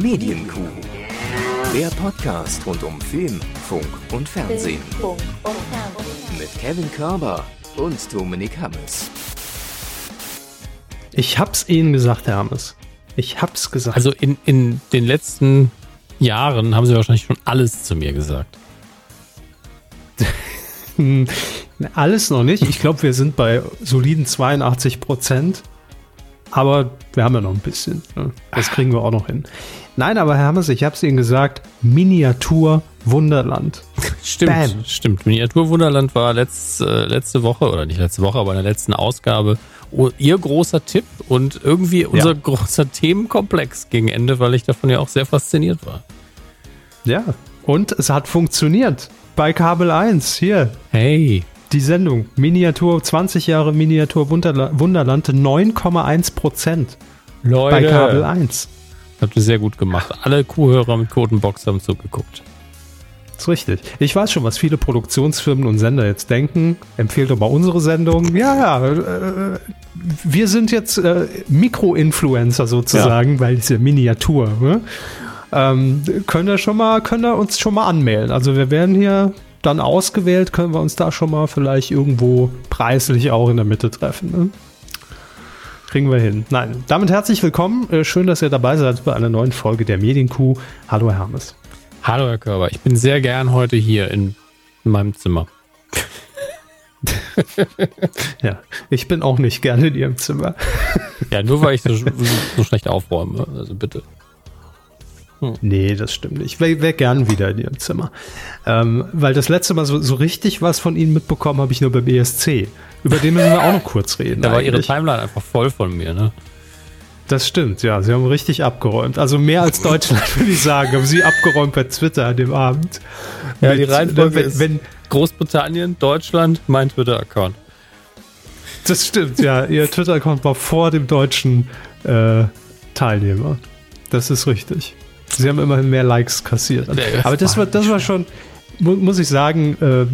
Medienkuh. Der Podcast rund um Film, Funk und Fernsehen. Mit Kevin Körber und Dominik Hammes. Ich hab's Ihnen gesagt, Herr Hammes. Ich hab's gesagt. Also in, in den letzten Jahren haben Sie wahrscheinlich schon alles zu mir gesagt. Alles noch nicht. Ich glaube, wir sind bei soliden 82 Prozent. Aber wir haben ja noch ein bisschen. Ne? Das kriegen wir auch noch hin. Nein, aber Herr Hammers, ich habe es Ihnen gesagt, Miniatur Wunderland. Stimmt, Bam. stimmt. Miniatur Wunderland war letzt, äh, letzte Woche, oder nicht letzte Woche, aber in der letzten Ausgabe Ihr großer Tipp und irgendwie unser ja. großer Themenkomplex gegen Ende, weil ich davon ja auch sehr fasziniert war. Ja, und es hat funktioniert. Bei Kabel 1, hier. Hey die Sendung. Miniatur, 20 Jahre Miniatur Wunderla Wunderland, 9,1 Prozent. Leute. Bei Kabel 1. Habt ihr sehr gut gemacht. Alle Kuhhörer mit Quotenbox haben zugeguckt. Das ist richtig. Ich weiß schon, was viele Produktionsfirmen und Sender jetzt denken. Empfehlt doch mal unsere Sendung. Ja, ja. Äh, wir sind jetzt äh, Mikro-Influencer sozusagen, ja. weil es ja Miniatur. Ne? Ähm, könnt ihr schon mal, könnt ihr uns schon mal anmelden. Also wir werden hier dann ausgewählt, können wir uns da schon mal vielleicht irgendwo preislich auch in der Mitte treffen. Ne? Kriegen wir hin. Nein, damit herzlich willkommen. Äh, schön, dass ihr dabei seid bei einer neuen Folge der Medienkuh. Hallo, Herr Hermes. Hallo, Herr Körber. Ich bin sehr gern heute hier in, in meinem Zimmer. ja, ich bin auch nicht gerne in Ihrem Zimmer. ja, nur weil ich so, so schlecht aufräume. Also bitte. Hm. Nee, das stimmt nicht. Ich wäre wär gern wieder in ihrem Zimmer. Ähm, weil das letzte Mal so, so richtig was von ihnen mitbekommen habe ich nur beim ESC. Über den müssen wir auch noch kurz reden. Da war ihre Timeline einfach voll von mir, ne? Das stimmt, ja. Sie haben richtig abgeräumt. Also mehr als Deutschland, würde ich sagen. Haben sie abgeräumt bei Twitter an dem Abend. Ja, Mit, die Reihenfolge wenn, ist wenn, Großbritannien, Deutschland, mein Twitter-Account. Das stimmt, ja. Ihr Twitter-Account war vor dem deutschen äh, Teilnehmer. Das ist richtig. Sie haben immerhin mehr Likes kassiert. Aber das war, das war schon, muss ich sagen, äh,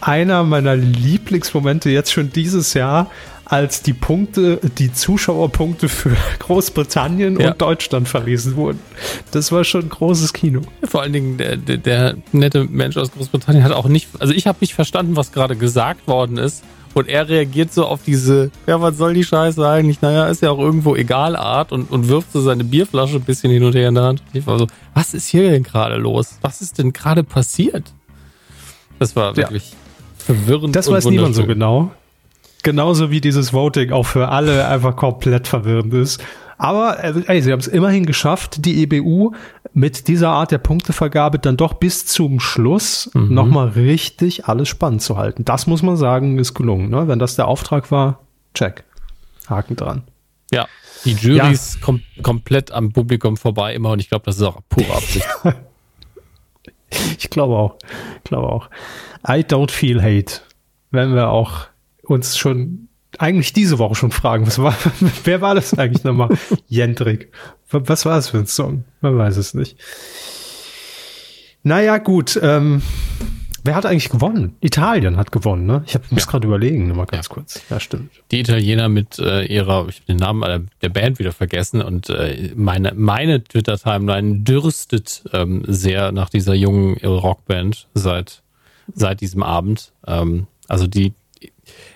einer meiner Lieblingsmomente jetzt schon dieses Jahr, als die Punkte, die Zuschauerpunkte für Großbritannien ja. und Deutschland verlesen wurden. Das war schon ein großes Kino. Vor allen Dingen der, der, der nette Mensch aus Großbritannien hat auch nicht, also ich habe nicht verstanden, was gerade gesagt worden ist. Und er reagiert so auf diese, ja, was soll die Scheiße eigentlich? Naja, ist ja auch irgendwo egal Art und, und wirft so seine Bierflasche ein bisschen hin und her in der Hand. Ich war so, was ist hier denn gerade los? Was ist denn gerade passiert? Das war wirklich ja. verwirrend. Das weiß niemand so genau. Genauso wie dieses Voting auch für alle einfach komplett verwirrend ist. Aber äh, ey, sie haben es immerhin geschafft, die EBU mit dieser Art der Punktevergabe dann doch bis zum Schluss mhm. nochmal richtig alles spannend zu halten. Das muss man sagen, ist gelungen. Ne? Wenn das der Auftrag war, check. Haken dran. Ja, die Jury ist kom komplett am Publikum vorbei immer und ich glaube, das ist auch pure Absicht. ich glaube auch. Ich glaube auch. I don't feel hate. Wenn wir auch uns schon eigentlich diese Woche schon fragen, was war, wer war das eigentlich nochmal? Jendrik. Was war das für ein Song? Man weiß es nicht. Naja, gut. Ähm, wer hat eigentlich gewonnen? Italien hat gewonnen, ne? Ich habe muss ja. gerade überlegen, nochmal ganz ja. kurz. Ja, stimmt. Die Italiener mit äh, ihrer, ich habe den Namen der Band wieder vergessen und äh, meine, meine Twitter-Timeline dürstet ähm, sehr nach dieser jungen Rockband seit, seit diesem Abend. Ähm, also die,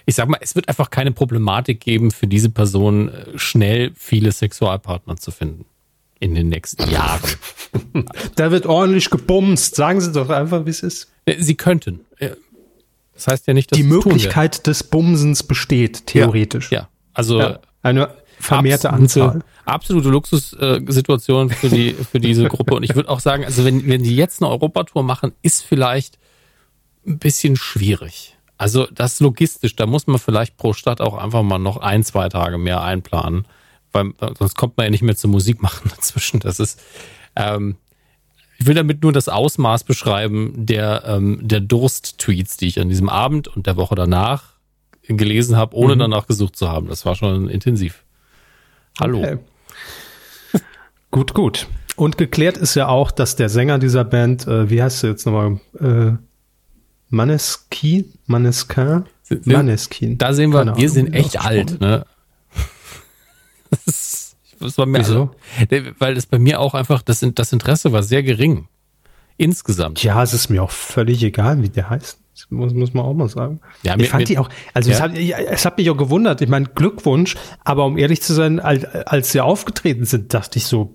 ich sag mal, es wird einfach keine Problematik geben, für diese Person äh, schnell viele Sexualpartner zu finden. In den nächsten Jahren. da wird ordentlich gebumst. Sagen Sie doch einfach, wie es ist. Äh, Sie könnten. Äh, das heißt ja nicht, dass die Möglichkeit des Bumsens besteht, theoretisch. Ja, ja. also ja, eine vermehrte absolute, Anzahl. Absolute Luxussituation für die für diese Gruppe. Und ich würde auch sagen, also wenn wenn die jetzt eine Europatour machen, ist vielleicht ein bisschen schwierig. Also das logistisch, da muss man vielleicht pro Stadt auch einfach mal noch ein, zwei Tage mehr einplanen, weil sonst kommt man ja nicht mehr zur Musik machen dazwischen. Das ist, ähm, ich will damit nur das Ausmaß beschreiben der, ähm, der Durst-Tweets, die ich an diesem Abend und der Woche danach gelesen habe, ohne mhm. danach gesucht zu haben. Das war schon intensiv. Hallo. Okay. gut, gut. Und geklärt ist ja auch, dass der Sänger dieser Band, äh, wie heißt du jetzt nochmal, äh, Maneskin? Maneskin? Maneskin. Da sehen wir, wir sind echt alt, ne? Das war mir Wieso? Also, weil es bei mir auch einfach, das, das Interesse war sehr gering. Insgesamt. Ja, es ist mir auch völlig egal, wie der heißt. Das muss, muss man auch mal sagen. Ja, ich fand mit, die auch, also ja. es, hat, es hat mich auch gewundert. Ich meine, Glückwunsch, aber um ehrlich zu sein, als, als sie aufgetreten sind, dachte ich so,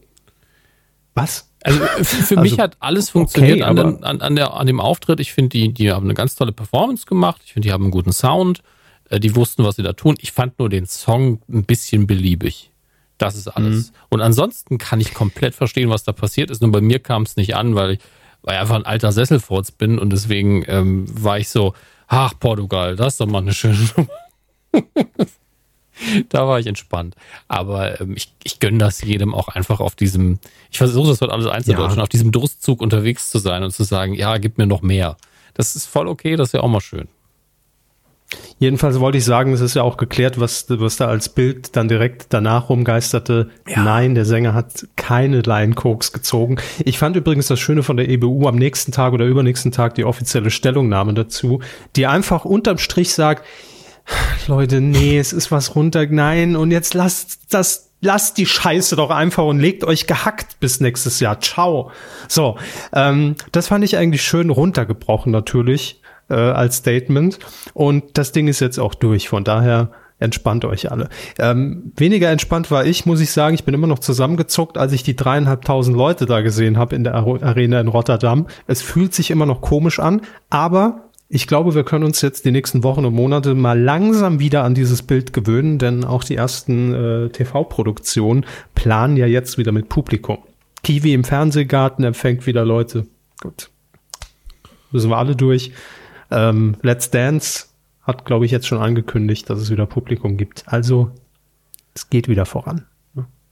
was? Also für also, mich hat alles funktioniert okay, an, den, an, an, der, an dem Auftritt. Ich finde, die, die haben eine ganz tolle Performance gemacht. Ich finde, die haben einen guten Sound. Äh, die wussten, was sie da tun. Ich fand nur den Song ein bisschen beliebig. Das ist alles. Mhm. Und ansonsten kann ich komplett verstehen, was da passiert ist. Nur bei mir kam es nicht an, weil ich, weil ich einfach ein alter Sesselfurz bin und deswegen ähm, war ich so, ach Portugal, das ist doch mal eine schöne Nummer. da war ich entspannt. Aber ähm, ich, ich gönne das jedem auch einfach auf diesem, ich versuche das heute alles einzudeutschen, ja. auf diesem Durstzug unterwegs zu sein und zu sagen, ja, gib mir noch mehr. Das ist voll okay, das ist ja auch mal schön. Jedenfalls wollte ich sagen, es ist ja auch geklärt, was, was da als Bild dann direkt danach rumgeisterte. Ja. Nein, der Sänger hat keine Line Koks gezogen. Ich fand übrigens das Schöne von der EBU am nächsten Tag oder übernächsten Tag die offizielle Stellungnahme dazu, die einfach unterm Strich sagt, Leute, nee, es ist was runter, nein, und jetzt lasst das lasst die Scheiße doch einfach und legt euch gehackt bis nächstes Jahr. Ciao. So, ähm, das fand ich eigentlich schön runtergebrochen natürlich äh, als Statement. Und das Ding ist jetzt auch durch. Von daher entspannt euch alle. Ähm, weniger entspannt war ich, muss ich sagen. Ich bin immer noch zusammengezuckt, als ich die dreieinhalbtausend Leute da gesehen habe in der Arena in Rotterdam. Es fühlt sich immer noch komisch an, aber ich glaube, wir können uns jetzt die nächsten Wochen und Monate mal langsam wieder an dieses Bild gewöhnen, denn auch die ersten äh, TV-Produktionen planen ja jetzt wieder mit Publikum. Kiwi im Fernsehgarten empfängt wieder Leute. Gut. Müssen wir alle durch. Ähm, Let's Dance hat, glaube ich, jetzt schon angekündigt, dass es wieder Publikum gibt. Also, es geht wieder voran.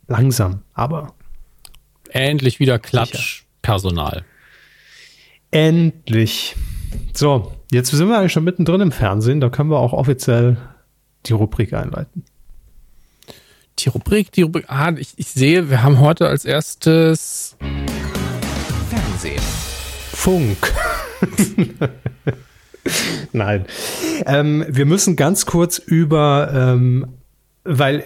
Langsam, aber. Endlich wieder Klatschpersonal. Endlich. So, jetzt sind wir eigentlich schon mittendrin im Fernsehen. Da können wir auch offiziell die Rubrik einleiten. Die Rubrik, die Rubrik. Ah, ich, ich sehe, wir haben heute als erstes Fernsehen. Funk. Nein. Ähm, wir müssen ganz kurz über, ähm, weil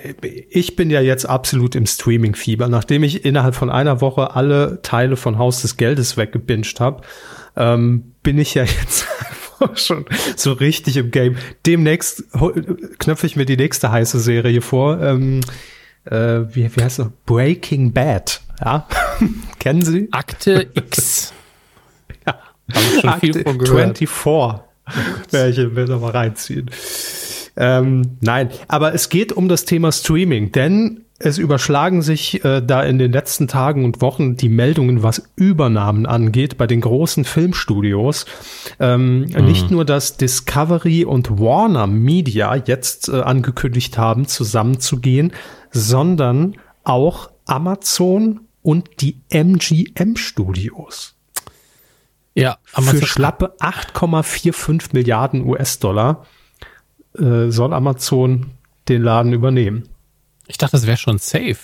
ich bin ja jetzt absolut im Streaming-Fieber. Nachdem ich innerhalb von einer Woche alle Teile von Haus des Geldes weggebinged habe, ähm, bin ich ja jetzt schon so richtig im Game. Demnächst knöpfe ich mir die nächste heiße Serie vor. Ähm, äh, wie, wie heißt das? Breaking Bad. Ja, kennen Sie? Akte X. ja. Akte viel von gehört. 24 werde ich mir noch mal reinziehen. Ähm, nein, aber es geht um das Thema Streaming, denn es überschlagen sich äh, da in den letzten Tagen und Wochen die Meldungen, was Übernahmen angeht bei den großen Filmstudios. Ähm, mhm. Nicht nur, dass Discovery und Warner Media jetzt äh, angekündigt haben, zusammenzugehen, sondern auch Amazon und die MGM Studios. Ja, Amazon für schlappe 8,45 Milliarden US-Dollar äh, soll Amazon den Laden übernehmen. Ich dachte, das wäre schon safe.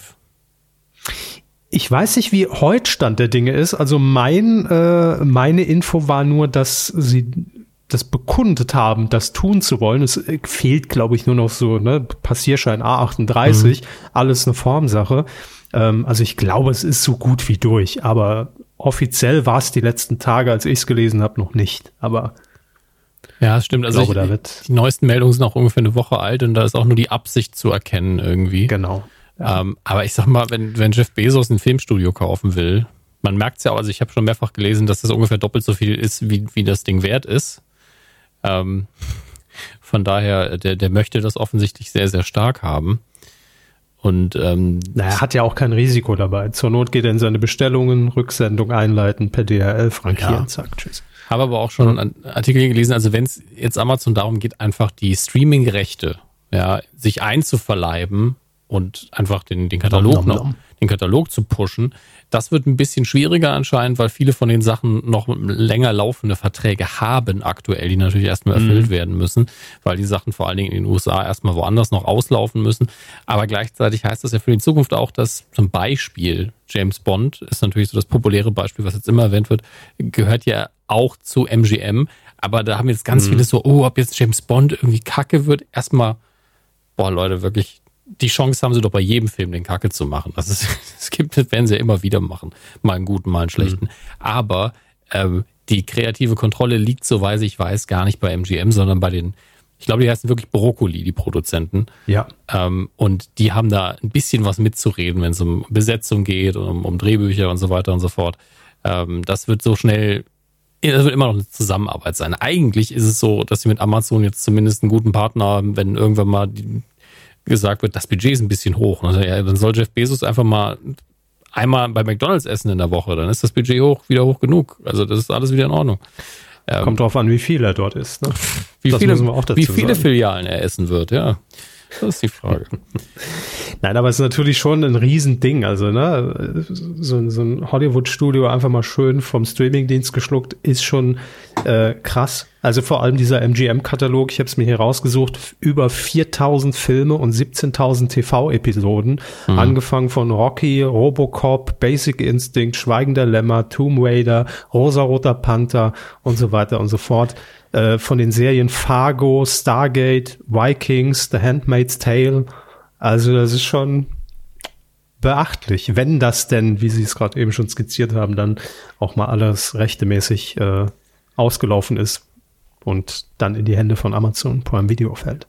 Ich weiß nicht, wie heute Stand der Dinge ist. Also mein, äh, meine Info war nur, dass sie das bekundet haben, das tun zu wollen. Es äh, fehlt, glaube ich, nur noch so, ne, Passierschein A38, mhm. alles eine Formsache. Ähm, also ich glaube, es ist so gut wie durch, aber offiziell war es die letzten Tage, als ich es gelesen habe, noch nicht. Aber ja, das stimmt. Also ich glaube, ich, die neuesten Meldungen sind auch ungefähr eine Woche alt und da ist auch nur die Absicht zu erkennen irgendwie. Genau. Ja. Ähm, aber ich sag mal, wenn, wenn Jeff Bezos ein Filmstudio kaufen will, man merkt es ja auch, also ich habe schon mehrfach gelesen, dass das ungefähr doppelt so viel ist, wie, wie das Ding wert ist. Ähm, von daher, der, der möchte das offensichtlich sehr, sehr stark haben. Und ähm, naja, er hat ja auch kein Risiko dabei. Zur Not geht er in seine Bestellungen, Rücksendung einleiten, per DHL frankieren, ja. zack, tschüss. Habe aber auch schon einen Artikel gelesen, also wenn es jetzt Amazon darum geht, einfach die Streaming-Rechte ja, sich einzuverleiben und einfach den, den Katalog nom, nom, nom. noch, den Katalog zu pushen, das wird ein bisschen schwieriger anscheinend, weil viele von den Sachen noch länger laufende Verträge haben aktuell, die natürlich erstmal erfüllt mhm. werden müssen, weil die Sachen vor allen Dingen in den USA erstmal woanders noch auslaufen müssen. Aber gleichzeitig heißt das ja für die Zukunft auch, dass zum Beispiel James Bond ist natürlich so das populäre Beispiel, was jetzt immer erwähnt wird, gehört ja auch zu MGM. Aber da haben jetzt ganz mhm. viele so, oh, ob jetzt James Bond irgendwie kacke wird, erstmal, boah, Leute, wirklich die Chance haben sie doch bei jedem Film, den Kacke zu machen. Das ist, es gibt, das werden sie ja immer wieder machen. Mal einen guten, mal einen schlechten. Mhm. Aber ähm, die kreative Kontrolle liegt, so weiß ich weiß, gar nicht bei MGM, sondern bei den, ich glaube, die heißen wirklich Brokkoli, die Produzenten. Ja. Ähm, und die haben da ein bisschen was mitzureden, wenn es um Besetzung geht, um, um Drehbücher und so weiter und so fort. Ähm, das wird so schnell das wird immer noch eine Zusammenarbeit sein. Eigentlich ist es so, dass sie mit Amazon jetzt zumindest einen guten Partner haben, wenn irgendwann mal die, gesagt wird, das Budget ist ein bisschen hoch. Also, ja, dann soll Jeff Bezos einfach mal einmal bei McDonalds essen in der Woche, dann ist das Budget hoch, wieder hoch genug. Also das ist alles wieder in Ordnung. Ähm, Kommt drauf an, wie viel er dort ist. Ne? Wie, viele, wie viele Filialen er essen wird, ja. Das ist die Frage. Nein, aber es ist natürlich schon ein Riesending. Also, ne, so, so ein Hollywood-Studio einfach mal schön vom Streamingdienst geschluckt, ist schon äh, krass. Also vor allem dieser MGM-Katalog, ich habe es mir hier rausgesucht, über 4000 Filme und 17.000 TV-Episoden, mhm. angefangen von Rocky, Robocop, Basic Instinct, Schweigender Lämmer, Tomb Raider, Rosa-Roter Panther und so weiter und so fort. Äh, von den Serien Fargo, Stargate, Vikings, The Handmaid's Tale. Also das ist schon beachtlich, wenn das denn, wie Sie es gerade eben schon skizziert haben, dann auch mal alles rechtemäßig äh, ausgelaufen ist und dann in die Hände von Amazon Prime Video fällt.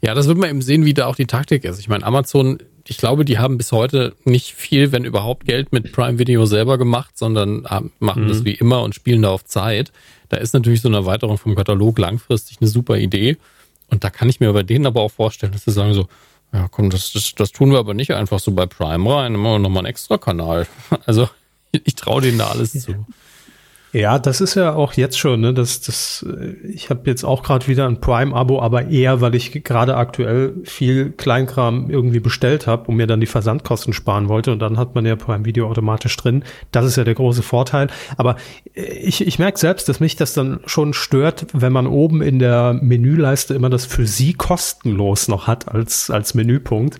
Ja, das wird man eben sehen, wie da auch die Taktik ist. Ich meine, Amazon, ich glaube, die haben bis heute nicht viel, wenn überhaupt Geld mit Prime Video selber gemacht, sondern machen mhm. das wie immer und spielen da auf Zeit. Da ist natürlich so eine Erweiterung vom Katalog langfristig eine super Idee. Und da kann ich mir bei denen aber auch vorstellen, dass sie sagen so, ja komm, das, das, das tun wir aber nicht einfach so bei Prime rein, immer noch mal einen extra Kanal. Also ich traue denen da alles zu. Ja, das ist ja auch jetzt schon, ne? Das, das, ich habe jetzt auch gerade wieder ein Prime-Abo, aber eher, weil ich gerade aktuell viel Kleinkram irgendwie bestellt habe und mir dann die Versandkosten sparen wollte. Und dann hat man ja Prime Video automatisch drin. Das ist ja der große Vorteil. Aber ich, ich merke selbst, dass mich das dann schon stört, wenn man oben in der Menüleiste immer das für sie kostenlos noch hat als, als Menüpunkt.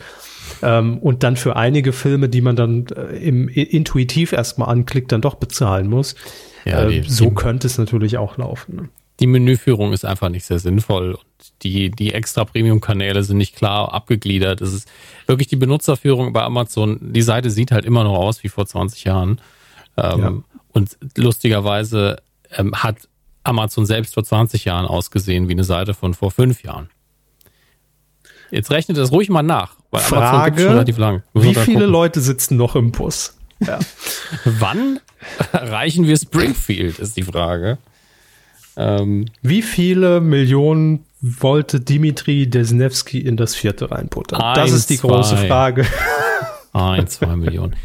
Ähm, und dann für einige Filme, die man dann äh, im, intuitiv erstmal anklickt, dann doch bezahlen muss. Ja, äh, so könnte es natürlich auch laufen. Ne? Die Menüführung ist einfach nicht sehr sinnvoll und die, die extra Premium-Kanäle sind nicht klar abgegliedert. Es ist wirklich die Benutzerführung bei Amazon. Die Seite sieht halt immer noch aus wie vor 20 Jahren. Ähm, ja. Und lustigerweise ähm, hat Amazon selbst vor 20 Jahren ausgesehen wie eine Seite von vor fünf Jahren. Jetzt rechnet das ruhig mal nach, weil Frage. Wie viele Leute sitzen noch im Bus? Ja. Wann erreichen wir Springfield, ist die Frage. Ähm, Wie viele Millionen wollte Dimitri Desnevsky in das vierte reinputtern? Ein, das ist die zwei. große Frage. Ein, zwei Millionen.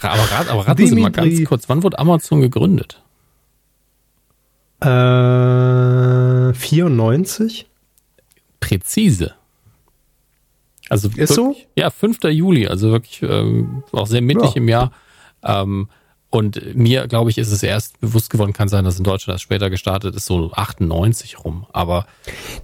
Aber, rat, aber raten Dimitri, Sie mal ganz kurz, wann wurde Amazon gegründet? Äh, 94? Präzise. Also ist wirklich, so? Ja, 5. Juli, also wirklich ähm, auch sehr mittig ja. im Jahr. Ähm, und mir, glaube ich, ist es erst bewusst geworden, kann sein, dass in Deutschland das später gestartet ist, so 98 rum. Aber.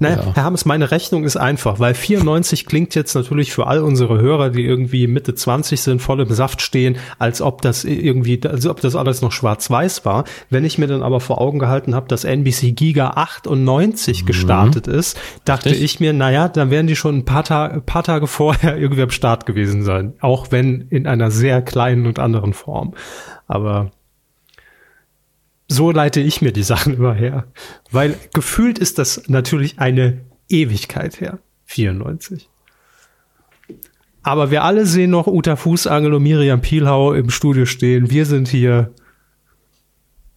Naja, ja. Herr Hammes, meine Rechnung ist einfach, weil 94 klingt jetzt natürlich für all unsere Hörer, die irgendwie Mitte 20 sind, voll im Saft stehen, als ob das irgendwie, als ob das alles noch schwarz-weiß war. Wenn ich mir dann aber vor Augen gehalten habe, dass NBC Giga 98 mhm. gestartet ist, dachte Richtig? ich mir, naja, dann werden die schon ein paar, Ta paar Tage vorher irgendwie am Start gewesen sein. Auch wenn in einer sehr kleinen und anderen Form. Aber so leite ich mir die Sachen immer her. Weil gefühlt ist das natürlich eine Ewigkeit her. 94. Aber wir alle sehen noch Uta Fußangel und Miriam Pielhau im Studio stehen. Wir sind hier.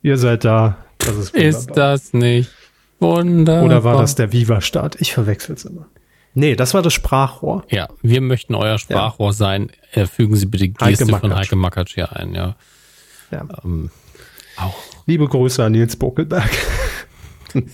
Ihr seid da. Das ist, ist das nicht wunderbar? Oder war das der Viva-Start? Ich verwechsel es immer. Nee, das war das Sprachrohr. Ja, wir möchten euer Sprachrohr ja. sein. Äh, fügen Sie bitte Geste Heike von Heike Makatsch hier ein, ja. Ja. Ähm, auch. Liebe Grüße an Nils Buckelberg.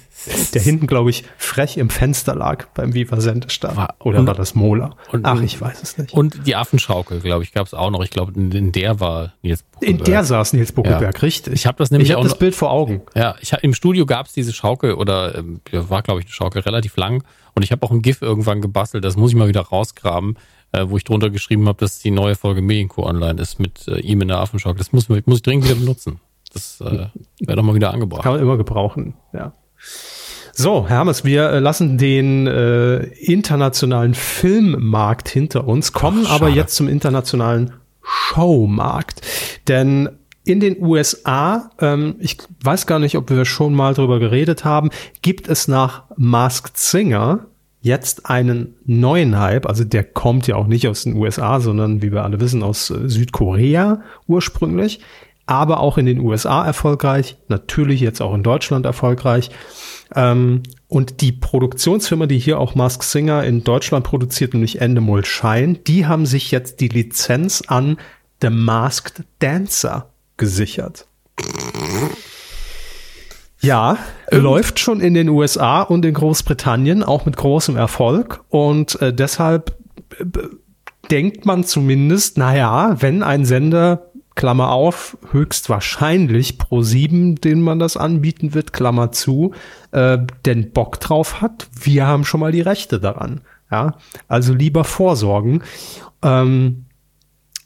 Der hinten, glaube ich, frech im Fenster lag beim Viva Sendestart. War, Oder und, war das Mola? Und, Ach, ich weiß es nicht. Und die Affenschaukel, glaube ich, gab es auch noch. Ich glaube, in, in, der war Nils Buckelberg. In der saß Nils Buckelberg, ja. richtig. Ich habe das nämlich ich hab das Bild vor Augen. Ja, ich, im Studio gab es diese Schaukel oder äh, war, glaube ich, eine Schaukel relativ lang. Und ich habe auch ein GIF irgendwann gebastelt. Das muss ich mal wieder rausgraben äh, wo ich drunter geschrieben habe, dass die neue Folge Medienco online ist mit äh, ihm in der Affenschock. Das muss, muss ich dringend wieder benutzen. Das äh, wäre doch mal wieder angebracht. Kann man immer gebrauchen, ja. So, Hermes, wir äh, lassen den äh, internationalen Filmmarkt hinter uns, kommen Ach, aber jetzt zum internationalen Showmarkt. Denn in den USA, ähm, ich weiß gar nicht, ob wir schon mal drüber geredet haben, gibt es nach Masked Singer jetzt einen neuen Hype, also der kommt ja auch nicht aus den USA, sondern wie wir alle wissen aus äh, Südkorea ursprünglich, aber auch in den USA erfolgreich, natürlich jetzt auch in Deutschland erfolgreich. Ähm, und die Produktionsfirma, die hier auch Mask Singer in Deutschland produziert, nämlich Endemol Shine, die haben sich jetzt die Lizenz an The Masked Dancer gesichert. Ja, ähm. läuft schon in den USA und in Großbritannien, auch mit großem Erfolg. Und äh, deshalb äh, denkt man zumindest, naja, wenn ein Sender, Klammer auf, höchstwahrscheinlich pro sieben, den man das anbieten wird, Klammer zu, äh, denn Bock drauf hat, wir haben schon mal die Rechte daran. Ja, also lieber vorsorgen. Ähm,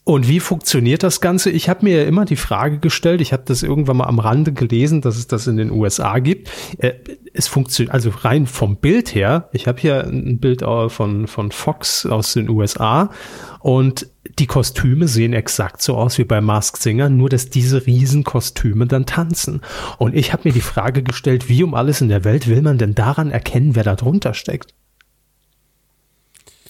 und wie funktioniert das Ganze? Ich habe mir ja immer die Frage gestellt, ich habe das irgendwann mal am Rande gelesen, dass es das in den USA gibt. Äh, es funktioniert, also rein vom Bild her, ich habe hier ein Bild von, von Fox aus den USA und die Kostüme sehen exakt so aus wie bei Masked Singer, nur dass diese Riesenkostüme dann tanzen. Und ich habe mir die Frage gestellt, wie um alles in der Welt will man denn daran erkennen, wer da drunter steckt?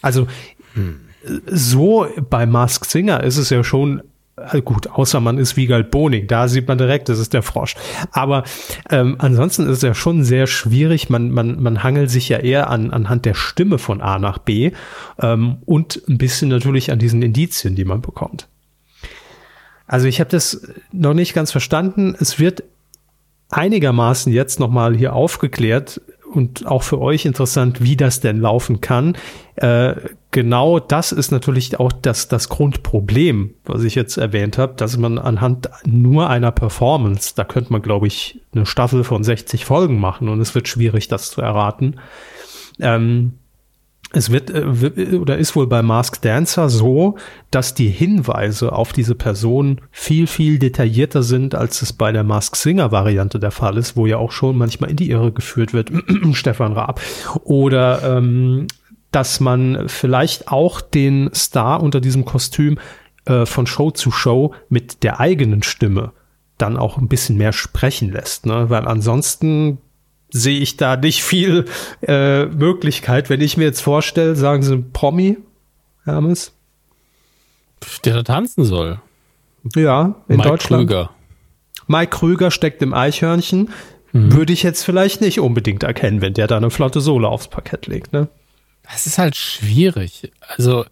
Also, hm so bei Mask Singer ist es ja schon äh, gut, außer man ist Wiegald Boning, da sieht man direkt, das ist der Frosch. Aber ähm, ansonsten ist es ja schon sehr schwierig. Man, man, man hangelt sich ja eher an, anhand der Stimme von A nach B ähm, und ein bisschen natürlich an diesen Indizien, die man bekommt. Also ich habe das noch nicht ganz verstanden. Es wird einigermaßen jetzt nochmal hier aufgeklärt, und auch für euch interessant, wie das denn laufen kann. Äh, genau das ist natürlich auch das, das Grundproblem, was ich jetzt erwähnt habe, dass man anhand nur einer Performance, da könnte man, glaube ich, eine Staffel von 60 Folgen machen und es wird schwierig, das zu erraten. Ähm, es wird äh, oder ist wohl bei Mask Dancer so, dass die Hinweise auf diese Person viel, viel detaillierter sind, als es bei der Mask Singer Variante der Fall ist, wo ja auch schon manchmal in die Irre geführt wird, Stefan Raab. Oder ähm, dass man vielleicht auch den Star unter diesem Kostüm äh, von Show zu Show mit der eigenen Stimme dann auch ein bisschen mehr sprechen lässt, ne? Weil ansonsten sehe ich da nicht viel äh, Möglichkeit. Wenn ich mir jetzt vorstelle, sagen Sie Promi, Hermes? Der da tanzen soll. Ja, in Mike Deutschland. Krüger. Mike Krüger steckt im Eichhörnchen. Mhm. Würde ich jetzt vielleicht nicht unbedingt erkennen, wenn der da eine flotte Sohle aufs Parkett legt, ne? Das ist halt schwierig. Also,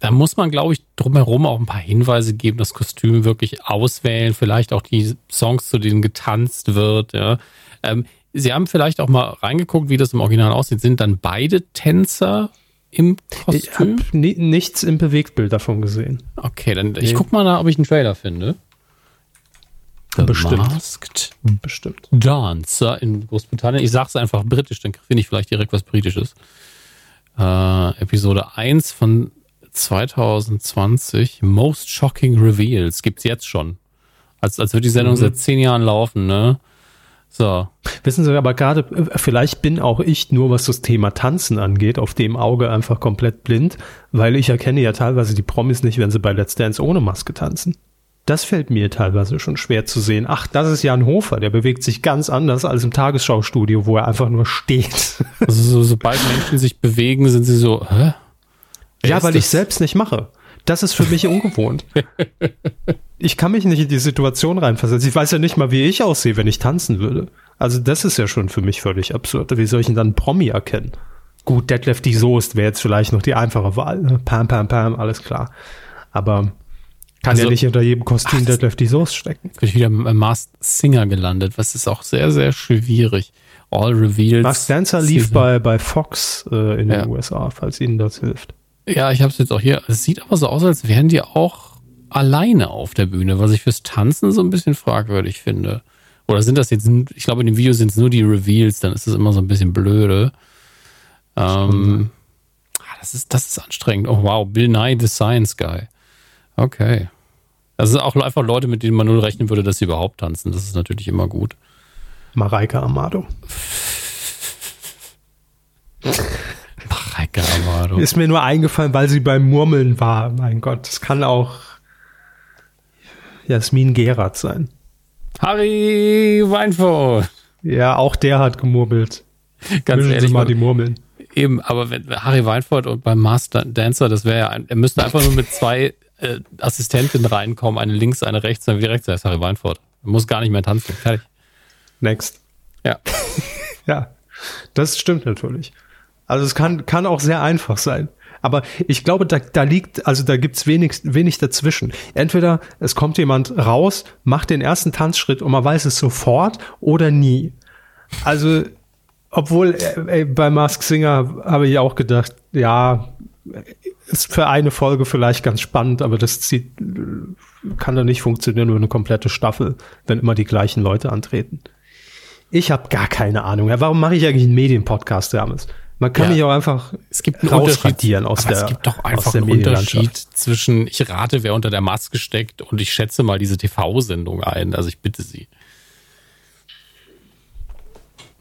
da muss man, glaube ich, drumherum auch ein paar Hinweise geben, das Kostüm wirklich auswählen, vielleicht auch die Songs, zu denen getanzt wird, ja. Ähm, Sie haben vielleicht auch mal reingeguckt, wie das im Original aussieht. Sind dann beide Tänzer im Kostüm? Ich habe nichts im Bewegtbild davon gesehen. Okay, dann nee. ich guck mal nach, ob ich einen Trailer finde. The Bestimmt. Masked Bestimmt. Dancer in Großbritannien. Ich sag's einfach britisch, dann finde ich vielleicht direkt was Britisches. Äh, Episode 1 von 2020. Most Shocking Reveals. Gibt's jetzt schon. Als, als würde die Sendung mhm. seit zehn Jahren laufen, ne? So. Wissen Sie aber gerade, vielleicht bin auch ich nur, was das Thema Tanzen angeht, auf dem Auge einfach komplett blind, weil ich erkenne ja teilweise die Promis nicht, wenn sie bei Let's Dance ohne Maske tanzen. Das fällt mir teilweise schon schwer zu sehen. Ach, das ist Jan Hofer, der bewegt sich ganz anders als im Tagesschaustudio, wo er einfach nur steht. Also so, sobald Menschen sich bewegen, sind sie so, hä? Wer ja, weil ich selbst nicht mache. Das ist für mich ungewohnt. ich kann mich nicht in die Situation reinversetzen. Ich weiß ja nicht mal, wie ich aussehe, wenn ich tanzen würde. Also das ist ja schon für mich völlig absurd. Wie soll ich denn dann Promi erkennen? Gut, Detlef die Soest wäre jetzt vielleicht noch die einfache Wahl. Ne? Pam, pam, pam, alles klar. Aber kann also, ja nicht hinter jedem Kostüm ach, Detlef die Soest stecken. Jetzt bin ich wieder im Masked Singer gelandet, was ist auch sehr, sehr schwierig. All Revealed. Masked Dancer lief bei, bei Fox äh, in ja. den USA, falls Ihnen das hilft. Ja, ich habe es jetzt auch hier. Es sieht aber so aus, als wären die auch alleine auf der Bühne, was ich fürs Tanzen so ein bisschen fragwürdig finde. Oder sind das jetzt, ich glaube, in dem Video sind es nur die Reveals, dann ist es immer so ein bisschen blöde. Ähm, ah, das, ist, das ist anstrengend. Oh wow, Bill Nye, the Science Guy. Okay. Das sind auch einfach Leute, mit denen man nur rechnen würde, dass sie überhaupt tanzen. Das ist natürlich immer gut. Mareike Amado. Ist mir nur eingefallen, weil sie beim Murmeln war. Mein Gott, das kann auch Jasmin Gerard sein. Harry Weinfurt. Ja, auch der hat gemurmelt. Ganz Mischen ehrlich, Sie mal die Murmeln. Eben, aber wenn Harry Weinfurt und beim Master Dancer, das wäre ja, ein, er müsste einfach nur mit zwei äh, Assistentinnen reinkommen, eine links, eine rechts, dann wie rechts, ist Harry Weinfurt. Er muss gar nicht mehr tanzen. Fertig. Next. Ja. Ja, das stimmt natürlich. Also es kann, kann auch sehr einfach sein. Aber ich glaube, da, da liegt, also da gibt's wenig, wenig dazwischen. Entweder es kommt jemand raus, macht den ersten Tanzschritt und man weiß es sofort oder nie. Also, obwohl äh, äh, bei Mask Singer habe ich auch gedacht, ja, ist für eine Folge vielleicht ganz spannend, aber das zieht, kann doch nicht funktionieren über eine komplette Staffel, wenn immer die gleichen Leute antreten. Ich habe gar keine Ahnung. Warum mache ich eigentlich einen Medienpodcast, Hermes? Man kann Ja. mich auch einfach Es gibt einen rausradieren aus der es gibt doch einfach einen. Unterschied zwischen, ich rate, wer unter der Maske steckt und ich schätze mal diese TV-Sendung ein. Also ich bitte Sie.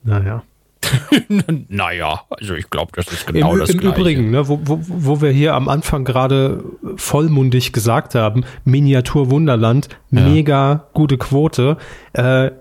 Naja. naja, also ich glaube, das ist genau Im, das Im Gleiche. Übrigen, ne, wo, wo, wo wir hier am Anfang gerade vollmundig gesagt haben, Miniatur Wunderland, Ja. mega gute Quote. Äh,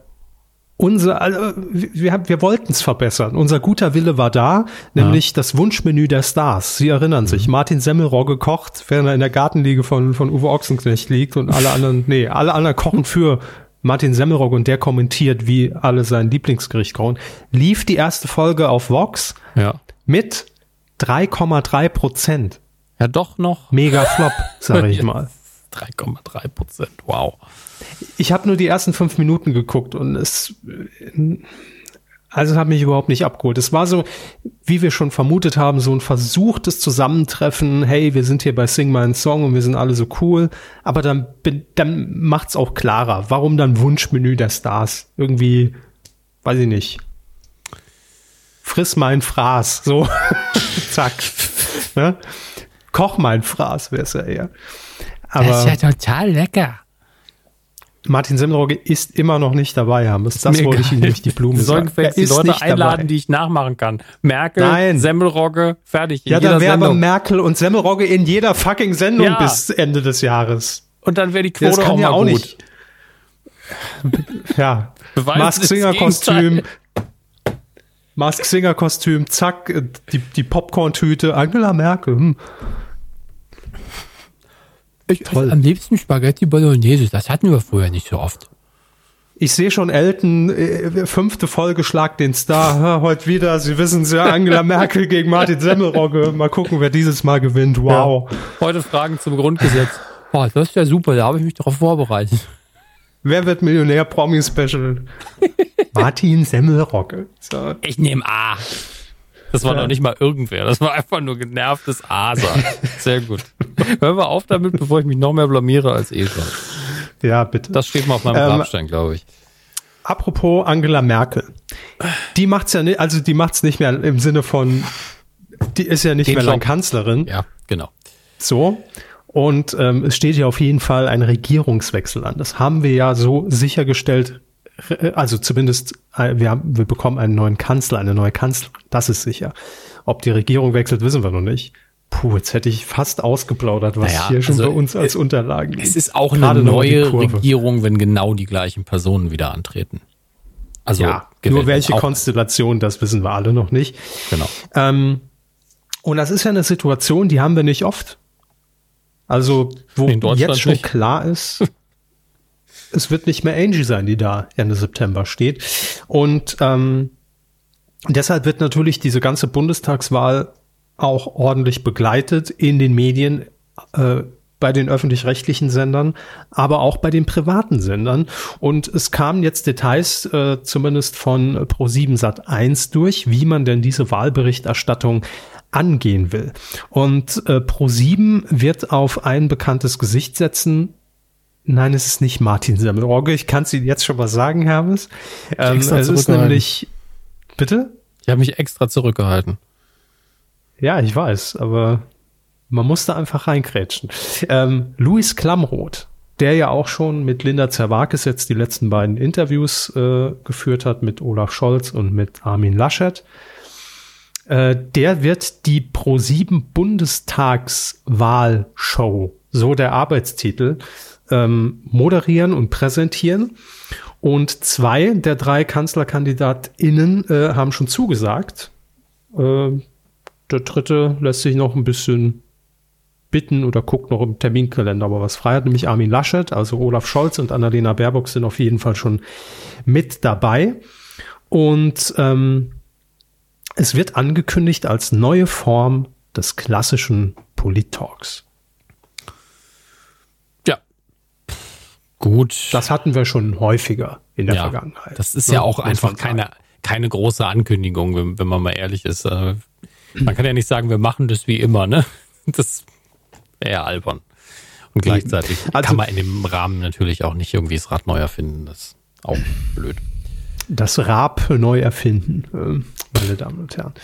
unser, also, wir, haben- wir wollten es verbessern. Unser guter Wille war da, nämlich das Wunschmenü der Stars. Sie erinnern Mhm. sich, Martin Semmelrogge kocht, während er in der Gartenliege von, von Uwe Ochsenknecht liegt und alle anderen, nee, alle anderen kochen für Martin Semmelrogge und der kommentiert, wie alle sein Lieblingsgericht kochen. Lief die erste Folge auf Vox Ja. mit 3,3 Prozent. Ja, doch noch Mega Flop, sage ich Ja. mal. 3,3 Prozent. Wow. Ich habe nur die ersten fünf Minuten geguckt und es, also hat mich überhaupt nicht abgeholt. Es war so, wie wir schon vermutet haben, so ein versuchtes Zusammentreffen. Hey, wir sind hier bei Sing My Song und wir sind alle so cool. Aber dann, dann macht's auch klarer. Warum dann Wunschmenü der Stars? Irgendwie, weiß ich nicht. Friss mein Fraß. So, zack. ne? Koch mein Fraß wäre es ja eher. Aber total lecker. Martin Semmelrogge ist immer noch nicht dabei, Hermes. Das Mir wollte ich ihm durch die Blume Wir sollen sagen. Er die Leute nicht einladen, dabei. die ich nachmachen kann. Merkel, Nein. Semmelrogge, fertig. Ja, dann wäre aber. Merkel und Semmelrogge in jeder fucking Sendung Ja. bis Ende des Jahres. Und dann wäre die Ja, Quote auch mal gut. Ja. Beweisen Mask Singer Kostüm. Mask Singer Kostüm, zack, die, die Popcorn-Tüte, Angela Merkel. Hm. Ich Toll. am liebsten Spaghetti Bolognese. Das hatten wir früher nicht so oft. Ich sehe schon Elton, äh, fünfte Folge Schlag den Star. Heute wieder, Sie wissen es ja, Angela Merkel gegen Martin Semmelrogge. Mal gucken, wer dieses Mal gewinnt. Wow. Heute Fragen zum Grundgesetz. Boah, das ist ja super, da habe ich mich darauf vorbereitet. Wer wird Millionär Promi Special? Martin Semmelrogge. So. Ich nehme A. Das war Ja. noch nicht mal irgendwer, das war einfach nur genervtes Asa. Sehr gut. Hören wir auf damit, bevor ich mich noch mehr blamiere als eh schon. Ja, bitte. Das steht mal auf meinem Ähm, Grabstein, glaube ich. Apropos Angela Merkel. Die macht's ja nicht, also die macht's nicht mehr im Sinne von, die ist ja nicht Den mehr lang. Kanzlerin. Ja, genau. So. Und ähm, es steht ja auf jeden Fall ein Regierungswechsel an. Das haben wir ja so sichergestellt. äh, Also zumindest, äh, wir, haben, wir bekommen einen neuen Kanzler, eine neue Kanzlerin. Das ist sicher. Ob die Regierung wechselt, wissen wir noch nicht. Puh, jetzt hätte ich fast ausgeplaudert, was Naja, hier schon also, bei uns als Unterlagen liegt. Es ist auch Gerade eine die neue. Regierung, wenn genau die gleichen Personen wieder antreten. Also Ja, nur welche Konstellation, das wissen wir alle noch nicht. Genau. Ähm, und das ist ja eine Situation, die haben wir nicht oft. Also, wo jetzt schon nicht. klar ist, es wird nicht mehr Angie sein, die da Ende September steht. Und ähm, deshalb wird natürlich diese ganze Bundestagswahl auch ordentlich begleitet in den Medien, äh, bei den öffentlich-rechtlichen Sendern, aber auch bei den privaten Sendern. Und es kamen jetzt Details, äh, zumindest von Pro7 Sat 1 durch, wie man denn diese Wahlberichterstattung angehen will. Und äh, Pro7 wird auf ein bekanntes Gesicht setzen. Nein, es ist nicht Martin Semmelrogge. Ich kann es Ihnen jetzt schon mal sagen, Hermes. Ähm, es ist nämlich, bitte? Ich habe mich extra zurückgehalten. Ja, ich weiß, aber man musste einfach reinkrätschen. Ähm, Luis Klamroth, der ja auch schon mit Linda Zerwakis jetzt die letzten beiden Interviews äh, geführt hat, mit Olaf Scholz und mit Armin Laschet, Äh, der wird die Pro7 Bundestagswahlshow, so der Arbeitstitel, ähm, moderieren und präsentieren. Und zwei der drei KanzlerkandidatInnen äh, haben schon zugesagt. Äh, der dritte lässt sich noch ein bisschen bitten oder guckt noch im Terminkalender, aber was frei hat, nämlich Armin Laschet, also Olaf Scholz und Annalena Baerbock sind auf jeden Fall schon mit dabei. Und ähm, es wird angekündigt als neue Form des klassischen Polit-Talks. Ja. Gut. Das hatten wir schon häufiger in der ja, Vergangenheit. Das ist ja, ja auch einfach keine, keine große Ankündigung, wenn, wenn man mal ehrlich ist. Man kann ja nicht sagen, wir machen das wie immer, ne? Das wäre ja albern. Und gleichzeitig also, kann man in dem Rahmen natürlich auch nicht irgendwie das Rad neu erfinden. Das ist auch blöd das Rab neu erfinden, äh, meine Damen und Herren.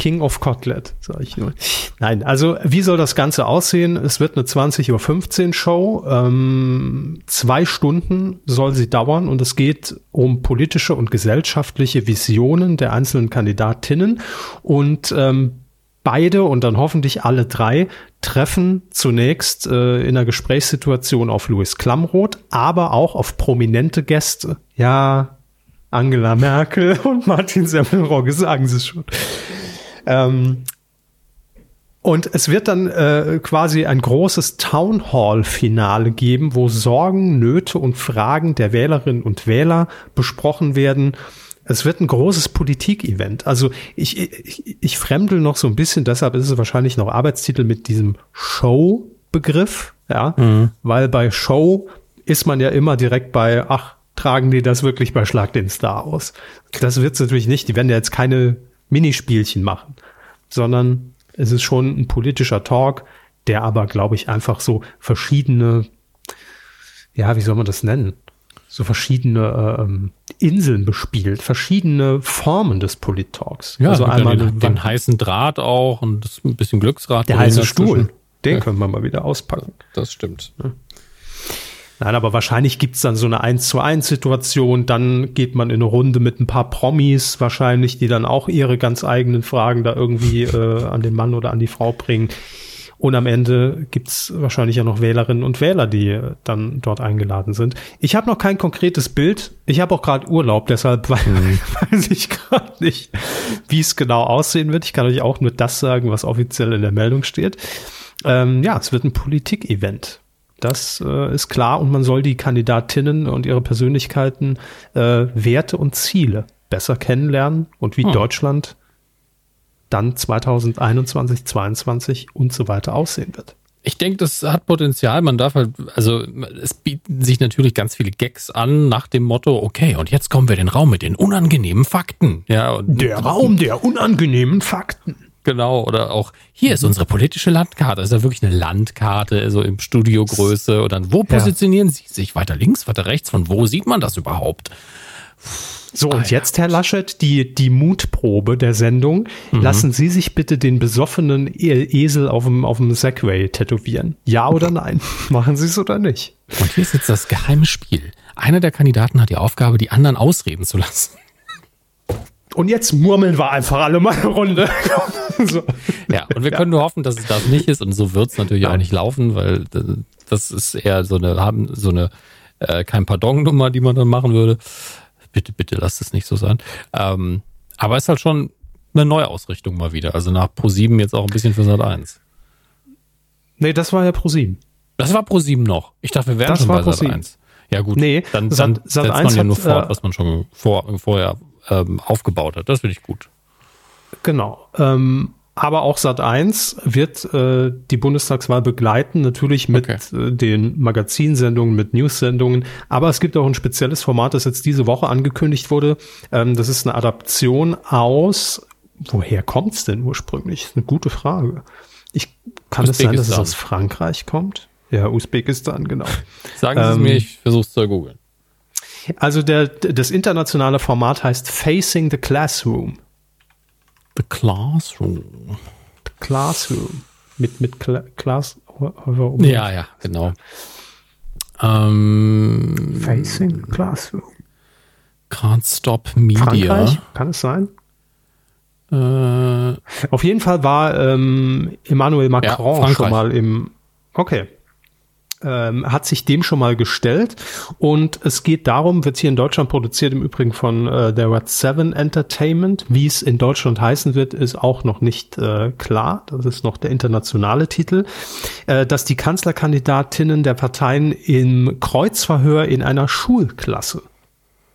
King of Kotlet, sage ich nur. Nein, also wie soll das Ganze aussehen? Es wird eine 20.15 Uhr Show. Ähm, zwei Stunden soll sie dauern und es geht um politische und gesellschaftliche Visionen der einzelnen Kandidatinnen. Und ähm, beide und dann hoffentlich alle drei treffen zunächst äh, in einer Gesprächssituation auf Louis Klamroth, aber auch auf prominente Gäste. Ja, Angela Merkel und Martin Semmelrogge sagen sie schon. Ähm, und es wird dann äh, quasi ein großes Town Hall Finale geben, wo Sorgen, Nöte und Fragen der Wählerinnen und Wähler besprochen werden. Es wird ein großes Politik-Event. Also ich, ich, ich fremdel noch so ein bisschen, deshalb ist es wahrscheinlich noch Arbeitstitel mit diesem Show-Begriff, ja, mhm. weil bei Show ist man ja immer direkt bei, ach, tragen die das wirklich bei Schlag den Star aus. Das wird's natürlich nicht. Die werden ja jetzt keine Minispielchen machen, sondern es ist schon ein politischer Talk, der aber, glaube ich, einfach so verschiedene, ja, wie soll man das nennen? So verschiedene ähm, Inseln bespielt, verschiedene Formen des Polit-Talks. Ja, also einmal den, den heißen Draht auch und ein bisschen Glücksrad. Der heiße Stuhl, den ja. können wir mal wieder auspacken. Das stimmt. Ja. Nein, aber wahrscheinlich gibt's dann so eine 1 zu 1 Situation, dann geht man in eine Runde mit ein paar Promis wahrscheinlich, die dann auch ihre ganz eigenen Fragen da irgendwie äh, an den Mann oder an die Frau bringen. Und am Ende gibt's wahrscheinlich ja noch Wählerinnen und Wähler, die äh, dann dort eingeladen sind. Ich habe noch kein konkretes Bild. Ich habe auch gerade Urlaub, deshalb mhm. weiß ich gerade nicht, wie es genau aussehen wird. Ich kann euch auch nur das sagen, was offiziell in der Meldung steht. Ähm, ja, es wird ein Politik-Event. Das äh, ist klar und man soll die Kandidatinnen und ihre Persönlichkeiten, äh, Werte und Ziele besser kennenlernen und wie hm. Deutschland dann 2021, 2022 und so weiter aussehen wird. Ich denke, das hat Potenzial. Man darf halt, also es bieten sich natürlich ganz viele Gags an nach dem Motto, okay, und jetzt kommen wir in den Raum mit den unangenehmen Fakten. Ja, der Raum der unangenehmen Fakten. Genau, oder auch hier ist unsere politische Landkarte. Ist ja wirklich eine Landkarte, so im Studiogröße. Und dann, wo positionieren ja. Sie sich? Weiter links, weiter rechts? Von wo sieht man das überhaupt? So, und jetzt, Herr Laschet, die, die Mutprobe der Sendung. Mhm. Lassen Sie sich bitte den besoffenen e Esel auf dem, auf dem Segway tätowieren. Ja oder nein? Machen Sie es oder nicht? Und hier ist jetzt das geheime Spiel. Einer der Kandidaten hat die Aufgabe, die anderen ausreden zu lassen. Und jetzt murmeln wir einfach alle mal eine Runde. so. Ja, und wir können nur hoffen, dass es das nicht ist. Und so wird es natürlich Nein. auch nicht laufen, weil das ist eher so eine, haben so eine äh, kein Pardon-Nummer, die man dann machen würde. Bitte, bitte lasst es nicht so sein. Ähm, aber es ist halt schon eine Neuausrichtung mal wieder. Also nach Pro7 jetzt auch ein bisschen für Sat 1. Nee, das war ja Pro7. Das war Pro7 noch. Ich dachte, wir wären das schon bei Sat 1. Ja gut, nee, dann, dann Sat, Sat setzt man ja nur fort, äh, was man schon vor, vorher ähm, aufgebaut hat. Das finde ich gut. Genau. Ähm, aber auch Sat 1 wird äh, die Bundestagswahl begleiten, natürlich mit okay. äh, den Magazinsendungen, mit News-Sendungen. Aber es gibt auch ein spezielles Format, das jetzt diese Woche angekündigt wurde. Ähm, das ist eine Adaption aus. Woher kommt es denn ursprünglich? Das ist eine gute Frage. Ich kann es sein, dass es aus Frankreich kommt? Ja, Usbekistan, genau. Sagen Sie es mir, ähm, ich versuche es zu googeln. Also der, das internationale Format heißt Facing the Classroom. The Classroom. The Classroom. Mit, mit Cla Class. Ja, ja, genau. Ähm, Facing the Classroom. Can't Stop Media. Frankreich? Kann es sein? Äh, Auf jeden Fall war ähm, Emmanuel Macron ja, schon mal im. Okay. Ähm, hat sich dem schon mal gestellt und es geht darum, wird hier in Deutschland produziert, im Übrigen von äh, der Red 7 Entertainment. Wie es in Deutschland heißen wird, ist auch noch nicht äh, klar. Das ist noch der internationale Titel. Äh, dass die Kanzlerkandidatinnen der Parteien im Kreuzverhör in einer Schulklasse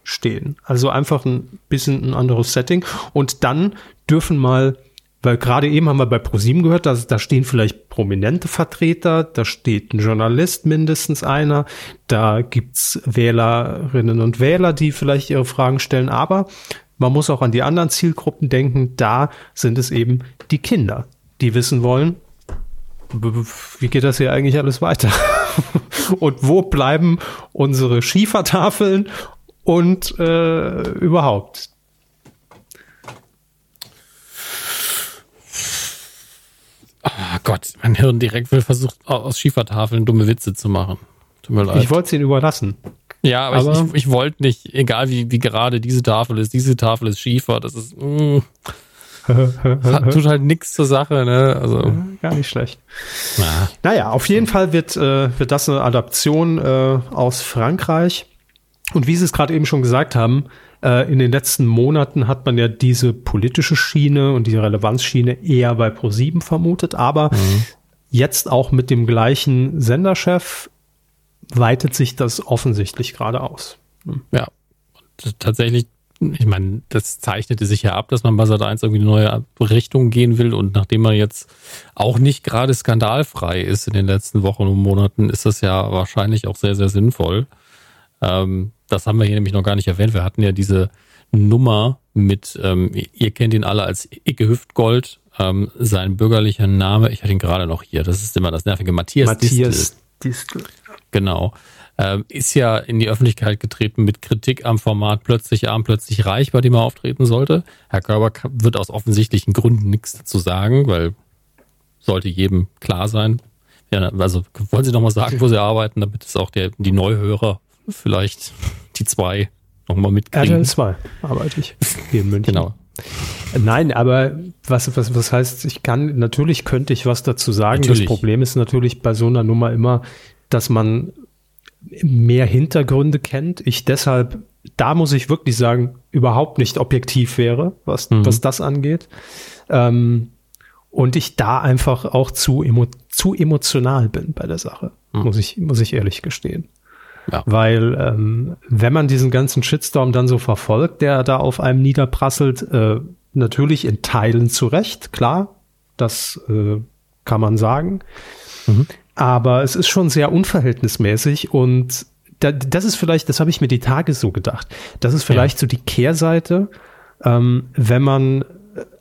stehen. Also einfach ein bisschen ein anderes Setting. Und dann dürfen mal, weil gerade eben haben wir bei ProSieben gehört, dass, da stehen vielleicht prominente Vertreter, da steht ein Journalist mindestens einer, da gibt's Wählerinnen und Wähler, die vielleicht ihre Fragen stellen, aber man muss auch an die anderen Zielgruppen denken, da sind es eben die Kinder, die wissen wollen, wie geht das hier eigentlich alles weiter? und wo bleiben unsere Schiefertafeln und äh, überhaupt. Gott, mein Hirn direkt will versucht, aus Schiefertafeln dumme Witze zu machen. Tut mir leid. Ich wollte es ihnen überlassen. Ja, aber, aber ich, ich, ich wollte nicht, egal wie, wie gerade diese Tafel ist, diese Tafel ist Schiefer, das ist. Mm, tut halt nichts zur Sache, ne? Also. Ja, gar nicht schlecht. Na. Naja, auf jeden Fall wird, äh, wird das eine Adaption äh, aus Frankreich. Und wie Sie es gerade eben schon gesagt haben, äh, in den letzten Monaten hat man ja diese politische Schiene und diese Relevanzschiene eher bei Pro7 vermutet, aber mhm. jetzt auch mit dem gleichen Senderchef weitet sich das offensichtlich gerade aus. Mhm. Ja, und tatsächlich ich meine, das zeichnete sich ja ab, dass man bei Sat 1 irgendwie eine neue Richtung gehen will. Und nachdem man jetzt auch nicht gerade skandalfrei ist in den letzten Wochen und Monaten, ist das ja wahrscheinlich auch sehr, sehr sinnvoll. Ähm, das haben wir hier nämlich noch gar nicht erwähnt. Wir hatten ja diese Nummer mit, ähm, ihr kennt ihn alle als Icke Hüftgold, ähm, sein bürgerlicher Name, ich hatte ihn gerade noch hier, das ist immer das nervige, Matthias, Matthias Distel. Distel. Genau. Ähm, ist ja in die Öffentlichkeit getreten mit Kritik am Format Plötzlich arm, plötzlich reich, bei dem er auftreten sollte. Herr Körber wird aus offensichtlichen Gründen nichts dazu sagen, weil sollte jedem klar sein. Ja, also wollen Sie noch mal sagen, wo Sie arbeiten, damit es auch der, die Neuhörer vielleicht die zwei nochmal mitkriegen. RTL 2 arbeite ich hier in München. Genau. Nein, aber was, was, was heißt, ich kann, natürlich könnte ich was dazu sagen. Natürlich. Das Problem ist natürlich bei so einer Nummer immer, dass man mehr Hintergründe kennt. Ich deshalb, da muss ich wirklich sagen, überhaupt nicht objektiv wäre, was, mhm. was das angeht. Ähm, und ich da einfach auch zu, emo, zu emotional bin bei der Sache, mhm. muss ich, muss ich ehrlich gestehen. Ja. Weil ähm, wenn man diesen ganzen Shitstorm dann so verfolgt, der da auf einem niederprasselt, äh, natürlich in Teilen zurecht, klar, das äh, kann man sagen. Mhm. Aber es ist schon sehr unverhältnismäßig und da, das ist vielleicht, das habe ich mir die Tage so gedacht, das ist vielleicht ja. so die Kehrseite, ähm, wenn man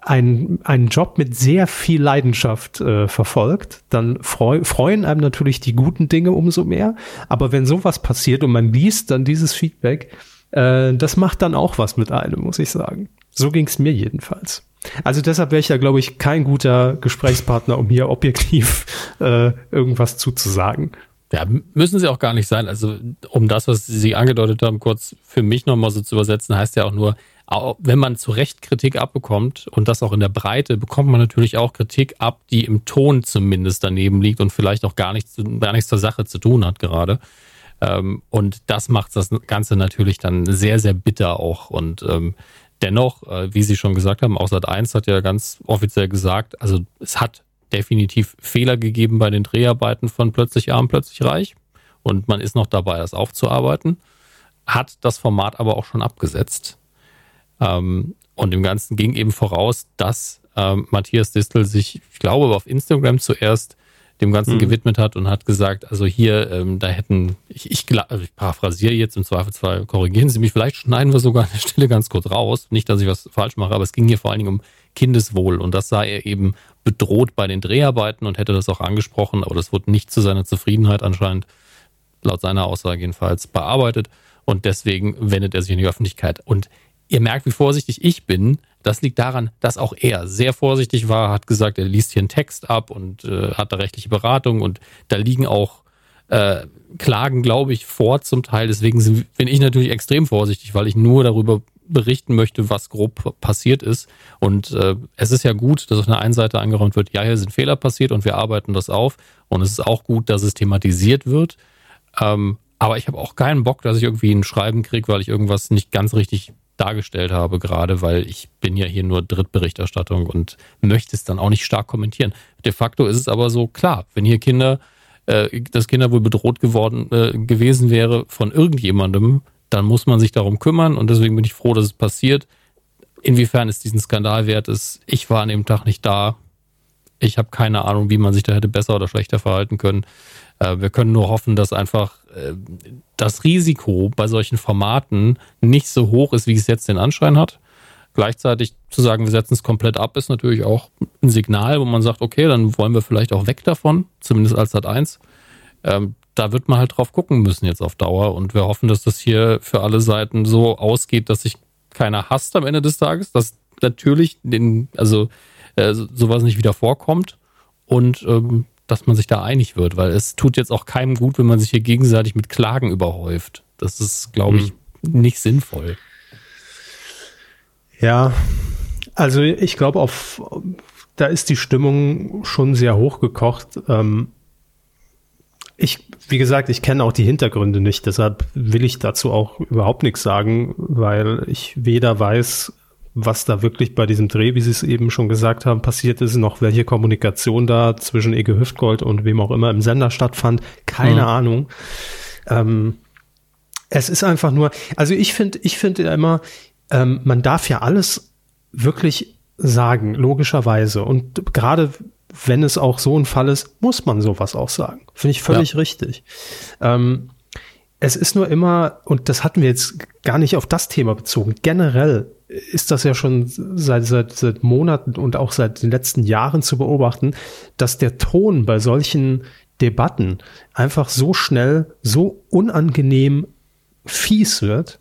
ein, einen Job mit sehr viel Leidenschaft äh, verfolgt, dann freu, freuen einem natürlich die guten Dinge umso mehr. Aber wenn sowas passiert und man liest dann dieses Feedback, äh, das macht dann auch was mit einem, muss ich sagen. So ging es mir jedenfalls. Also deshalb wäre ich ja, glaube ich, kein guter Gesprächspartner, um hier objektiv äh, irgendwas zuzusagen. Ja, müssen sie auch gar nicht sein. Also um das, was Sie angedeutet haben, kurz für mich nochmal so zu übersetzen, heißt ja auch nur, wenn man zu Recht Kritik abbekommt und das auch in der Breite, bekommt man natürlich auch Kritik ab, die im Ton zumindest daneben liegt und vielleicht auch gar nichts, gar nichts zur Sache zu tun hat gerade. Ähm, und das macht das Ganze natürlich dann sehr, sehr bitter auch. Und ähm, dennoch, äh, wie Sie schon gesagt haben, auch Sat 1 hat ja ganz offiziell gesagt, also es hat definitiv Fehler gegeben bei den Dreharbeiten von Plötzlich arm, plötzlich reich. Und man ist noch dabei, das aufzuarbeiten. Hat das Format aber auch schon abgesetzt. Ähm, und dem Ganzen ging eben voraus, dass ähm, Matthias Distel sich, ich glaube, auf Instagram zuerst dem Ganzen mhm. gewidmet hat und hat gesagt, also hier, ähm, da hätten, ich, ich, also ich paraphrasiere jetzt im Zweifelsfall, korrigieren Sie mich, vielleicht schneiden wir sogar an der Stelle ganz kurz raus. Nicht, dass ich was falsch mache, aber es ging hier vor allen Dingen um Kindeswohl und das sah er eben bedroht bei den Dreharbeiten und hätte das auch angesprochen, aber das wurde nicht zu seiner Zufriedenheit anscheinend, laut seiner Aussage jedenfalls, bearbeitet und deswegen wendet er sich in die Öffentlichkeit. Und ihr merkt, wie vorsichtig ich bin. Das liegt daran, dass auch er sehr vorsichtig war, hat gesagt, er liest hier einen Text ab und äh, hat da rechtliche Beratung und da liegen auch äh, Klagen, glaube ich, vor zum Teil. Deswegen bin ich natürlich extrem vorsichtig, weil ich nur darüber berichten möchte, was grob passiert ist. Und äh, es ist ja gut, dass auf der einen Seite angeräumt wird, ja, hier sind Fehler passiert und wir arbeiten das auf. Und es ist auch gut, dass es thematisiert wird. Ähm, aber ich habe auch keinen Bock, dass ich irgendwie ein Schreiben kriege, weil ich irgendwas nicht ganz richtig dargestellt habe, gerade weil ich bin ja hier nur Drittberichterstattung und möchte es dann auch nicht stark kommentieren. De facto ist es aber so, klar, wenn hier Kinder, äh, das Kinder wohl bedroht geworden äh, gewesen wäre von irgendjemandem, dann muss man sich darum kümmern und deswegen bin ich froh, dass es passiert. Inwiefern es diesen Skandal wert ist, ich war an dem Tag nicht da. Ich habe keine Ahnung, wie man sich da hätte besser oder schlechter verhalten können. Äh, wir können nur hoffen, dass einfach äh, das Risiko bei solchen Formaten nicht so hoch ist, wie es jetzt den Anschein hat. Gleichzeitig zu sagen, wir setzen es komplett ab, ist natürlich auch ein Signal, wo man sagt, okay, dann wollen wir vielleicht auch weg davon, zumindest als Sat 1. Ähm, da wird man halt drauf gucken müssen jetzt auf Dauer. Und wir hoffen, dass das hier für alle Seiten so ausgeht, dass sich keiner hasst am Ende des Tages, dass natürlich den, also äh, sowas nicht wieder vorkommt und ähm, dass man sich da einig wird, weil es tut jetzt auch keinem gut, wenn man sich hier gegenseitig mit Klagen überhäuft. Das ist, glaube ich, mhm. nicht sinnvoll. Ja, also ich glaube, auf da ist die Stimmung schon sehr hochgekocht. Ähm, ich, wie gesagt, ich kenne auch die Hintergründe nicht, deshalb will ich dazu auch überhaupt nichts sagen, weil ich weder weiß, was da wirklich bei diesem Dreh, wie Sie es eben schon gesagt haben, passiert ist, noch welche Kommunikation da zwischen Ege Hüftgold und wem auch immer im Sender stattfand. Keine mhm. Ahnung. Ähm, es ist einfach nur, also ich finde, ich finde immer, ähm, man darf ja alles wirklich sagen, logischerweise. Und gerade wenn es auch so ein Fall ist, muss man sowas auch sagen. Finde ich völlig ja. richtig. Ähm, es ist nur immer, und das hatten wir jetzt gar nicht auf das Thema bezogen, generell ist das ja schon seit, seit, seit Monaten und auch seit den letzten Jahren zu beobachten, dass der Ton bei solchen Debatten einfach so schnell, so unangenehm fies wird.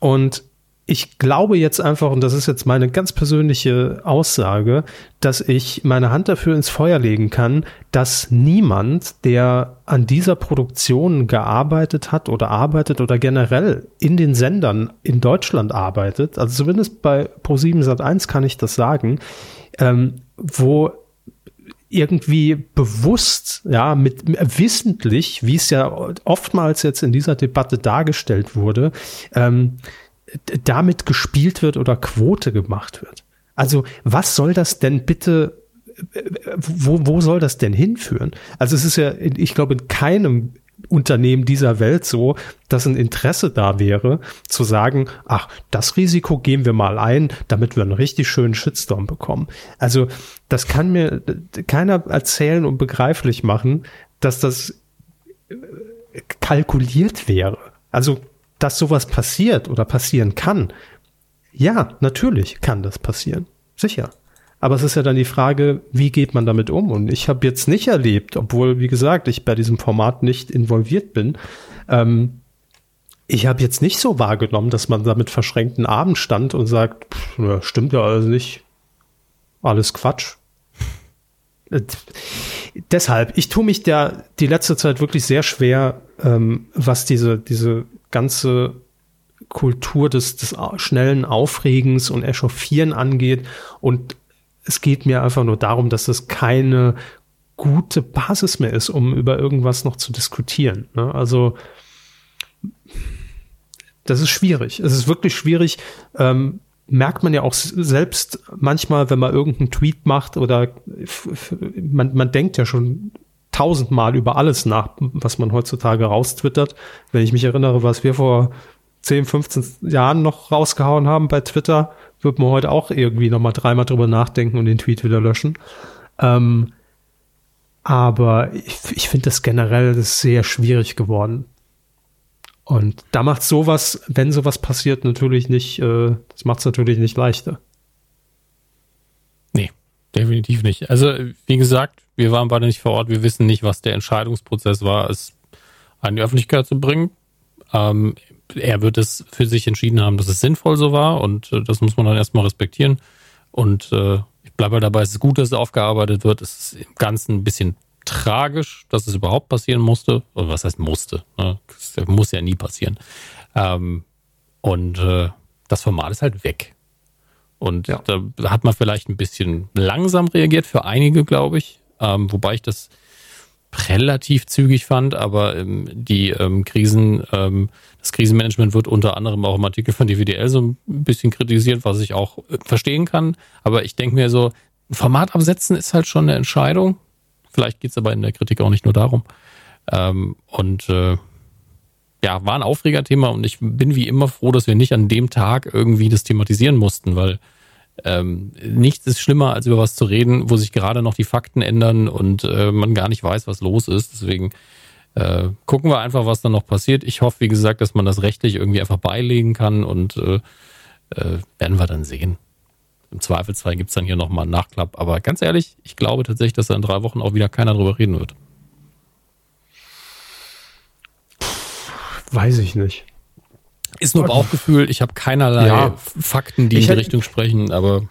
Und ich glaube jetzt einfach, und das ist jetzt meine ganz persönliche Aussage, dass ich meine Hand dafür ins Feuer legen kann, dass niemand, der an dieser Produktion gearbeitet hat oder arbeitet oder generell in den Sendern in Deutschland arbeitet, also zumindest bei Pro7 Sat1 kann ich das sagen, ähm, wo irgendwie bewusst, ja, mit wissentlich, wie es ja oftmals jetzt in dieser Debatte dargestellt wurde, ähm, damit gespielt wird oder Quote gemacht wird. Also was soll das denn bitte, wo, wo soll das denn hinführen? Also es ist ja, ich glaube, in keinem Unternehmen dieser Welt so, dass ein Interesse da wäre, zu sagen, ach, das Risiko gehen wir mal ein, damit wir einen richtig schönen Shitstorm bekommen. Also das kann mir keiner erzählen und begreiflich machen, dass das kalkuliert wäre. Also dass sowas passiert oder passieren kann. Ja, natürlich kann das passieren. Sicher. Aber es ist ja dann die Frage, wie geht man damit um? Und ich habe jetzt nicht erlebt, obwohl, wie gesagt, ich bei diesem Format nicht involviert bin, ähm, ich habe jetzt nicht so wahrgenommen, dass man da mit verschränkten Armen stand und sagt, pff, ja, stimmt ja alles nicht. Alles Quatsch. Äh, deshalb, ich tue mich der die letzte Zeit wirklich sehr schwer, ähm, was diese, diese ganze Kultur des, des schnellen Aufregens und Echauffieren angeht. Und es geht mir einfach nur darum, dass es keine gute Basis mehr ist, um über irgendwas noch zu diskutieren. Ne? Also das ist schwierig. Es ist wirklich schwierig. Ähm, merkt man ja auch selbst manchmal, wenn man irgendeinen Tweet macht oder man, man denkt ja schon tausendmal über alles nach, was man heutzutage raustwittert. Wenn ich mich erinnere, was wir vor 10, 15 Jahren noch rausgehauen haben bei Twitter, wird man heute auch irgendwie nochmal dreimal drüber nachdenken und den Tweet wieder löschen. Ähm, aber ich, ich finde das generell sehr schwierig geworden. Und da macht sowas, wenn sowas passiert, natürlich nicht, äh, das macht es natürlich nicht leichter. Nee, definitiv nicht. Also, wie gesagt, wir waren beide nicht vor Ort. Wir wissen nicht, was der Entscheidungsprozess war, es an die Öffentlichkeit zu bringen. Ähm, er wird es für sich entschieden haben, dass es sinnvoll so war und äh, das muss man dann erstmal respektieren. Und äh, ich bleibe dabei, es ist gut, dass es aufgearbeitet wird. Es ist im Ganzen ein bisschen tragisch, dass es überhaupt passieren musste. Oder was heißt musste? Ne? Das muss ja nie passieren. Ähm, und äh, das Format ist halt weg. Und ja. da hat man vielleicht ein bisschen langsam reagiert für einige, glaube ich. Ähm, wobei ich das relativ zügig fand, aber ähm, die ähm, Krisen, ähm, das Krisenmanagement wird unter anderem auch im Artikel von DVDL so ein bisschen kritisiert, was ich auch äh, verstehen kann. Aber ich denke mir so, ein Format absetzen ist halt schon eine Entscheidung. Vielleicht geht's aber in der Kritik auch nicht nur darum. Ähm, und äh, ja, war ein Aufregerthema und ich bin wie immer froh, dass wir nicht an dem Tag irgendwie das thematisieren mussten, weil ähm, nichts ist schlimmer, als über was zu reden, wo sich gerade noch die Fakten ändern und äh, man gar nicht weiß, was los ist. Deswegen äh, gucken wir einfach, was dann noch passiert. Ich hoffe, wie gesagt, dass man das rechtlich irgendwie einfach beilegen kann und äh, äh, werden wir dann sehen. Im Zweifelsfall gibt's dann hier nochmal einen Nachklapp. Aber ganz ehrlich, ich glaube tatsächlich, dass da in drei Wochen auch wieder keiner drüber reden wird. Weiß ich nicht. Ist nur Bauchgefühl. Ich habe keinerlei ja. Fakten, die in die Richtung sprechen, aber.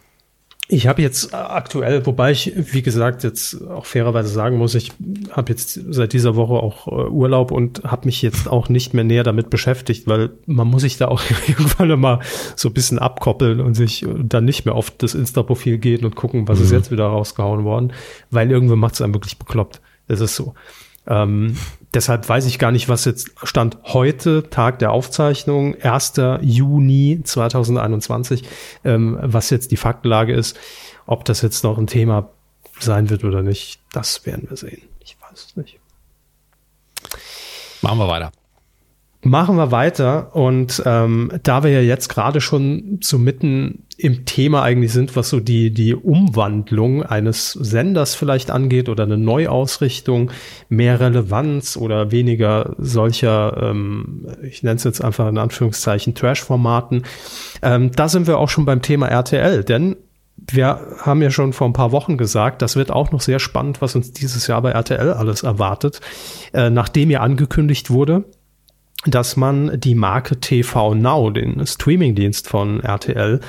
Ich habe jetzt aktuell, wobei ich, wie gesagt, jetzt auch fairerweise sagen muss, ich habe jetzt seit dieser Woche auch äh, Urlaub und habe mich jetzt auch nicht mehr näher damit beschäftigt, weil man muss sich da auch irgendwann mal so ein bisschen abkoppeln und sich dann nicht mehr auf das Insta-Profil gehen und gucken, was mhm. ist jetzt wieder rausgehauen worden, weil irgendwann macht es einem wirklich bekloppt. Das ist so. Ähm, deshalb weiß ich gar nicht, was jetzt stand heute, Tag der Aufzeichnung, 1. Juni 2021, ähm, was jetzt die Faktenlage ist. Ob das jetzt noch ein Thema sein wird oder nicht, das werden wir sehen. Ich weiß es nicht. Machen wir weiter. Machen wir weiter und ähm, da wir ja jetzt gerade schon so mitten im Thema eigentlich sind, was so die, die Umwandlung eines Senders vielleicht angeht oder eine Neuausrichtung, mehr Relevanz oder weniger solcher, ähm, ich nenne es jetzt einfach in Anführungszeichen, Trash-Formaten, ähm, da sind wir auch schon beim Thema RTL, denn wir haben ja schon vor ein paar Wochen gesagt, das wird auch noch sehr spannend, was uns dieses Jahr bei RTL alles erwartet, äh, nachdem ja angekündigt wurde, dass man die Marke TV Now, den Streamingdienst von RTL,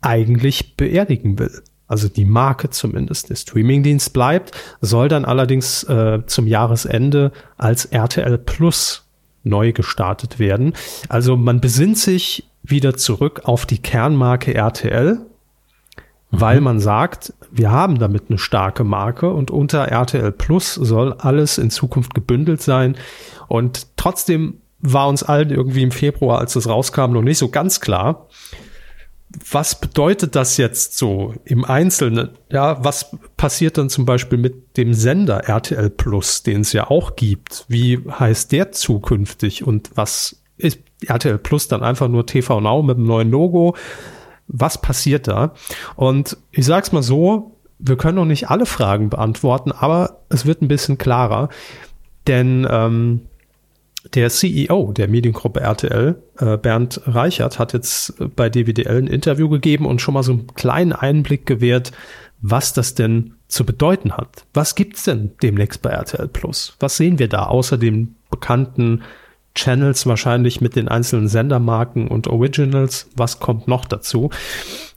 eigentlich beerdigen will. Also die Marke zumindest. Der Streamingdienst bleibt, soll dann allerdings äh, zum Jahresende als RTL Plus neu gestartet werden. Also man besinnt sich wieder zurück auf die Kernmarke RTL, mhm. weil man sagt, wir haben damit eine starke Marke und unter RTL Plus soll alles in Zukunft gebündelt sein. Und trotzdem war uns allen irgendwie im Februar, als das rauskam, noch nicht so ganz klar. Was bedeutet das jetzt so im Einzelnen? Ja, was passiert dann zum Beispiel mit dem Sender RTL Plus, den es ja auch gibt? Wie heißt der zukünftig und was ist RTL Plus dann einfach nur TV Now mit einem neuen Logo? Was passiert da? Und ich sag's mal so, wir können noch nicht alle Fragen beantworten, aber es wird ein bisschen klarer, denn ähm, der CEO der Mediengruppe RTL, äh, Bernd Reichert, hat jetzt bei DWDL ein Interview gegeben und schon mal so einen kleinen Einblick gewährt, was das denn zu bedeuten hat. Was gibt's denn demnächst bei RTL Plus? Was sehen wir da außer dem bekannten Channels wahrscheinlich mit den einzelnen Sendermarken und Originals. Was kommt noch dazu?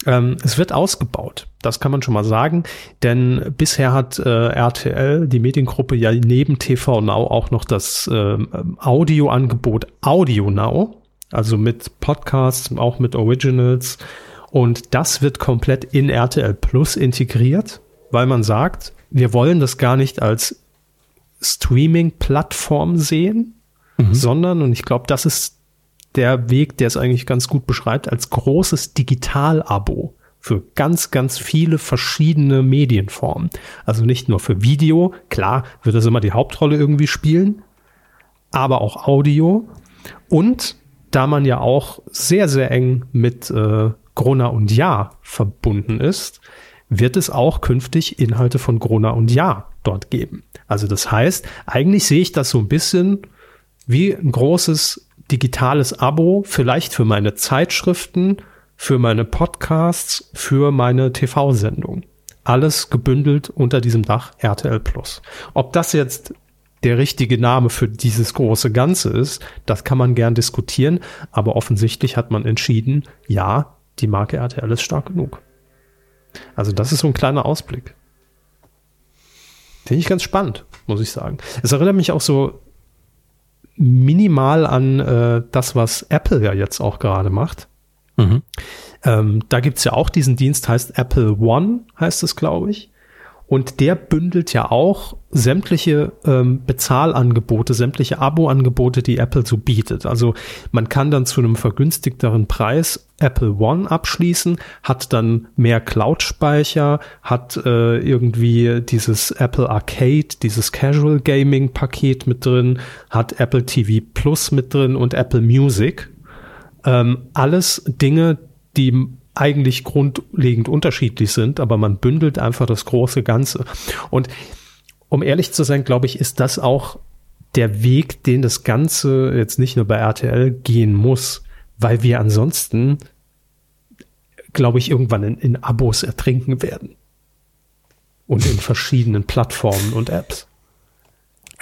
Ähm, es wird ausgebaut. Das kann man schon mal sagen, denn bisher hat äh, RTL, die Mediengruppe, ja neben TV Now auch noch das äh, Audioangebot Audio Now, also mit Podcasts, auch mit Originals. Und das wird komplett in RTL Plus integriert, weil man sagt, wir wollen das gar nicht als Streaming-Plattform sehen, mhm. sondern, und ich glaube, das ist der Weg, der es eigentlich ganz gut beschreibt, als großes Digital-Abo für ganz, ganz viele verschiedene Medienformen. Also nicht nur für Video, klar wird das immer die Hauptrolle irgendwie spielen, aber auch Audio. Und da man ja auch sehr, sehr eng mit äh, Grona und Ja verbunden ist, wird es auch künftig Inhalte von Grona und Ja dort geben. Also das heißt, eigentlich sehe ich das so ein bisschen wie ein großes digitales Abo, vielleicht für meine Zeitschriften, für meine Podcasts, für meine TV-Sendung. Alles gebündelt unter diesem Dach RTL Plus. Ob das jetzt der richtige Name für dieses große Ganze ist, das kann man gern diskutieren, aber offensichtlich hat man entschieden, ja, die Marke RTL ist stark genug. Also das ist so ein kleiner Ausblick. Finde ich ganz spannend, muss ich sagen. Es erinnert mich auch so minimal an äh, das, was Apple ja jetzt auch gerade macht. Mhm. Ähm, da gibt's ja auch diesen Dienst, heißt Apple One, heißt es, glaube ich. Und der bündelt ja auch sämtliche ähm, Bezahlangebote, sämtliche Abo-Angebote, die Apple so bietet. Also man kann dann zu einem vergünstigteren Preis Apple One abschließen, hat dann mehr Cloud-Speicher, hat äh, irgendwie dieses Apple Arcade, dieses Casual Gaming Paket mit drin, hat Apple TV Plus mit drin und Apple Music. Ähm, alles Dinge, die eigentlich grundlegend unterschiedlich sind, aber man bündelt einfach das große Ganze. Und um ehrlich zu sein, glaube ich, ist das auch der Weg, den das Ganze jetzt nicht nur bei RTL gehen muss, weil wir ansonsten, glaube ich, irgendwann in, in Abos ertrinken werden. Und in verschiedenen Plattformen und Apps.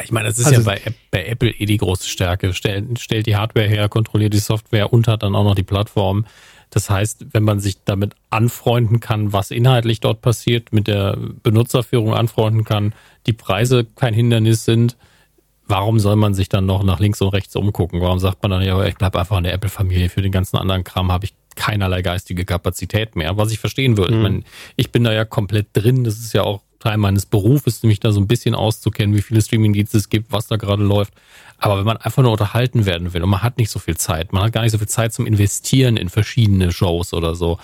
Ich meine, das ist also, ja bei, bei, Apple eh die große Stärke. Stellt, stellt die Hardware her, kontrolliert die Software und hat dann auch noch die Plattform. Das heißt, wenn man sich damit anfreunden kann, was inhaltlich dort passiert, mit der Benutzerführung anfreunden kann, die Preise kein Hindernis sind, warum soll man sich dann noch nach links und rechts umgucken? Warum sagt man dann, ja, ich bleibe einfach in der Apple-Familie, für den ganzen anderen Kram habe ich keinerlei geistige Kapazität mehr, was ich verstehen würde. Mhm. Ich, meine, ich bin da ja komplett drin, das ist ja auch Teil meines Berufes, mich da so ein bisschen auszukennen, wie viele Streaming-Dienste es gibt, was da gerade läuft. Aber wenn man einfach nur unterhalten werden will und man hat nicht so viel Zeit, man hat gar nicht so viel Zeit zum Investieren in verschiedene Shows oder so,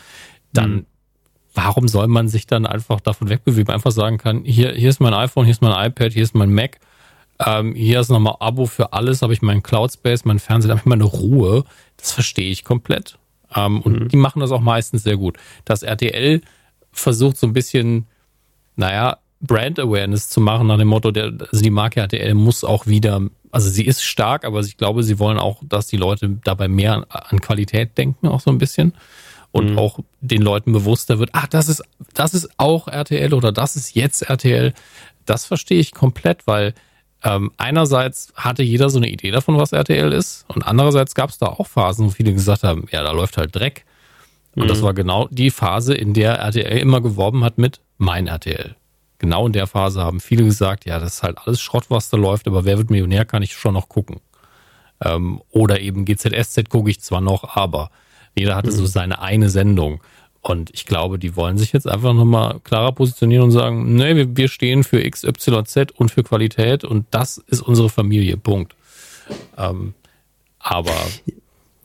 dann mhm. warum soll man sich dann einfach davon wegbewegen? Einfach sagen kann, hier, hier ist mein iPhone, hier ist mein iPad, hier ist mein Mac, ähm, hier ist nochmal Abo für alles, habe ich meinen Cloud Space, mein Fernseher, habe ich meine Ruhe. Das verstehe ich komplett. Ähm, und mhm. die machen das auch meistens sehr gut. Das RTL versucht so ein bisschen, naja, Brand Awareness zu machen nach dem Motto, der, also die Marke RTL muss auch wieder, also sie ist stark, aber ich glaube, sie wollen auch, dass die Leute dabei mehr an, an Qualität denken, auch so ein bisschen. Und mhm. auch den Leuten bewusster wird, ach, das ist, das ist auch RTL oder das ist jetzt RTL. Das verstehe ich komplett, weil ähm, einerseits hatte jeder so eine Idee davon, was RTL ist, und andererseits gab es da auch Phasen, wo viele gesagt haben, ja, da läuft halt Dreck. Und mhm. das war genau die Phase, in der RTL immer geworben hat mit mein RTL genau in der Phase haben viele gesagt, ja, das ist halt alles Schrott, was da läuft, aber wer wird Millionär, kann ich schon noch gucken. Ähm, oder eben GZSZ gucke ich zwar noch, aber jeder hatte mhm. so seine eine Sendung. Und ich glaube, die wollen sich jetzt einfach nochmal klarer positionieren und sagen, nee, wir, wir stehen für XYZ und für Qualität und das ist unsere Familie. Punkt. Ähm, aber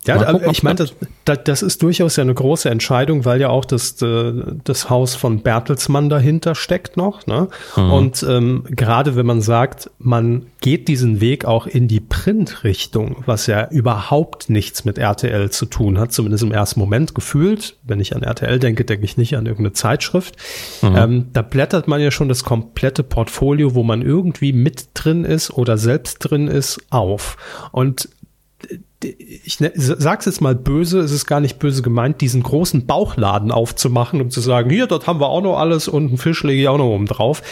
ja, gucken, ich meine, das, das, ist durchaus ja eine große Entscheidung, weil ja auch das, äh, das Haus von Bertelsmann dahinter steckt noch. Ne? Mhm. Und ähm, gerade wenn man sagt, man geht diesen Weg auch in die Print-Richtung, was ja überhaupt nichts mit RTL zu tun hat, zumindest im ersten Moment gefühlt. Wenn ich an RTL denke, denke ich nicht an irgendeine Zeitschrift. Mhm. Ähm, da blättert man ja schon das komplette Portfolio, wo man irgendwie mit drin ist oder selbst drin ist, auf. Und ich ne, sag's jetzt mal böse, es ist gar nicht böse gemeint, diesen großen Bauchladen aufzumachen und zu sagen, hier, dort haben wir auch noch alles und einen Fisch lege ich auch noch oben drauf.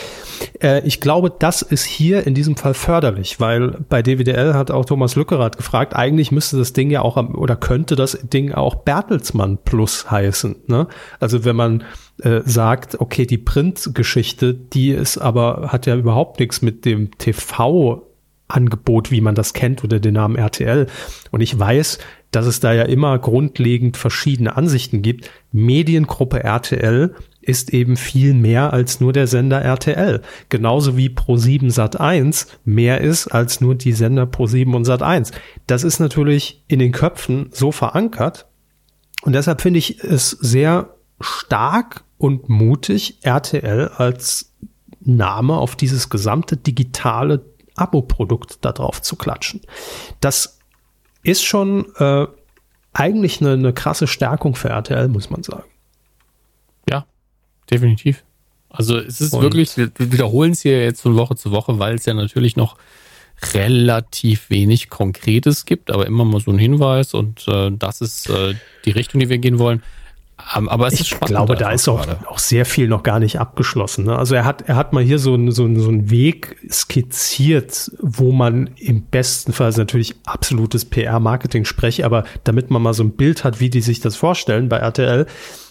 Äh, ich glaube, das ist hier in diesem Fall förderlich, weil bei DWDL hat auch Thomas Lückerath gefragt, eigentlich müsste das Ding ja auch, oder könnte das Ding auch Bertelsmann Plus heißen. Ne? Also wenn man äh, sagt, okay, die Printgeschichte, die ist aber, hat ja überhaupt nichts mit dem TV Angebot, wie man das kennt, oder den Namen RTL. Und ich weiß, dass es da ja immer grundlegend verschiedene Ansichten gibt. Mediengruppe RTL ist eben viel mehr als nur der Sender RTL. Genauso wie Pro7 Sat1 mehr ist als nur die Sender Pro7 und Sat1. Das ist natürlich in den Köpfen so verankert. Und deshalb finde ich es sehr stark und mutig, RTL als Name auf dieses gesamte digitale Abo-Produkt da drauf zu klatschen. Das ist schon äh, eigentlich eine, eine krasse Stärkung für RTL, muss man sagen. Ja, definitiv. Also es ist Und wirklich, wir wiederholen es hier jetzt von Woche zu Woche, weil es ja natürlich noch relativ wenig Konkretes gibt, aber immer mal so ein Hinweis und äh, das ist äh, die Richtung, die wir gehen wollen. Ähm, aber es ich ist spannend. Ich glaube, da ist auch, auch sehr viel noch gar nicht abgeschlossen. Ne? Also er hat, er hat mal hier so, ein, so, ein, so einen Weg skizziert, wo man im besten Fall natürlich absolutes PR-Marketing spreche, aber damit man mal so ein Bild hat, wie die sich das vorstellen bei RTL,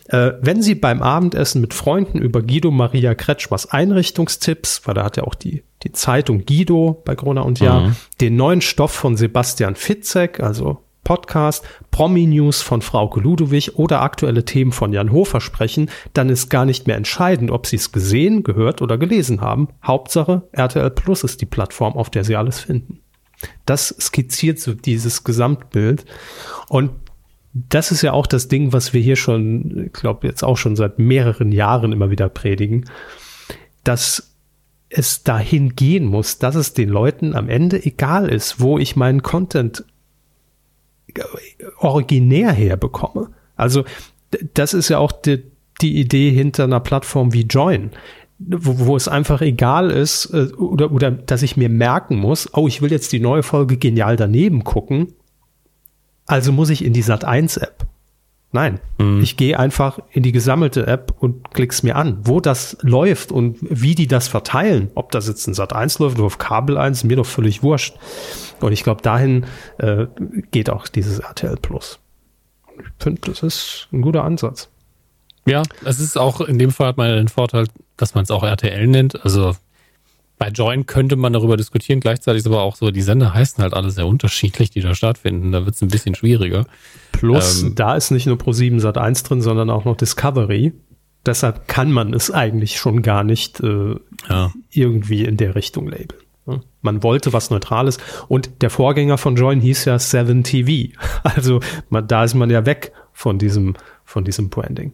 äh, wenn Sie beim Abendessen mit Freunden über Guido Maria Kretschmers Einrichtungstipps, weil da hat ja auch die, die Zeitung Guido bei Corona und Ja, mhm. den neuen Stoff von Sebastian Fitzek, also Podcast Promi-News von Frauke Ludowig oder aktuelle Themen von Jan Hofer sprechen, dann ist gar nicht mehr entscheidend, ob Sie es gesehen, gehört oder gelesen haben. Hauptsache, RTL Plus ist die Plattform, auf der Sie alles finden. Das skizziert so dieses Gesamtbild. Und das ist ja auch das Ding, was wir hier schon, ich glaube, jetzt auch schon seit mehreren Jahren immer wieder predigen, dass es dahin gehen muss, dass es den Leuten am Ende egal ist, wo ich meinen Content originär herbekomme. Also das ist ja auch die, die Idee hinter einer Plattform wie Join, wo, wo es einfach egal ist äh, oder, oder dass ich mir merken muss, oh, ich will jetzt die neue Folge genial daneben gucken, also muss ich in die Sat1 App. Nein, mhm. ich gehe einfach in die gesammelte App und klick's mir an. Wo das läuft und wie die das verteilen, ob das jetzt in Sat 1 läuft oder auf Kabel 1, mir doch völlig wurscht. Und ich glaube, dahin äh, geht auch dieses RTL Plus. Ich finde, das ist ein guter Ansatz. Ja, es ist auch, in dem Fall hat man den Vorteil, dass man es auch RTL nennt. Also bei Join könnte man darüber diskutieren. Gleichzeitig ist aber auch so, die Sender heißen halt alle sehr unterschiedlich, die da stattfinden. Da wird es ein bisschen schwieriger. Plus, ähm, da ist nicht nur Pro7 Sat 1 drin, sondern auch noch Discovery. Deshalb kann man es eigentlich schon gar nicht äh, ja. irgendwie in der Richtung labeln. Man wollte was Neutrales und der Vorgänger von Join hieß ja 7 TV. Also man, da ist man ja weg von diesem, von diesem Branding.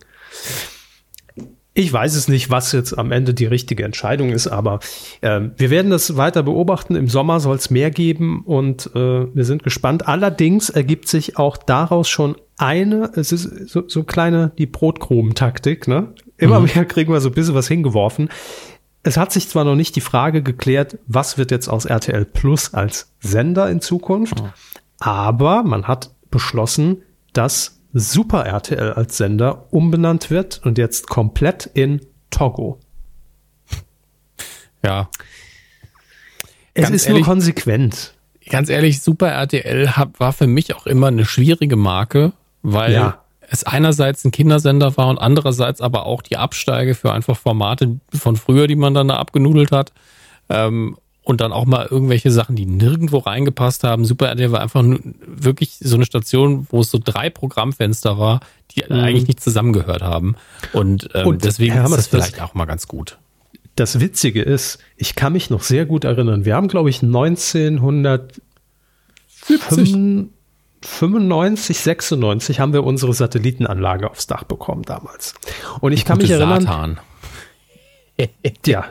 Ich weiß es nicht, was jetzt am Ende die richtige Entscheidung ist, aber äh, wir werden das weiter beobachten. Im Sommer soll es mehr geben und äh, wir sind gespannt. Allerdings ergibt sich auch daraus schon eine, es ist so, so kleine die Brotkrumen-Taktik. Ne? Immer mhm. mehr kriegen wir so ein bisschen was hingeworfen. Es hat sich zwar noch nicht die Frage geklärt, was wird jetzt aus RTL Plus als Sender in Zukunft, mhm. aber man hat beschlossen, dass Super RTL als Sender umbenannt wird und jetzt komplett in Togo. Ja. Es ganz ist ehrlich, nur konsequent. Ganz ehrlich, Super RTL hab, war für mich auch immer eine schwierige Marke, weil ja. es einerseits ein Kindersender war und andererseits aber auch die Absteige für einfach Formate von früher, die man dann da abgenudelt hat. Ähm, und dann auch mal irgendwelche Sachen, die nirgendwo reingepasst haben. Super RTL war einfach wirklich so eine Station, wo es so drei Programmfenster war, die mhm. eigentlich nicht zusammengehört haben. Und, ähm, und deswegen ist das vielleicht das, auch mal ganz gut. Das Witzige ist, ich kann mich noch sehr gut erinnern. Wir haben, glaube ich, 1995, 96 haben wir unsere Satellitenanlage aufs Dach bekommen damals. Und ich kann mich erinnern. Satan ja,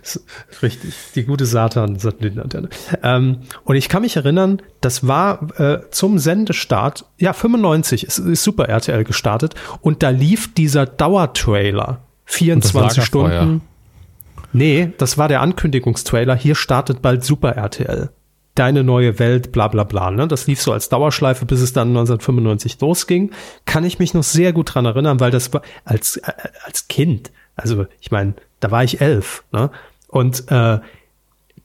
richtig. Die gute Satan-Satellitenantenne. Ähm, und ich kann mich erinnern, das war äh, zum Sendestart, ja, 95 ist, ist Super RTL gestartet und da lief dieser Dauertrailer. 24 Stunden. Nee, das war der Ankündigungstrailer. Hier startet bald Super RTL. Deine neue Welt, bla bla bla. Ne? Das lief so als Dauerschleife, bis es dann 1995 losging. Kann ich mich noch sehr gut dran erinnern, weil das war als, äh, als Kind. Also ich meine, da war ich elf, ne? Und äh,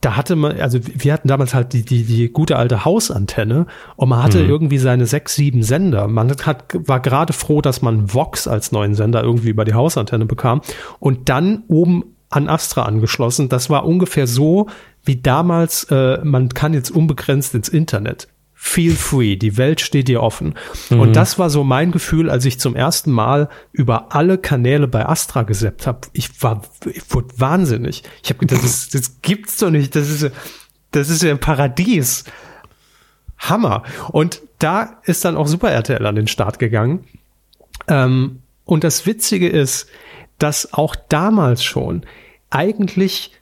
da hatte man, also wir hatten damals halt die, die, die gute alte Hausantenne und man hatte mhm. irgendwie seine sechs, sieben Sender. Man hat, war gerade froh, dass man Vox als neuen Sender irgendwie über die Hausantenne bekam und dann oben an Astra angeschlossen. Das war ungefähr so wie damals, äh, man kann jetzt unbegrenzt ins Internet feel free, die Welt steht dir offen. Mhm. Und das war so mein Gefühl, als ich zum ersten Mal über alle Kanäle bei Astra gesappt habe. Ich war, ich wurde wahnsinnig. Ich habe gedacht, das, das gibt's doch nicht. Das ist, das ist ja ein Paradies. Hammer. Und da ist dann auch Super RTL an den Start gegangen. Ähm, und das Witzige ist, dass auch damals schon eigentlich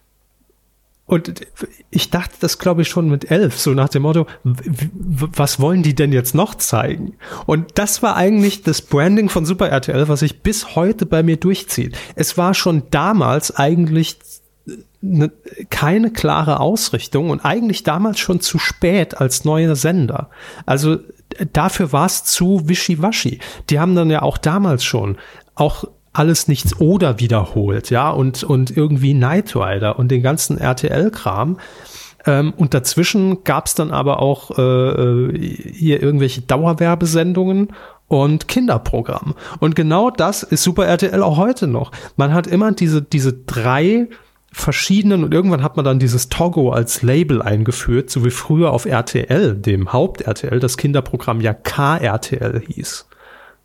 und ich dachte das, glaube ich, schon mit elf, so nach dem Motto, was wollen die denn jetzt noch zeigen? Und das war eigentlich das Branding von Super RTL, was sich bis heute bei mir durchzieht. Es war schon damals eigentlich ne, keine klare Ausrichtung und eigentlich damals schon zu spät als neuer Sender. Also dafür war es zu wischiwaschi. Die haben dann ja auch damals schon auch alles nichts oder wiederholt, ja, und, und irgendwie Knight Rider und den ganzen RTL-Kram. Ähm, und dazwischen gab es dann aber auch äh, äh, hier irgendwelche Dauerwerbesendungen und Kinderprogramm. Und genau das ist Super RTL auch heute noch. Man hat immer diese, diese drei verschiedenen und irgendwann hat man dann dieses Togo als Label eingeführt, so wie früher auf RTL, dem Haupt-RTL, das Kinderprogramm ja KRTL hieß,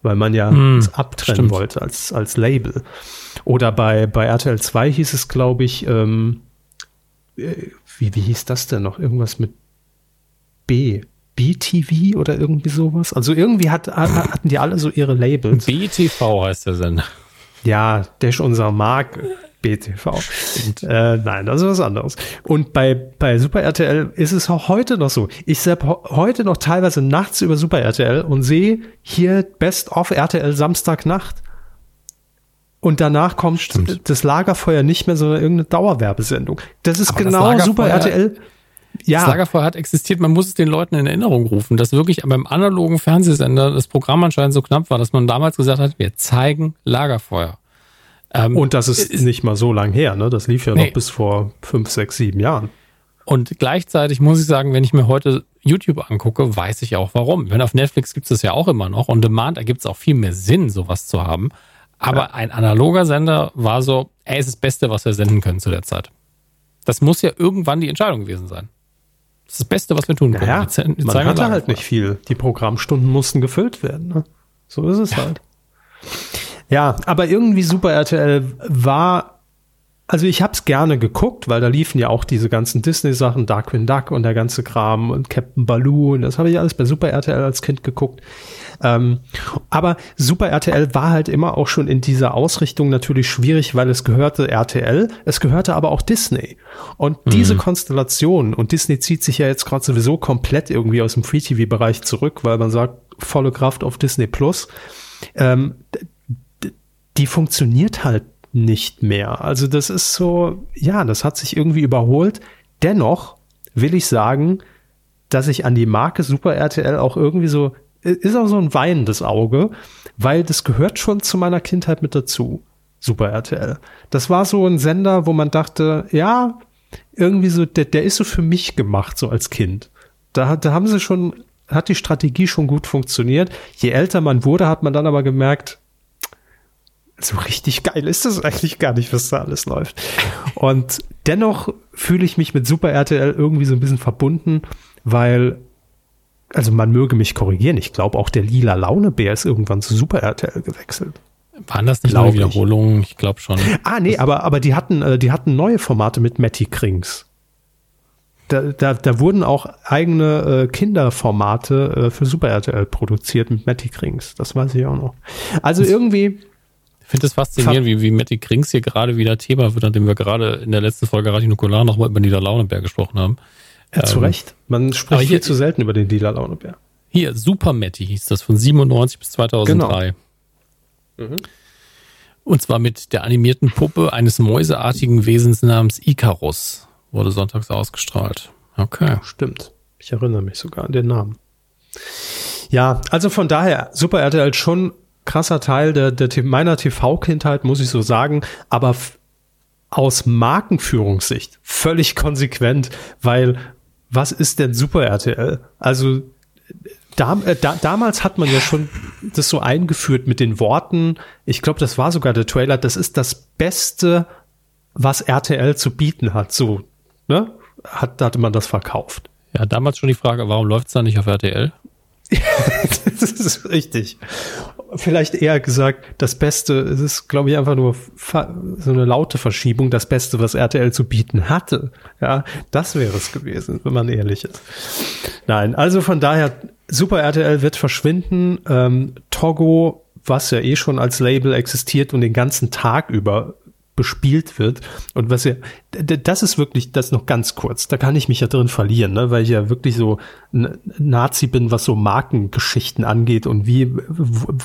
weil man ja Hm, es abtrennen stimmt. wollte als, als Label. Oder bei, bei RTL 2 hieß es, glaube ich, ähm, äh, wie, wie hieß das denn noch? Irgendwas mit B. BTV oder irgendwie sowas? Also irgendwie hat, hat- hatten die alle so ihre Labels. BTV heißt der Sender. Ja, Dash unser Mark BTV. Äh, nein, das ist was anderes. Und bei, bei Super RTL ist es auch heute noch so. Ich sehe heute noch teilweise nachts über Super RTL und sehe hier Best of RTL Samstagnacht. Und danach kommt Stimmt. das Lagerfeuer nicht mehr, sondern irgendeine Dauerwerbesendung. Das ist Aber das genau Super Lagerfeuer- RTL. Das Ja, Lagerfeuer hat existiert, man muss es den Leuten in Erinnerung rufen, dass wirklich beim analogen Fernsehsender das Programm anscheinend so knapp war, dass man damals gesagt hat, wir zeigen Lagerfeuer. Ähm, und das ist nicht mal so lang her, ne? Das lief ja Nee. noch bis vor fünf, sechs, sieben Jahren. Und gleichzeitig muss ich sagen, wenn ich mir heute YouTube angucke, weiß ich auch warum. Wenn auf Netflix gibt es das ja auch immer noch. On Demand ergibt es auch viel mehr Sinn, sowas zu haben. Aber ein analoger Sender war so, ey, es ist das Beste, was wir senden können zu der Zeit. Das muss ja irgendwann die Entscheidung gewesen sein. Das ist das Beste, was wir tun können. Naja, wir man hatte halt Lagerfeuer. nicht viel. Die Programmstunden mussten gefüllt werden. Ne? So ist es halt. Ja, aber irgendwie Super RTL war, also ich habe es gerne geguckt, weil da liefen ja auch diese ganzen Disney-Sachen, Darkwing Duck und der ganze Kram und Captain Baloo und das habe ich alles bei Super RTL als Kind geguckt. Ähm, aber Super RTL war halt immer auch schon in dieser Ausrichtung natürlich schwierig, weil es gehörte RTL, es gehörte aber auch Disney. Und diese Konstellation, und Disney zieht sich ja jetzt gerade sowieso komplett irgendwie aus dem Free-TV-Bereich zurück, weil man sagt, volle Kraft auf Disney Plus, ähm, die funktioniert halt nicht mehr. Also das ist so, ja, das hat sich irgendwie überholt. Dennoch will ich sagen, dass ich an die Marke Super RTL auch irgendwie so, ist auch so ein weinendes Auge, weil das gehört schon zu meiner Kindheit mit dazu. Super RTL. Das war so ein Sender, wo man dachte, ja, irgendwie so, der, der ist so für mich gemacht, so als Kind. Da, da haben sie schon, hat die Strategie schon gut funktioniert. Je älter man wurde, hat man dann aber gemerkt, so richtig geil ist das eigentlich gar nicht, was da alles läuft. Und dennoch fühle ich mich mit Super RTL irgendwie so ein bisschen verbunden, weil, also man möge mich korrigieren, ich glaube auch der lila Launebär ist irgendwann zu Super RTL gewechselt. Waren das nicht ich. Wiederholungen? Ich glaube schon. Ah, nee, aber, aber die hatten, äh, die hatten neue Formate mit Matty Krings. Da, da, da wurden auch eigene äh, Kinderformate äh, für Super RTL produziert mit Matty Krings. Das weiß ich auch noch. Also irgendwie, Ich finde es faszinierend, wie, wie Matti Krings hier gerade wieder Thema wird, nachdem wir gerade in der letzten Folge Radio Nukular nochmal über Nieder Launeberg gesprochen haben. ja, zu Ähm, Recht. Man spricht hier- viel zu selten über den lila Launebär. Hier, Super Matti hieß das, von 97 bis 2003. Mhm. Und zwar mit der animierten Puppe eines mäuseartigen Wesens namens Icarus. Wurde sonntags ausgestrahlt. Okay. Stimmt. Ich erinnere mich sogar an den Namen. Ja, also von daher, Super RTL schon krasser Teil der, der meiner TV-Kindheit, muss ich so sagen, aber aus Markenführungssicht völlig konsequent, weil was ist denn Super RTL? Also da, äh, da, damals hat man ja schon das so eingeführt mit den Worten, ich glaube, das war sogar der Trailer, das ist das Beste, was RTL zu bieten hat. So, ne? Hat, hatte man das verkauft. Ja, damals schon die Frage, warum läuft es da nicht auf RTL? das ist richtig. Vielleicht eher gesagt, das Beste, es ist, glaube ich, einfach nur so eine laute Verschiebung, das Beste, was RTL zu bieten hatte. Ja, das wäre es gewesen, wenn man ehrlich ist. Nein, also von daher, Super RTL wird verschwinden. Ähm, Togo, was ja eh schon als Label existiert und den ganzen Tag über bespielt wird und was ja, das ist wirklich, das noch ganz kurz, da kann ich mich ja drin verlieren, ne, weil ich ja wirklich so Nazi bin, was so Markengeschichten angeht und wie,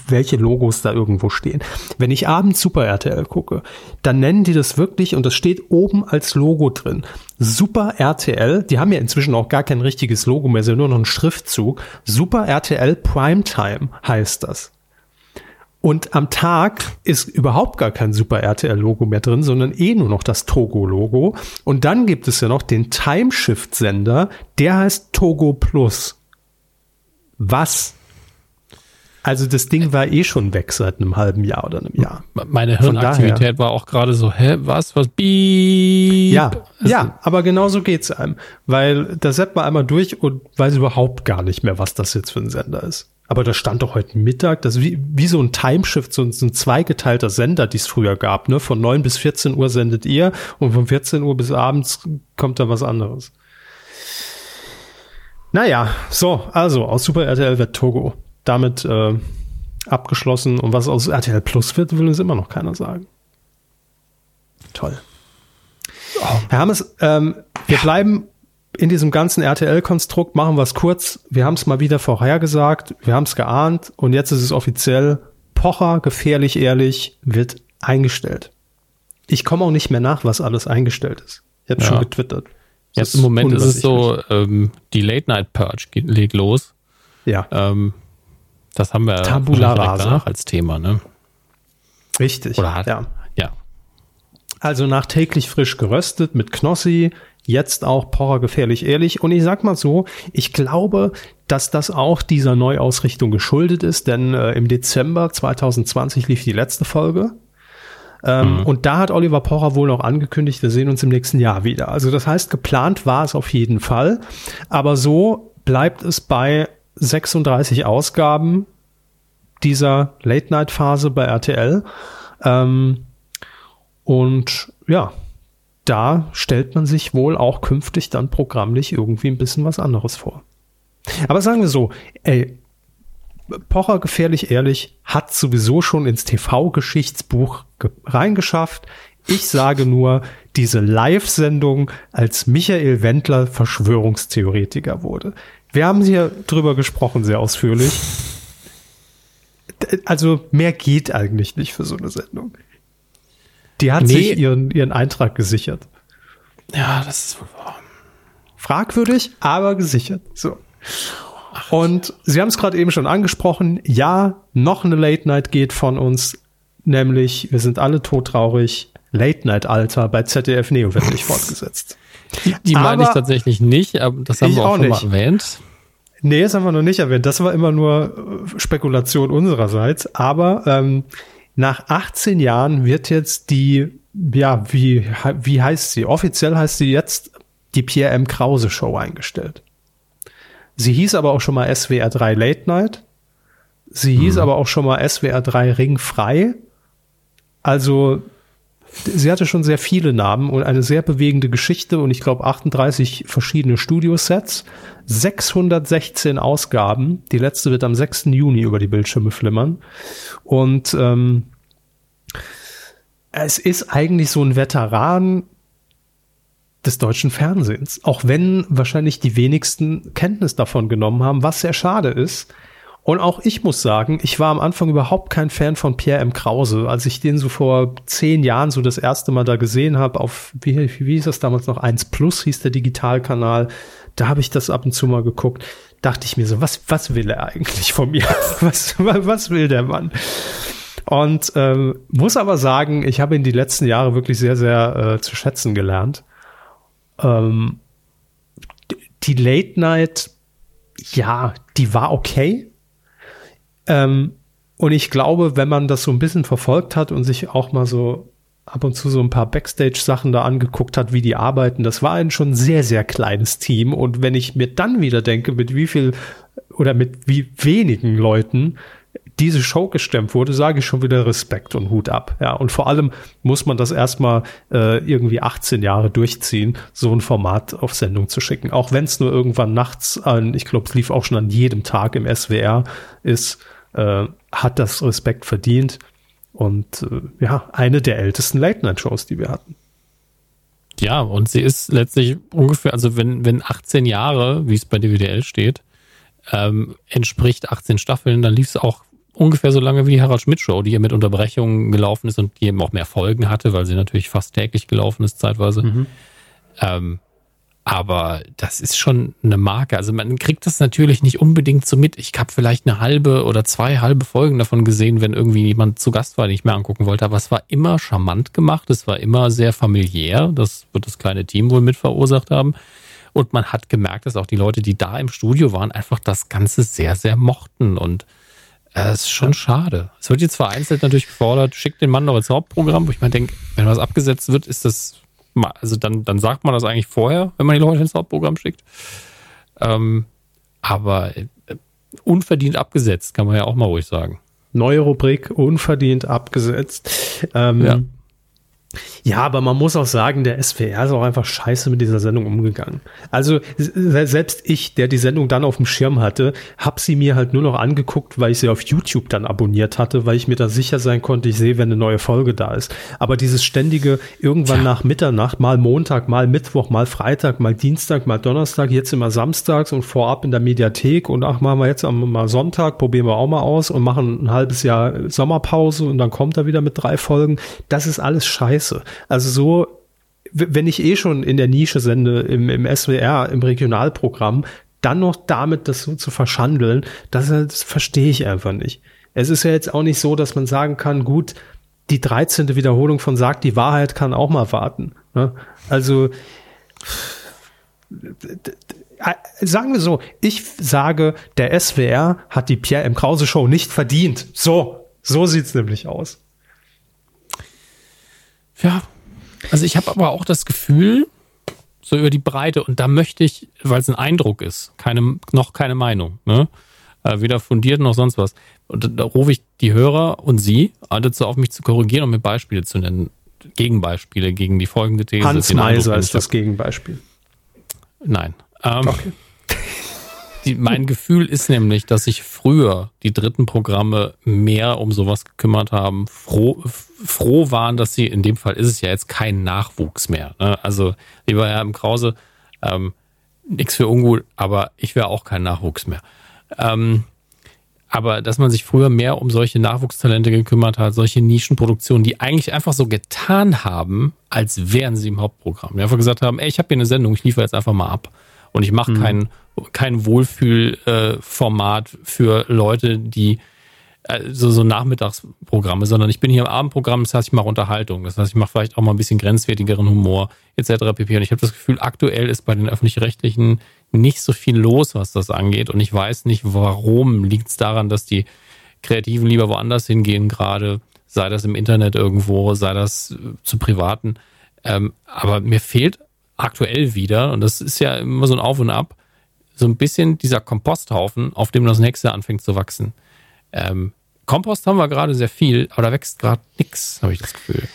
welche Logos da irgendwo stehen. Wenn ich abends Super RTL gucke, dann nennen die das wirklich und das steht oben als Logo drin. Super RTL, die haben ja inzwischen auch gar kein richtiges Logo mehr, sondern nur noch ein Schriftzug. Super RTL Primetime heißt das. Und am Tag ist überhaupt gar kein Super RTL-Logo mehr drin, sondern eh nur noch das Togo-Logo. Und dann gibt es ja noch den Timeshift-Sender, der heißt Togo Plus. Was? Also das Ding war eh schon weg seit einem halben Jahr oder einem Jahr. Meine Hirnaktivität war auch gerade so, hä, was, was, bieb. Ja, also, ja, aber genau so geht's einem. Weil da setzt man einmal durch und weiß überhaupt gar nicht mehr, was das jetzt für ein Sender ist. Aber da stand doch heute Mittag, das ist wie, wie so ein Timeshift, so, so ein zweigeteilter Sender, die es früher gab. Ne? Von neun bis 14 Uhr sendet ihr und von 14 Uhr bis abends kommt da was anderes. Naja, so, also aus Super RTL wird Togo damit äh, abgeschlossen. Und was aus RTL Plus wird, will uns immer noch keiner sagen. Toll. Oh. Herr Hammes, ähm, wir ja. bleiben in diesem ganzen RTL-Konstrukt, machen wir es kurz. Wir haben es mal wieder vorhergesagt, wir haben es geahnt und jetzt ist es offiziell. Pocher, gefährlich ehrlich, wird eingestellt. Ich komme auch nicht mehr nach, was alles eingestellt ist. Ich habe ja. schon getwittert. Jetzt im Moment ist es so, ähm, die Late Night Purge legt los. Ja. Ähm, das haben wir Tabula rasa als Thema, ne? Richtig. Oder hat, ja. ja. Also nach täglich frisch geröstet mit Knossi, jetzt auch Porra gefährlich ehrlich. Und ich sag mal so, ich glaube, dass das auch dieser Neuausrichtung geschuldet ist, denn äh, im Dezember 2020 lief die letzte Folge. Ähm, mhm. Und da hat Oliver Pocher wohl noch angekündigt, wir sehen uns im nächsten Jahr wieder. Also das heißt, geplant war es auf jeden Fall. Aber so bleibt es bei 36 Ausgaben dieser Late-Night-Phase bei RTL. Ähm, und ja, da stellt man sich wohl auch künftig dann programmlich irgendwie ein bisschen was anderes vor. Aber sagen wir so, ey, Pocher gefährlich ehrlich hat sowieso schon ins TV-Geschichtsbuch reingeschafft. Ich sage nur, diese Live-Sendung, als Michael Wendler Verschwörungstheoretiker wurde. Wir haben hier drüber gesprochen, sehr ausführlich. Also mehr geht eigentlich nicht für so eine Sendung. Die hat nee. sich ihren, ihren Eintrag gesichert. Ja, das ist wohl wahr. Fragwürdig, aber gesichert. So. Und Sie haben es gerade eben schon angesprochen. Ja, noch eine Late Night geht von uns. Nämlich, wir sind alle todtraurig. Late Night Alter bei ZDF Neo wird nicht fortgesetzt. Die, die meine ich tatsächlich nicht, aber das haben wir auch, auch schon nicht. mal erwähnt. Nee, das haben wir noch nicht erwähnt. Das war immer nur Spekulation unsererseits. Aber ähm, nach 18 Jahren wird jetzt die, ja, wie, wie heißt sie? Offiziell heißt sie jetzt die Pierre M. Krause Show eingestellt. Sie hieß aber auch schon mal SWR 3 Late Night. Sie hieß mhm. aber auch schon mal SWR 3 Ring frei. Also sie hatte schon sehr viele Namen und eine sehr bewegende Geschichte und ich glaube 38 verschiedene Studiosets, 616 Ausgaben. Die letzte wird am 6. Juni über die Bildschirme flimmern. Und ähm, es ist eigentlich so ein Veteran des deutschen Fernsehens, auch wenn wahrscheinlich die wenigsten Kenntnis davon genommen haben, was sehr schade ist, und auch ich muss sagen, ich war am Anfang überhaupt kein Fan von Pierre M. Krause. Als ich den so vor zehn Jahren so das erste Mal da gesehen habe, auf, wie, wie hieß das damals noch? 1 Plus hieß der Digitalkanal. Da habe ich das ab und zu mal geguckt. Dachte ich mir so, was, was will er eigentlich von mir? was, was will der Mann? Und ähm, muss aber sagen, ich habe ihn die letzten Jahre wirklich sehr, sehr äh, zu schätzen gelernt. Ähm, die Late Night, ja, die war okay. Ähm, und ich glaube, wenn man das so ein bisschen verfolgt hat und sich auch mal so ab und zu so ein paar Backstage-Sachen da angeguckt hat, wie die arbeiten, das war ein schon sehr, sehr kleines Team. Und wenn ich mir dann wieder denke, mit wie viel oder mit wie wenigen Leuten diese Show gestemmt wurde, sage ich schon wieder Respekt und Hut ab. Ja, und vor allem muss man das erstmal äh, irgendwie 18 Jahre durchziehen, so ein Format auf Sendung zu schicken. Auch wenn es nur irgendwann nachts an, ich glaube, es lief auch schon an jedem Tag im SWR, ist äh, hat das Respekt verdient. Und äh, ja, eine der ältesten Late-Night-Shows, die wir hatten. Ja, und sie ist letztlich ungefähr, also wenn, wenn 18 Jahre, wie es bei DWDL steht, ähm, entspricht 18 Staffeln, dann lief es auch ungefähr so lange wie die Harald Schmidt Show, die ja mit Unterbrechungen gelaufen ist und die eben auch mehr Folgen hatte, weil sie natürlich fast täglich gelaufen ist zeitweise. Mhm. Ähm, aber das ist schon eine Marke. Also man kriegt das natürlich nicht unbedingt so mit. Ich habe vielleicht eine halbe oder zwei halbe Folgen davon gesehen, wenn irgendwie jemand zu Gast war, den ich mir angucken wollte. Aber es war immer charmant gemacht. Es war immer sehr familiär. Das wird das kleine Team wohl mit verursacht haben. Und man hat gemerkt, dass auch die Leute, die da im Studio waren, einfach das Ganze sehr, sehr mochten. Und Das ist schon schade. Es wird jetzt vereinzelt natürlich gefordert, schickt den Mann doch ins Hauptprogramm, wo ich mir denke, wenn was abgesetzt wird, ist das, also dann, dann sagt man das eigentlich vorher, wenn man die Leute ins Hauptprogramm schickt. Ähm, aber äh, unverdient abgesetzt, kann man ja auch mal ruhig sagen. Neue Rubrik, unverdient abgesetzt. Ähm, ja. Ja, aber man muss auch sagen, der SWR ist auch einfach scheiße mit dieser Sendung umgegangen. Also selbst ich, der die Sendung dann auf dem Schirm hatte, hab sie mir halt nur noch angeguckt, weil ich sie auf YouTube dann abonniert hatte, weil ich mir da sicher sein konnte, ich sehe, wenn eine neue Folge da ist. Aber dieses ständige irgendwann ja. nach Mitternacht, mal Montag, mal Mittwoch, mal Freitag, mal Dienstag, mal Donnerstag, jetzt immer samstags und vorab in der Mediathek und ach, machen wir jetzt mal Sonntag, probieren wir auch mal aus und machen ein halbes Jahr Sommerpause und dann kommt er wieder mit drei Folgen. Das ist alles scheiße. Also so, wenn ich eh schon in der Nische sende, im, im SWR, im Regionalprogramm, dann noch damit das so zu verschandeln, das, das verstehe ich einfach nicht. Es ist ja jetzt auch nicht so, dass man sagen kann, gut, die 13. Wiederholung von Sagt die Wahrheit kann auch mal warten. Ne? Also sagen wir so, ich sage, der SWR hat die Pierre M. Krause Show nicht verdient. So, so sieht's nämlich aus. Ja, also ich habe aber auch das Gefühl, so über die Breite, und da möchte ich, weil es ein Eindruck ist, keine, noch keine Meinung, ne? Äh, weder fundiert noch sonst was. Und da, da rufe ich die Hörer und Sie dazu auf mich zu korrigieren und mir Beispiele zu nennen. Gegenbeispiele gegen die folgende These. Hans Meiser ist das Gegenbeispiel. Nein. Ähm, okay. Die, mein Gefühl ist nämlich, dass sich früher die dritten Programme mehr um sowas gekümmert haben, froh, froh waren, dass sie, in dem Fall ist es ja jetzt kein Nachwuchs mehr. Ne? Also, lieber Herr im Krause, ähm, nichts für ungut, aber ich wäre auch kein Nachwuchs mehr. Ähm, aber dass man sich früher mehr um solche Nachwuchstalente gekümmert hat, solche Nischenproduktionen, die eigentlich einfach so getan haben, als wären sie im Hauptprogramm. Die einfach gesagt haben, ey, ich habe hier eine Sendung, ich liefere jetzt einfach mal ab. Und ich mache mhm. kein, kein Wohlfühlformat äh, für Leute, die äh, so, so Nachmittagsprogramme, sondern ich bin hier im Abendprogramm, das heißt, ich mache Unterhaltung. Das heißt, ich mache vielleicht auch mal ein bisschen grenzwertigeren Humor etc. pp. Und ich habe das Gefühl, aktuell ist bei den öffentlich-rechtlichen nicht so viel los, was das angeht. Und ich weiß nicht, warum. Liegt es daran, dass die Kreativen lieber woanders hingehen gerade, sei das im Internet irgendwo, sei das äh, zu privaten. Ähm, aber mir fehlt aktuell wieder, und das ist ja immer so ein Auf und Ab, so ein bisschen dieser Komposthaufen, auf dem das nächste anfängt zu wachsen. Ähm, Kompost haben wir gerade sehr viel, aber da wächst gerade nichts, habe ich das Gefühl.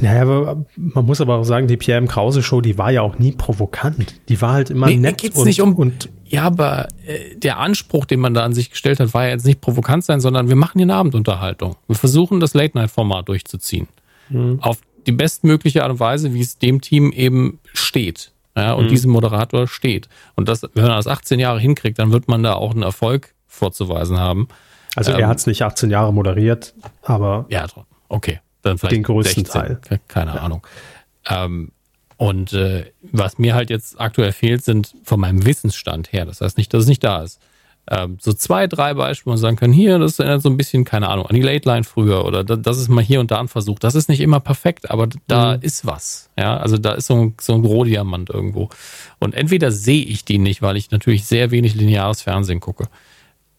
Naja, aber man muss aber auch sagen, die Pierre M. Krause Show, die war ja auch nie provokant. Die war halt immer nee, nett. Geht's und, nicht um, und ja, aber äh, der Anspruch, den man da an sich gestellt hat, war ja jetzt nicht provokant sein, sondern wir machen hier eine Abendunterhaltung. Wir versuchen das Late-Night-Format durchzuziehen. Mhm. Auf die bestmögliche Art und Weise, wie es dem Team eben steht. Ja, und mhm. diesem Moderator steht. Und das, wenn man das 18 Jahre hinkriegt, dann wird man da auch einen Erfolg vorzuweisen haben. Also er ähm, hat es nicht 18 Jahre moderiert, aber ja, okay, dann vielleicht den größten 16, Teil. Keine ja. Ahnung. Ähm, und äh, was mir halt jetzt aktuell fehlt, sind von meinem Wissensstand her. Das heißt nicht, dass es nicht da ist ähm, so zwei, drei Beispiele und sagen können, hier, das erinnert so ein bisschen, keine Ahnung, an die Late Line früher oder das ist mal hier und da ein Versuch. Das ist nicht immer perfekt, aber da mhm. ist was. Ja, also da ist so ein, so ein Rohdiamant irgendwo. Und entweder sehe ich die nicht, weil ich natürlich sehr wenig lineares Fernsehen gucke.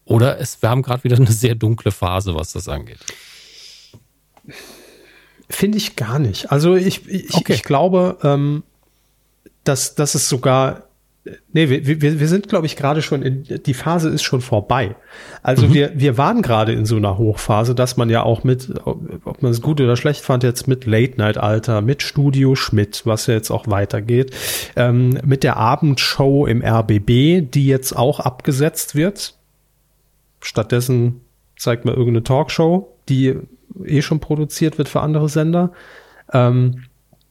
Oder es, wir haben gerade wieder eine sehr dunkle Phase, was das angeht. Finde ich gar nicht. Also ich, ich, okay. ich glaube, ähm, dass, dass es sogar Nee, wir, wir, wir sind, glaube ich, gerade schon in, die Phase ist schon vorbei. Also mhm. wir, wir waren gerade in so einer Hochphase, dass man ja auch mit, ob man es gut oder schlecht fand, jetzt mit Late Night Alter, mit Studio Schmidt, was ja jetzt auch weitergeht, ähm, mit der Abendshow im RBB, die jetzt auch abgesetzt wird. Stattdessen zeigt man irgendeine Talkshow, die eh schon produziert wird für andere Sender. Ähm,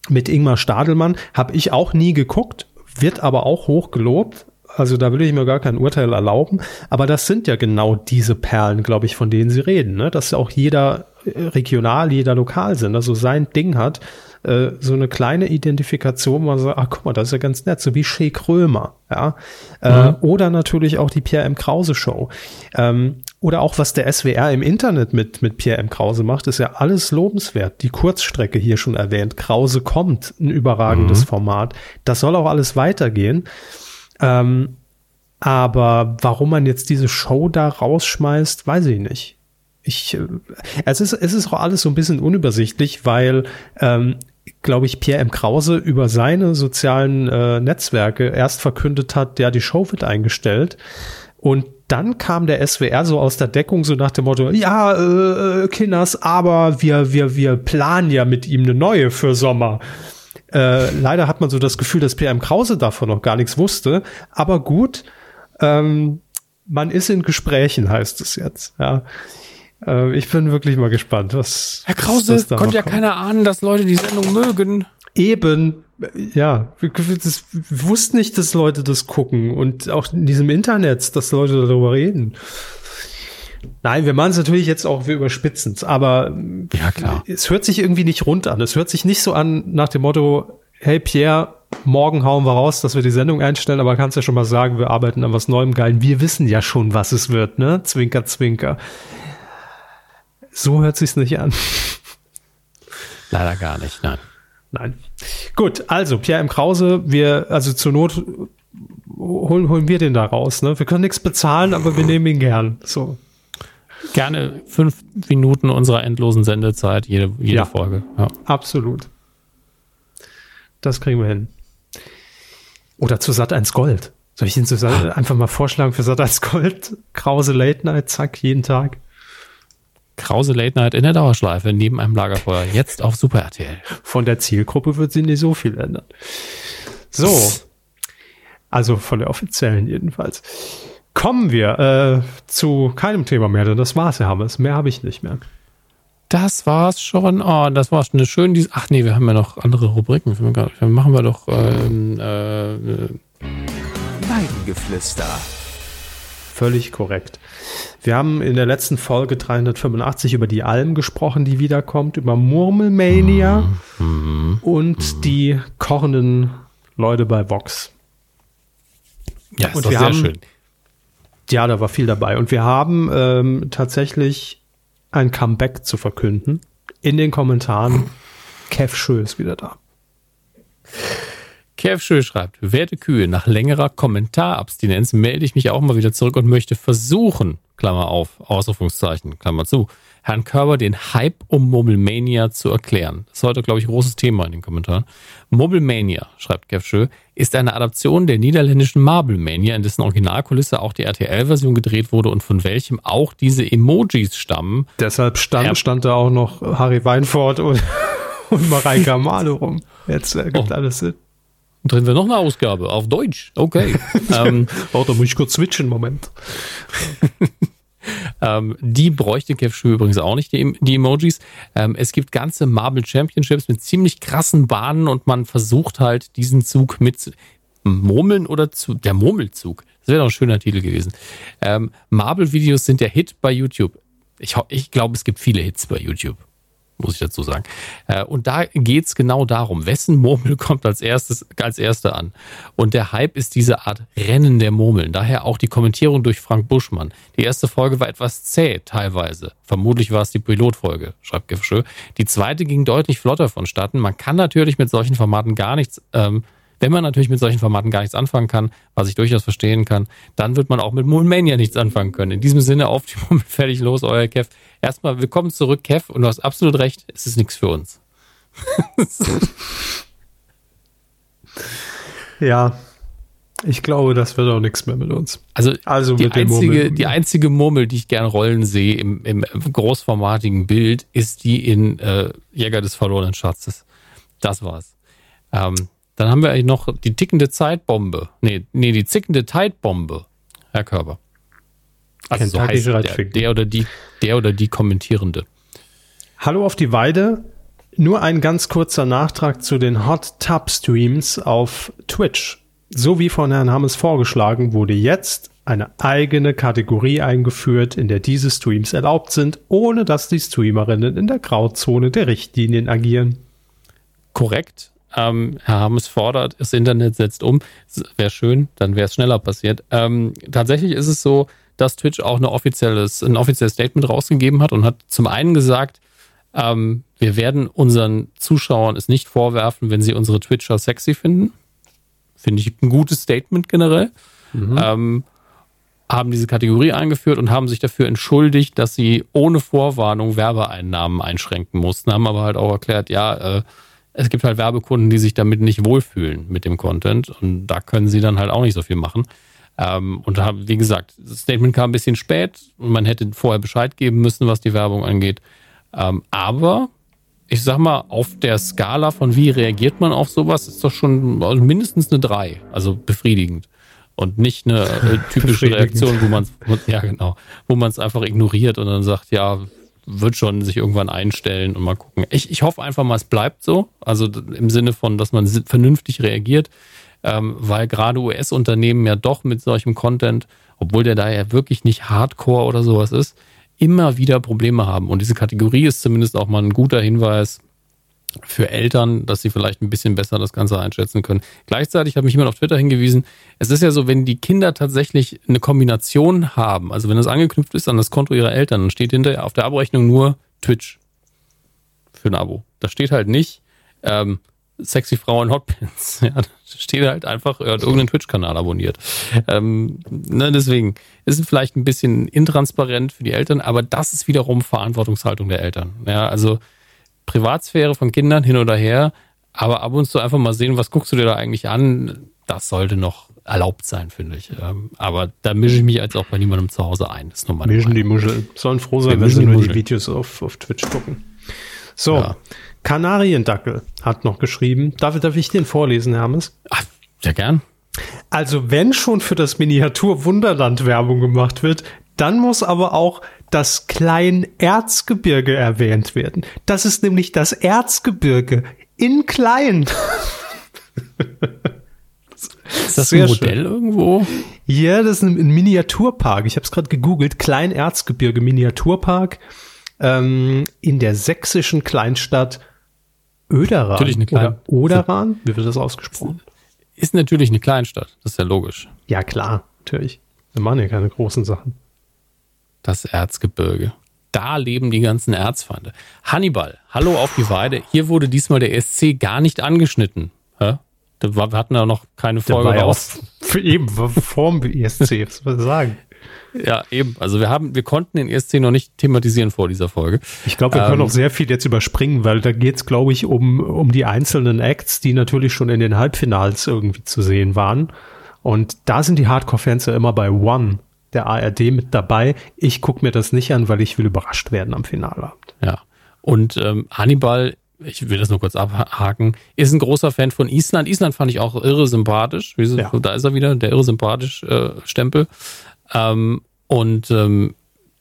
mit Ingmar Stadelmann habe ich auch nie geguckt, wird aber auch hoch gelobt. Also da will ich mir gar kein Urteil erlauben. Aber das sind ja genau diese Perlen, glaube ich, von denen Sie reden. Ne? Dass auch jeder äh, regional, jeder Lokalsender so sein Ding hat. Äh, so eine kleine Identifikation, wo man sagt, ach guck mal, das ist ja ganz nett, so wie Shea Krömer. Ja? Äh, mhm. oder natürlich auch die Pierre M. Krause Show. Ähm, oder auch was der SWR im Internet mit, mit Pierre M. Krause macht, ist ja alles lobenswert. Die Kurzstrecke hier schon erwähnt. Krause kommt, ein überragendes mhm. Format. Das soll auch alles weitergehen. Ähm, Aber warum man jetzt diese Show da rausschmeißt, weiß ich nicht. Ich, äh, es ist, es ist auch alles so ein bisschen unübersichtlich, weil, ähm, glaube ich, Pierre M. Krause über seine sozialen äh, Netzwerke erst verkündet hat, ja, die Show wird eingestellt. Und dann kam der SWR so aus der Deckung so nach dem Motto, ja, äh, Kinders, aber wir, wir, wir planen ja mit ihm eine neue für Sommer. Äh, leider hat man so das Gefühl, dass PM Krause davon noch gar nichts wusste. Aber gut, ähm, man ist in Gesprächen, heißt es jetzt. Ja. Äh, ich bin wirklich mal gespannt, was. Herr Krause, was konnte ja kommt. keiner ahnen, dass Leute die Sendung mögen. Eben, ja, wir, das, wir wussten nicht, dass Leute das gucken und auch in diesem Internet, dass Leute darüber reden. Nein, wir machen es natürlich jetzt auch, wir überspitzen es, aber ja, klar. es hört sich irgendwie nicht rund an. Es hört sich nicht so an nach dem Motto, hey Pierre, morgen hauen wir raus, dass wir die Sendung einstellen, aber kannst ja schon mal sagen, wir arbeiten an was Neuem Geilen. Wir wissen ja schon, was es wird, ne? Zwinker, zwinker. So hört sich's nicht an. Leider gar nicht, nein. Nein. Gut, also Pierre M. Krause, wir, also zur Not holen, holen wir den da raus. Ne? Wir können nichts bezahlen, aber wir nehmen ihn gern. So. Gerne fünf Minuten unserer endlosen Sendezeit, jede, jede ja, Folge. Ja. Absolut. Das kriegen wir hin. Oder zu Sat 1 Gold. Soll ich ihn zu Sat ah. einfach mal vorschlagen für Sat 1 Gold? Krause Late Night, zack, jeden Tag. Krause Late Night in der Dauerschleife neben einem Lagerfeuer. Jetzt auf Super RTL. Von der Zielgruppe wird sie nicht so viel ändern. So. Also von der offiziellen jedenfalls. Kommen wir äh, zu keinem Thema mehr, denn das war's, Herr Hammers. Mehr habe ich nicht mehr. Das war's schon. Oh, das war schon eine schöne. Ach nee, wir haben ja noch andere Rubriken. Dann machen wir doch. Ähm, äh, Weidengeflüster. Völlig korrekt. Wir haben in der letzten Folge 385 über die Alm gesprochen, die wiederkommt, über Murmelmania mhm. und mhm. die kochenden Leute bei Vox. Ja, ist und wir sehr haben, schön. Ja, da war viel dabei. Und wir haben ähm, tatsächlich ein Comeback zu verkünden. In den Kommentaren. Kev Schö ist wieder da. Kev Schö schreibt, werte Kühe, nach längerer Kommentarabstinenz melde ich mich auch mal wieder zurück und möchte versuchen, Klammer auf, Ausrufungszeichen, Klammer zu, Herrn Körber den Hype um Mobilemania zu erklären. Das ist heute, glaube ich, ein großes Thema in den Kommentaren. Mobilemania, schreibt Kev Schö, ist eine Adaption der niederländischen Marblemania, in dessen Originalkulisse auch die RTL-Version gedreht wurde und von welchem auch diese Emojis stammen. Deshalb stand, stand da auch noch Harry Weinfurt und, und Mareike Amado rum. Jetzt ergibt oh. alles Sinn. Drin wir noch eine Ausgabe auf Deutsch. Okay. ähm, oh, da muss ich kurz switchen, Moment. ähm, die bräuchte Kev übrigens auch nicht, die, die Emojis. Ähm, es gibt ganze Marble Championships mit ziemlich krassen Bahnen und man versucht halt diesen Zug mit Murmeln oder zu, der Murmelzug. Das wäre doch ein schöner Titel gewesen. Ähm, Marble-Videos sind der Hit bei YouTube. Ich, ich glaube, es gibt viele Hits bei YouTube muss ich dazu sagen. Äh, und da geht's genau darum, wessen Murmel kommt als erstes, als erste an. Und der Hype ist diese Art Rennen der Murmeln. Daher auch die Kommentierung durch Frank Buschmann. Die erste Folge war etwas zäh, teilweise. Vermutlich war es die Pilotfolge, schreibt Gefschö. Die zweite ging deutlich flotter vonstatten. Man kann natürlich mit solchen Formaten gar nichts ähm, wenn man natürlich mit solchen Formaten gar nichts anfangen kann, was ich durchaus verstehen kann, dann wird man auch mit Moonmania nichts anfangen können. In diesem Sinne, auf die Murmel, fertig los, euer Kev. Erstmal, willkommen zurück, Kev, und du hast absolut recht, es ist nichts für uns. ja, ich glaube, das wird auch nichts mehr mit uns. Also, also die, einzige, die einzige Murmel, die ich gern rollen sehe im, im großformatigen Bild, ist die in äh, Jäger des verlorenen Schatzes. Das war's. Ähm, dann haben wir eigentlich noch die tickende Zeitbombe. Nee, nee, die zickende Zeitbombe, Herr Körber. Also so heißt der, der, oder die, der oder die Kommentierende. Hallo auf die Weide. Nur ein ganz kurzer Nachtrag zu den Hot Tub Streams auf Twitch. So wie von Herrn Hammes vorgeschlagen, wurde jetzt eine eigene Kategorie eingeführt, in der diese Streams erlaubt sind, ohne dass die Streamerinnen in der Grauzone der Richtlinien agieren. Korrekt. Ähm, Herr Hammes fordert, das Internet setzt um. Wäre schön, dann wäre es schneller passiert. Ähm, tatsächlich ist es so, dass Twitch auch eine offizielles, ein offizielles Statement rausgegeben hat und hat zum einen gesagt, ähm, wir werden unseren Zuschauern es nicht vorwerfen, wenn sie unsere Twitcher sexy finden. Finde ich ein gutes Statement generell. Mhm. Ähm, haben diese Kategorie eingeführt und haben sich dafür entschuldigt, dass sie ohne Vorwarnung Werbeeinnahmen einschränken mussten, haben aber halt auch erklärt, ja, äh, es gibt halt Werbekunden, die sich damit nicht wohlfühlen mit dem Content und da können sie dann halt auch nicht so viel machen. Ähm, und haben, wie gesagt, das Statement kam ein bisschen spät und man hätte vorher Bescheid geben müssen, was die Werbung angeht. Ähm, aber ich sag mal, auf der Skala von wie reagiert man auf sowas, ist doch schon also mindestens eine 3, also befriedigend und nicht eine äh, typische Reaktion, wo man ja genau, wo man es einfach ignoriert und dann sagt, ja, wird schon sich irgendwann einstellen und mal gucken. Ich, ich hoffe einfach mal, es bleibt so, also im Sinne von, dass man vernünftig reagiert, ähm, weil gerade US-Unternehmen ja doch mit solchem Content, obwohl der da ja wirklich nicht Hardcore oder sowas ist, immer wieder Probleme haben. Und diese Kategorie ist zumindest auch mal ein guter Hinweis, für Eltern, dass sie vielleicht ein bisschen besser das Ganze einschätzen können. Gleichzeitig hat mich jemand auf Twitter hingewiesen, es ist ja so, wenn die Kinder tatsächlich eine Kombination haben, also wenn es angeknüpft ist an das Konto ihrer Eltern, dann steht hinterher auf der Abrechnung nur Twitch für ein Abo. Da steht halt nicht ähm, sexy Frau in Hotpins. Ja, da steht halt einfach, er hat irgendeinen Twitch-Kanal abonniert. Ähm, ne, deswegen ist es vielleicht ein bisschen intransparent für die Eltern, aber das ist wiederum Verantwortungshaltung der Eltern. Ja, also Privatsphäre von Kindern hin oder her, aber ab und zu einfach mal sehen, was guckst du dir da eigentlich an, das sollte noch erlaubt sein, finde ich. Ähm, aber da mische ich mich jetzt auch bei niemandem zu Hause ein. Das ist nur meine Mischen die Muschel. Sollen froh sein, wenn sie nur Muschel. die Videos auf, auf Twitch gucken. So, ja. Kanariendackel hat noch geschrieben. Darf, darf ich den vorlesen, Hermes? Ach, sehr gern. Also wenn schon für das Miniatur Wunderland Werbung gemacht wird, dann muss aber auch das Klein-Erzgebirge erwähnt werden. Das ist nämlich das Erzgebirge in klein. Ist das Sehr ein Modell schön. irgendwo? Ja, das ist ein, Miniaturpark. Ich habe es gerade gegoogelt. Klein-Erzgebirge Miniaturpark ähm, in der sächsischen Kleinstadt Öderan. Natürlich eine kleine, Oder Oderan, wie wird das ausgesprochen? Ist natürlich eine Kleinstadt, das ist ja logisch. Ja, klar, natürlich. Wir machen ja keine großen Sachen das Erzgebirge. Da leben die ganzen Erzfeinde. Hannibal, hallo auf die Weide. Hier wurde diesmal der ESC gar nicht angeschnitten. Hä? Wir hatten da noch keine Folge der war raus. Ja eben vorm ESC, was soll ich sagen? Ja, eben. Also wir haben, wir konnten den ESC noch nicht thematisieren vor dieser Folge. Ich glaube, wir können ähm, auch sehr viel jetzt überspringen, weil da geht es, glaube ich, um, um die einzelnen Acts, die natürlich schon in den Halbfinals irgendwie zu sehen waren. Und da sind die Hardcore-Fans ja immer bei One der ARD mit dabei. Ich gucke mir das nicht an, weil ich will überrascht werden am Finalabend. Ja. Und ähm, Hannibal, ich will das nur kurz abhaken, ist ein großer Fan von Island. Island fand ich auch irre sympathisch. Wie, ja. Da ist er wieder, der irre sympathisch äh, Stempel. Ähm, und ähm,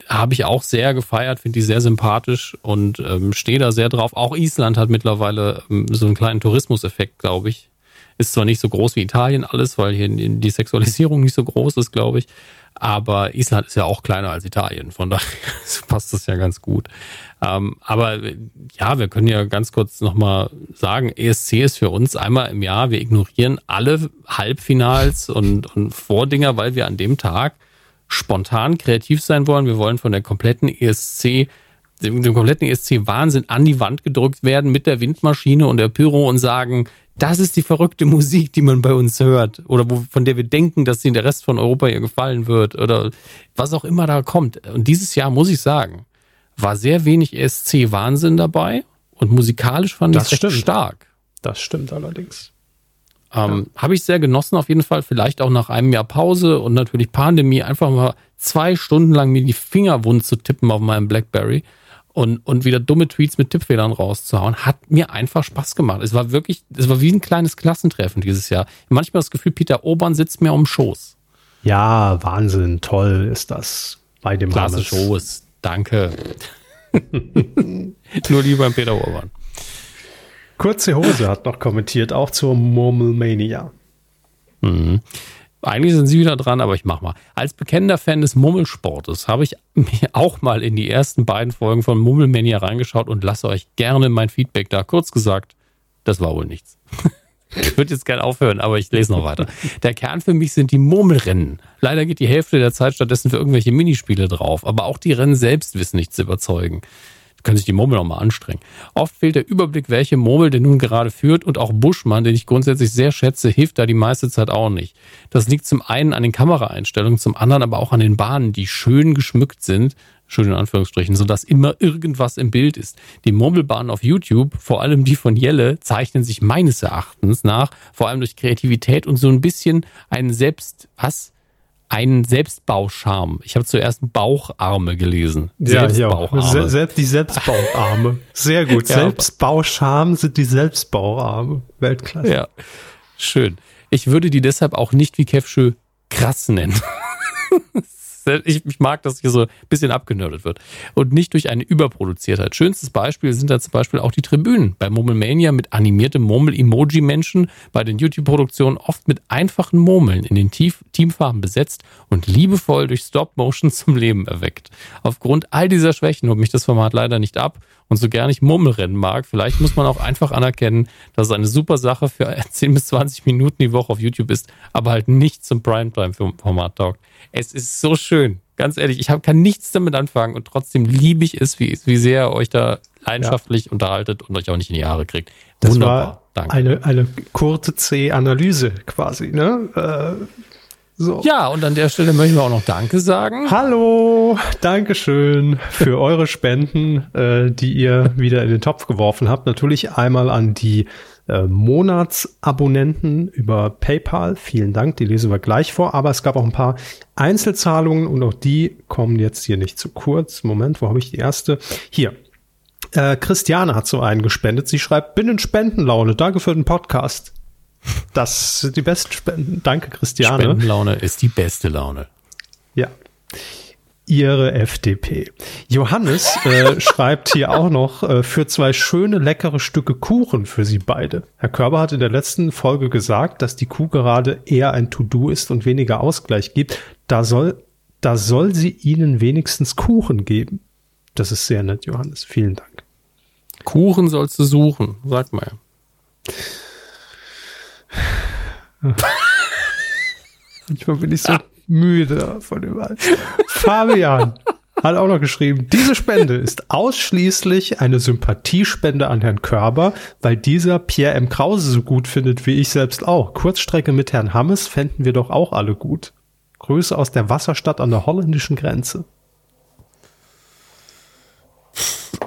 habe ich auch sehr gefeiert, finde die sehr sympathisch und ähm, stehe da sehr drauf. Auch Island hat mittlerweile ähm, so einen kleinen Tourismuseffekt, glaube ich. Ist zwar nicht so groß wie Italien alles, weil hier die Sexualisierung nicht so groß ist, glaube ich. Aber Island ist ja auch kleiner als Italien, von daher passt das ja ganz gut. Ähm, aber ja, wir können ja ganz kurz nochmal sagen, ESC ist für uns einmal im Jahr, wir ignorieren alle Halbfinals und, und Vordinger, weil wir an dem Tag spontan kreativ sein wollen. Wir wollen von der kompletten ESC dem, dem kompletten ESC-Wahnsinn an die Wand gedrückt werden mit der Windmaschine und der Pyro und sagen, das ist die verrückte Musik, die man bei uns hört oder wo, von der wir denken, dass sie in der Rest von Europa ihr gefallen wird oder was auch immer da kommt. Und dieses Jahr, muss ich sagen, war sehr wenig ESC-Wahnsinn dabei und musikalisch fand ich es stark. Das stimmt allerdings. Ähm, ja. Habe ich sehr genossen auf jeden Fall. Vielleicht auch nach einem Jahr Pause und natürlich Pandemie einfach mal zwei Stunden lang mir die Finger wund zu tippen auf meinem Blackberry und, und wieder dumme Tweets mit Tippfehlern rauszuhauen, hat mir einfach Spaß gemacht. Es war wirklich, es war wie ein kleines Klassentreffen dieses Jahr. Manchmal das Gefühl, Peter Obern sitzt mir um Schoß. Ja, Wahnsinn, toll ist das bei dem Klasse Schoß, danke. Nur lieber beim Peter Obern. Kurze Hose hat noch kommentiert, auch zur Murmelmania. Mhm. Eigentlich sind Sie wieder dran, aber ich mach mal. Als bekennender Fan des Mummelsportes habe ich mir auch mal in die ersten beiden Folgen von Mummelmania reingeschaut und lasse euch gerne mein Feedback da. Kurz gesagt, das war wohl nichts. ich würde jetzt gerne aufhören, aber ich lese noch weiter. Der Kern für mich sind die Murmelrennen. Leider geht die Hälfte der Zeit stattdessen für irgendwelche Minispiele drauf, aber auch die Rennen selbst wissen nicht zu überzeugen. Können sich die Murmel auch mal anstrengen. Oft fehlt der Überblick, welche Murmel denn nun gerade führt und auch Buschmann, den ich grundsätzlich sehr schätze, hilft da die meiste Zeit auch nicht. Das liegt zum einen an den Kameraeinstellungen, zum anderen aber auch an den Bahnen, die schön geschmückt sind, schön in Anführungsstrichen, sodass immer irgendwas im Bild ist. Die Murmelbahnen auf YouTube, vor allem die von Jelle, zeichnen sich meines Erachtens nach, vor allem durch Kreativität und so ein bisschen einen Selbst, was? Einen Selbstbauscharm. Ich habe zuerst Baucharme gelesen. Ja, Selbstbaucharme. Se selbst die Selbstbauarme. Sehr gut. ja, Selbstbauscharm sind die Selbstbauarme. Weltklasse. Ja, schön. Ich würde die deshalb auch nicht wie Kevschö krass nennen. ich, ich mag, dass hier so ein bisschen abgenördet wird. Und nicht durch eine Überproduziertheit. Schönstes Beispiel sind da zum Beispiel auch die Tribünen. Bei Murmelmania mit animiertem Murmel-Emoji-Menschen, bei den YouTube-Produktionen oft mit einfachen Murmeln in den Tief Teamfarben besetzt und liebevoll durch Stop-Motion zum Leben erweckt. Aufgrund all dieser Schwächen holt mich das Format leider nicht ab und so gern ich Murmelrennen mag, vielleicht muss man auch einfach anerkennen, dass es eine super Sache für 10 bis 20 Minuten die Woche auf YouTube ist, aber halt nicht zum Primetime-Format taugt. Es ist so schön. Ganz ehrlich, ich hab, kann nichts damit anfangen und trotzdem liebe ich es, wie, wie sehr ihr euch da leidenschaftlich ja. unterhaltet und euch auch nicht in die Haare kriegt. Das Wunderbar. war Danke. Eine, eine kurze C-Analyse quasi, ne? Äh, so. Ja, und an der Stelle möchten wir auch noch Danke sagen. Hallo, Dankeschön für eure Spenden, äh, die ihr wieder in den Topf geworfen habt. Natürlich einmal an die äh, Monatsabonnenten über PayPal. Vielen Dank, die lesen wir gleich vor. Aber es gab auch ein paar Einzelzahlungen und auch die kommen jetzt hier nicht zu kurz. Moment, wo habe ich die erste? Hier. Äh, Christiane hat so einen gespendet. Sie schreibt, bin in Spendenlaune. Danke für den Podcast. Das sind die besten Spenden. Danke, Christiane. Spendenlaune ist die beste Laune. Ja. Ihre FDP. Johannes äh, schreibt hier auch noch äh, für zwei schöne, leckere Stücke Kuchen für Sie beide. Herr Körber hat in der letzten Folge gesagt, dass die Kuh gerade eher ein To-Do ist und weniger Ausgleich gibt. Da soll, da soll sie Ihnen wenigstens Kuchen geben. Das ist sehr nett, Johannes. Vielen Dank. Kuchen sollst du suchen, sag mal. Manchmal bin ich so müde von dem All. Fabian hat auch noch geschrieben, diese Spende ist ausschließlich eine Sympathiespende an Herrn Körber, weil dieser Pierre M. Krause so gut findet, wie ich selbst auch. Kurzstrecke mit Herrn Hammes fänden wir doch auch alle gut. Grüße aus der Wasserstadt an der holländischen Grenze.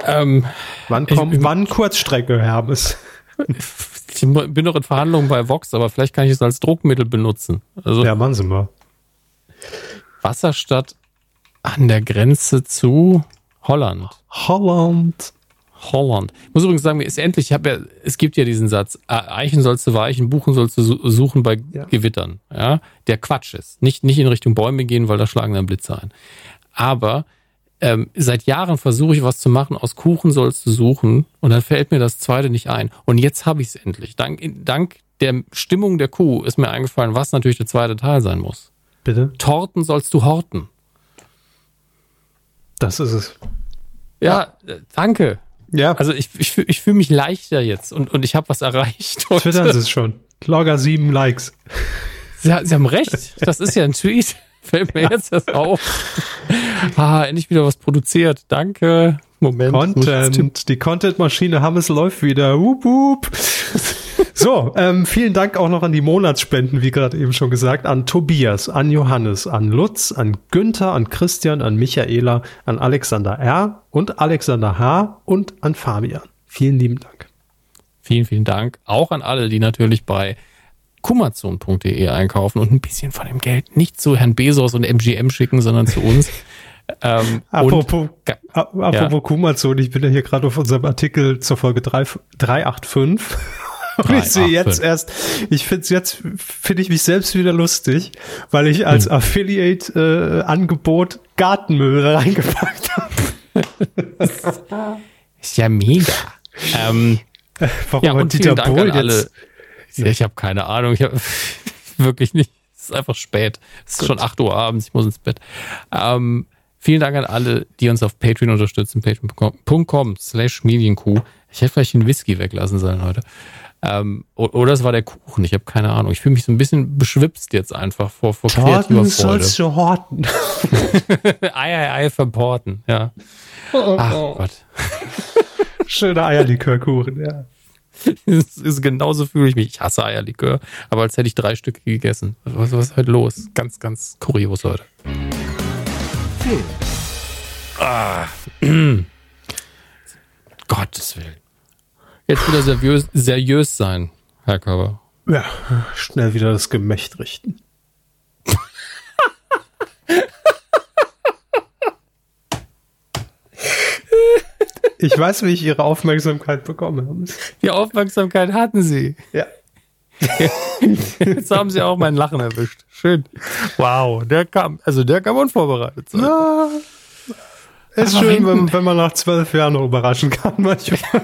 Ähm, wann kommt, wann Kurzstrecke, Hermes? Ich bin noch in Verhandlungen bei Vox, aber vielleicht kann ich es als Druckmittel benutzen. Also, ja, machen Sie mal. Wasserstadt an der Grenze zu Holland. Holland. Holland. Ich muss übrigens sagen, mir ist endlich, ich habe ja, es gibt ja diesen Satz, Eichen sollst du weichen, Buchen sollst du suchen bei ja. Gewittern. Ja, der Quatsch ist. Nicht, nicht in Richtung Bäume gehen, weil da schlagen dann Blitze ein. Aber ähm, seit Jahren versuche ich was zu machen, aus Kuchen sollst du suchen und dann fällt mir das zweite nicht ein. Und jetzt habe ich es endlich. Dank, dank der Stimmung der Kuh ist mir eingefallen, was natürlich der zweite Teil sein muss. Bitte? Torten sollst du horten. Das ist es. Ja, ja. Äh, danke. Ja. Also ich, ich, ich fühle mich leichter jetzt und, und ich habe was erreicht. Twittern Sie es schon. Logger sieben Likes. Sie, Sie haben recht. Das ist ja ein Tweet. Fällt mir jetzt erst auf. Ah, endlich wieder was produziert. Danke. Moment. Content. Die Content-Maschine Hammes läuft wieder. Wup, wup. So, ähm, vielen Dank auch noch an die Monatsspenden, wie gerade eben schon gesagt, an Tobias, an Johannes, an Lutz, an Günther, an Christian, an Michaela, an Alexander R. und Alexander H. und an Fabian. Vielen lieben Dank. Vielen, vielen Dank. Auch an alle, die natürlich bei kumazon.de einkaufen und ein bisschen von dem Geld nicht zu Herrn Bezos und MGM schicken, sondern zu uns. Ähm, apropos, und, apropos ja. Kumazon, ich bin ja hier gerade auf unserem Artikel zur Folge 3, 385. Und ich sehe jetzt erst, ich finde es jetzt, finde ich mich selbst wieder lustig, weil ich als hm. Affiliate-Angebot äh, Gartenmüll reingepackt habe. ist ja mega. ähm, Warum ja, und Dieter Bohl jetzt? Alle. Ich habe keine Ahnung, ich habe wirklich nicht. Es ist einfach spät. Es ist Gut. schon 8 Uhr abends, ich muss ins Bett. Ähm, vielen Dank an alle, die uns auf Patreon unterstützen. Patreon.com slash Medienkuh. Ich hätte vielleicht den Whisky weglassen sollen heute. Ähm, oder es war der Kuchen, ich habe keine Ahnung. Ich fühle mich so ein bisschen beschwipst jetzt einfach vor, vor Freude. sollst du horten. ei, ei, ei, verporten, ja. Ach Gott. Schöner Eierlikörkuchen, ja. Das ist, genauso fühle ich mich. Ich hasse Eierlikör, aber als hätte ich drei Stücke gegessen. Was, was ist heute los? Ganz, ganz kurios heute. Hm. Ah. Gottes Willen. Jetzt wieder seriös, seriös sein, Herr Körber. Ja, schnell wieder das Gemächt richten. Ich weiß, wie ich Ihre Aufmerksamkeit bekommen habe. Die Aufmerksamkeit hatten Sie. Ja. Jetzt haben Sie auch mein Lachen erwischt. Schön. Wow, der kam, also der kam unvorbereitet sein. Ja, ist Aber schön, wenn, wenn, man nach zwölf Jahren noch überraschen kann manchmal.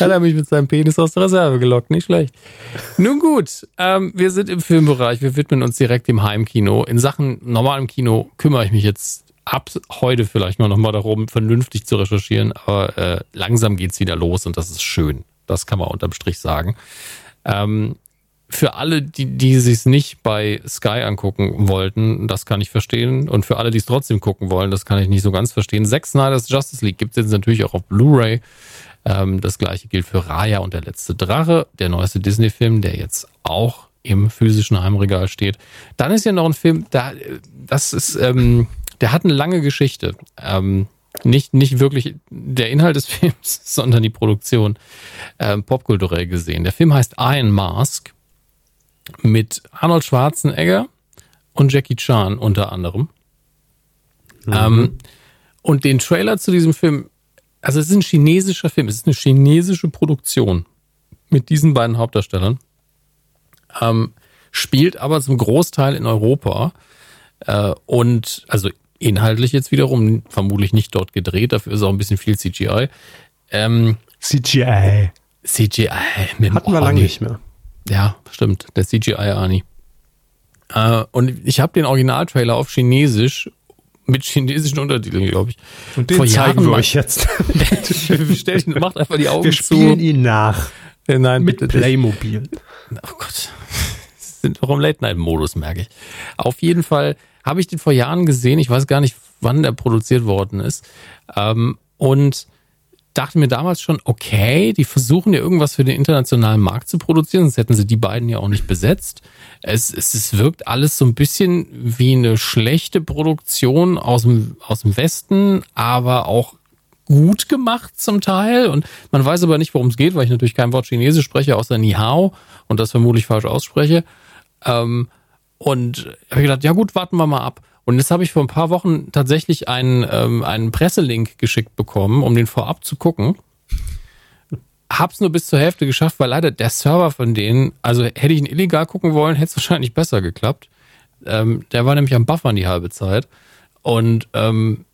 Hat er mich mit seinem Penis aus der Reserve gelockt, nicht schlecht. Nun gut, ähm, wir sind im Filmbereich, wir widmen uns direkt dem Heimkino. In Sachen normalem Kino kümmere ich mich jetzt ab heute vielleicht mal nochmal darum, vernünftig zu recherchieren, aber äh, langsam geht's wieder los und das ist schön. Das kann man unterm Strich sagen. Ähm, für alle, die, die sich nicht bei Sky angucken wollten, das kann ich verstehen. Und für alle, die es trotzdem gucken wollen, das kann ich nicht so ganz verstehen. Zack Snyder's Justice League gibt es jetzt natürlich auch auf Blu-ray. Ähm, das gleiche gilt für Raya und der letzte Drache, der neueste Disney-Film, der jetzt auch im physischen Heimregal steht. Dann ist ja noch ein Film, da, das ist, ähm, der hat eine lange Geschichte. Ähm, nicht, nicht wirklich der Inhalt des Films, sondern die Produktion ähm, popkulturell gesehen. Der Film heißt Iron Mask mit Arnold Schwarzenegger und Jackie Chan unter anderem. Mhm. Ähm, und den Trailer zu diesem Film, also es ist ein chinesischer Film, es ist eine chinesische Produktion mit diesen beiden Hauptdarstellern, ähm, spielt aber zum Großteil in Europa äh, und also inhaltlich jetzt wiederum vermutlich nicht dort gedreht, dafür ist auch ein bisschen viel CGI. Ähm, CGI. CGI. Hatten wir lange nicht mehr. Ja, stimmt. Der CGI-Ani. Äh, und ich habe den Originaltrailer auf Chinesisch mit chinesischen Untertiteln, glaube ich. Und den Vor zeigen Jahren wir euch jetzt. Stellt, macht einfach die Augen wir zu. Wir spielen ihn nach. Äh, nein, mit bitte Playmobil. Oh Gott. Sind doch im Late-Night-Modus, merke ich. Auf jeden Fall habe ich den vor Jahren gesehen. Ich weiß gar nicht, wann der produziert worden ist. Ähm, und dachte mir damals schon, okay, die versuchen ja irgendwas für den internationalen Markt zu produzieren, sonst hätten sie die beiden ja auch nicht besetzt. Es, es, es wirkt alles so ein bisschen wie eine schlechte Produktion aus dem, aus dem Westen, aber auch gut gemacht zum Teil. Und man weiß aber nicht, worum es geht, weil ich natürlich kein Wort Chinesisch spreche, außer Ni Hao und das vermutlich falsch ausspreche. Ähm, und habe gedacht, ja gut, warten wir mal ab. Und jetzt habe ich vor ein paar Wochen tatsächlich einen, ähm, einen Presselink geschickt bekommen, um den vorab zu gucken. Hab's nur bis zur Hälfte geschafft, weil leider der Server von denen, also hätte ich ihn illegal gucken wollen, hätte es wahrscheinlich besser geklappt. Ähm, der war nämlich am Buffern die halbe Zeit. Und ähm,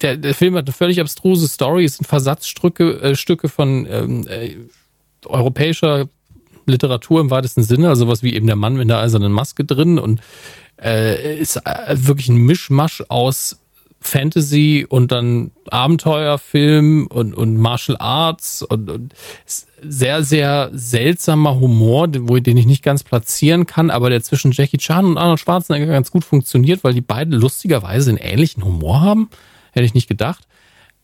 der, der Film hat eine völlig abstruse Story, es sind Versatzstücke äh, Stücke von ähm, äh, europäischer Literatur im weitesten Sinne, also was wie eben der Mann mit der eisernen Maske drin und äh, ist äh, wirklich ein Mischmasch aus Fantasy und dann Abenteuerfilm und, und Martial Arts und, und sehr, sehr seltsamer Humor, wo, den ich nicht ganz platzieren kann, aber der zwischen Jackie Chan und Arnold Schwarzenegger ganz gut funktioniert, weil die beiden lustigerweise einen ähnlichen Humor haben. Hätte ich nicht gedacht.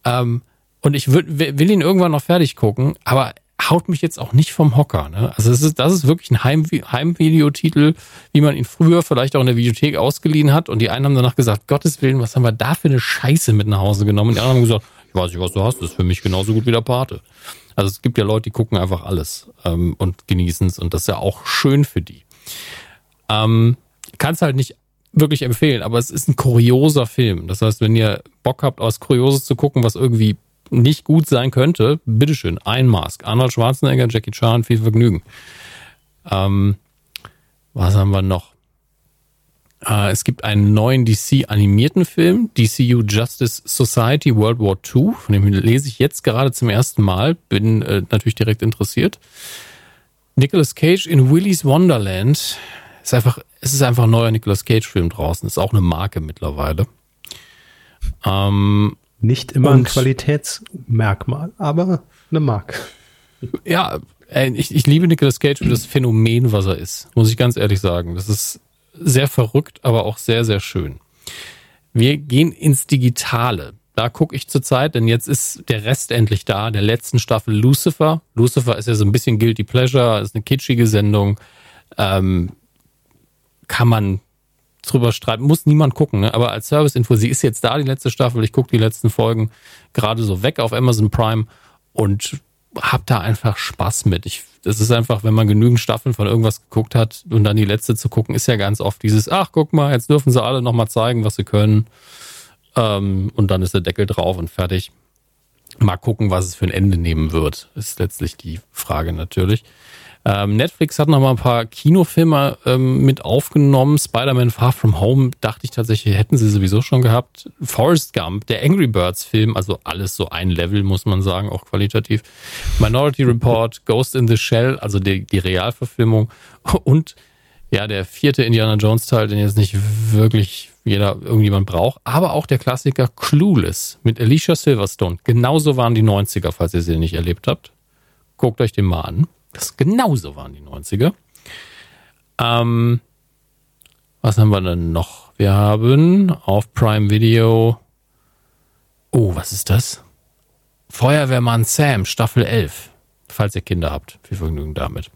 Ähm, und ich würd, will ihn irgendwann noch fertig gucken, aber haut mich jetzt auch nicht vom Hocker. Ne? Also das ist, das ist wirklich ein Heim, Heimvideotitel, wie man ihn früher vielleicht auch in der Videothek ausgeliehen hat. Und die einen haben danach gesagt, Gottes Willen, was haben wir da für eine Scheiße mit nach Hause genommen? Und die anderen haben gesagt, ich weiß nicht, was du hast, das ist für mich genauso gut wie der Pate. Also es gibt ja Leute, die gucken einfach alles ähm, und genießen es. Und das ist ja auch schön für die. Ähm, Kann es halt nicht wirklich empfehlen, aber es ist ein kurioser Film. Das heißt, wenn ihr Bock habt, aus Kurioses zu gucken, was irgendwie nicht gut sein könnte, bitteschön, ein Mask. Arnold Schwarzenegger, Jackie Chan, viel Vergnügen. Ähm, was haben wir noch? Äh, es gibt einen neuen DC-animierten Film, DCU Justice Society World War II, von dem lese ich jetzt gerade zum ersten Mal, bin äh, natürlich direkt interessiert. Nicolas Cage in Willy's Wonderland. Ist einfach, es ist einfach ein neuer Nicolas Cage-Film draußen. Ist auch eine Marke mittlerweile. Ähm, nicht immer und, ein Qualitätsmerkmal, aber eine Marke. ja, ich, ich liebe Nicolas Cage für das Phänomen, was er ist, muss ich ganz ehrlich sagen. Das ist sehr verrückt, aber auch sehr, sehr schön. Wir gehen ins Digitale. Da gucke ich zurzeit, denn jetzt ist der Rest endlich da, der letzten Staffel Lucifer. Lucifer ist ja so ein bisschen Guilty Pleasure, ist eine kitschige Sendung. Ähm, kann man drüber streiten, muss niemand gucken, ne? aber als Serviceinfo, sie ist jetzt da, die letzte Staffel. Ich gucke die letzten Folgen gerade so weg auf Amazon Prime und hab da einfach Spaß mit. Ich, das ist einfach, wenn man genügend Staffeln von irgendwas geguckt hat und dann die letzte zu gucken, ist ja ganz oft dieses, ach, guck mal, jetzt dürfen sie alle nochmal zeigen, was sie können. Ähm, und dann ist der Deckel drauf und fertig. Mal gucken, was es für ein Ende nehmen wird, ist letztlich die Frage natürlich. Ähm, Netflix hat noch mal ein paar Kinofilme ähm, mit aufgenommen. Spider-Man Far From Home dachte ich tatsächlich, hätten sie sowieso schon gehabt. Forrest Gump, der Angry Birds Film, also alles so ein Level, muss man sagen, auch qualitativ. Minority Report, Ghost in the Shell, also die, die Realverfilmung. Und ja, der vierte Indiana Jones Teil, den jetzt nicht wirklich jeder irgendjemand braucht, aber auch der Klassiker Clueless mit Alicia Silverstone. Genauso waren die 90er, falls ihr sie nicht erlebt habt. Guckt euch den mal an. Das genauso waren die 90er. Ähm, was haben wir denn noch? Wir haben auf Prime Video. Oh, was ist das? Feuerwehrmann Sam, Staffel 11. Falls ihr Kinder habt. Viel Vergnügen damit.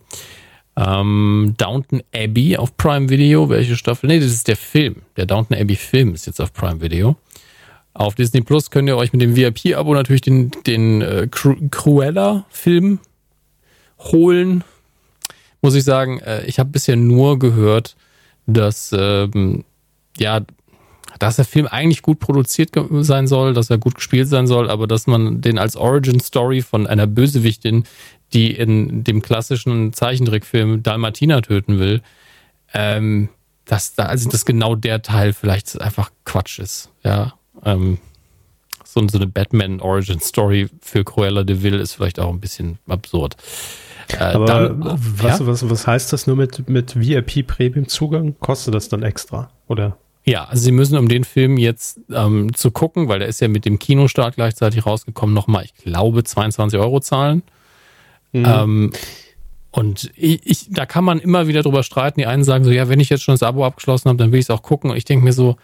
Ähm, Downton Abbey auf Prime Video. Welche Staffel? Nee, das ist der Film. Der Downton Abbey Film ist jetzt auf Prime Video. Auf Disney Plus könnt ihr euch mit dem VIP-Abo natürlich den, den äh, Cruella-Film holen, muss ich sagen, äh, ich habe bisher nur gehört, dass ähm, ja, dass der Film eigentlich gut produziert sein soll, dass er gut gespielt sein soll, aber dass man den als Origin Story von einer Bösewichtin, die in dem klassischen Zeichentrickfilm Dalmatina töten will, ähm, dass da also das genau der Teil vielleicht einfach Quatsch ist, ja. Ähm, so, so eine Batman Origin Story für Cruella de Vil ist vielleicht auch ein bisschen absurd. Äh, Aber dann, was, ja? was, was heißt das nur mit, mit VIP-Premium-Zugang? Kostet das dann extra? Oder? Ja, also sie müssen, um den Film jetzt ähm, zu gucken, weil der ist ja mit dem Kinostart gleichzeitig rausgekommen, nochmal, ich glaube, 22 Euro zahlen. Mhm. Ähm, und ich, ich, da kann man immer wieder drüber streiten. Die einen sagen so, ja, wenn ich jetzt schon das Abo abgeschlossen habe, dann will ich es auch gucken. Und ich denke mir so,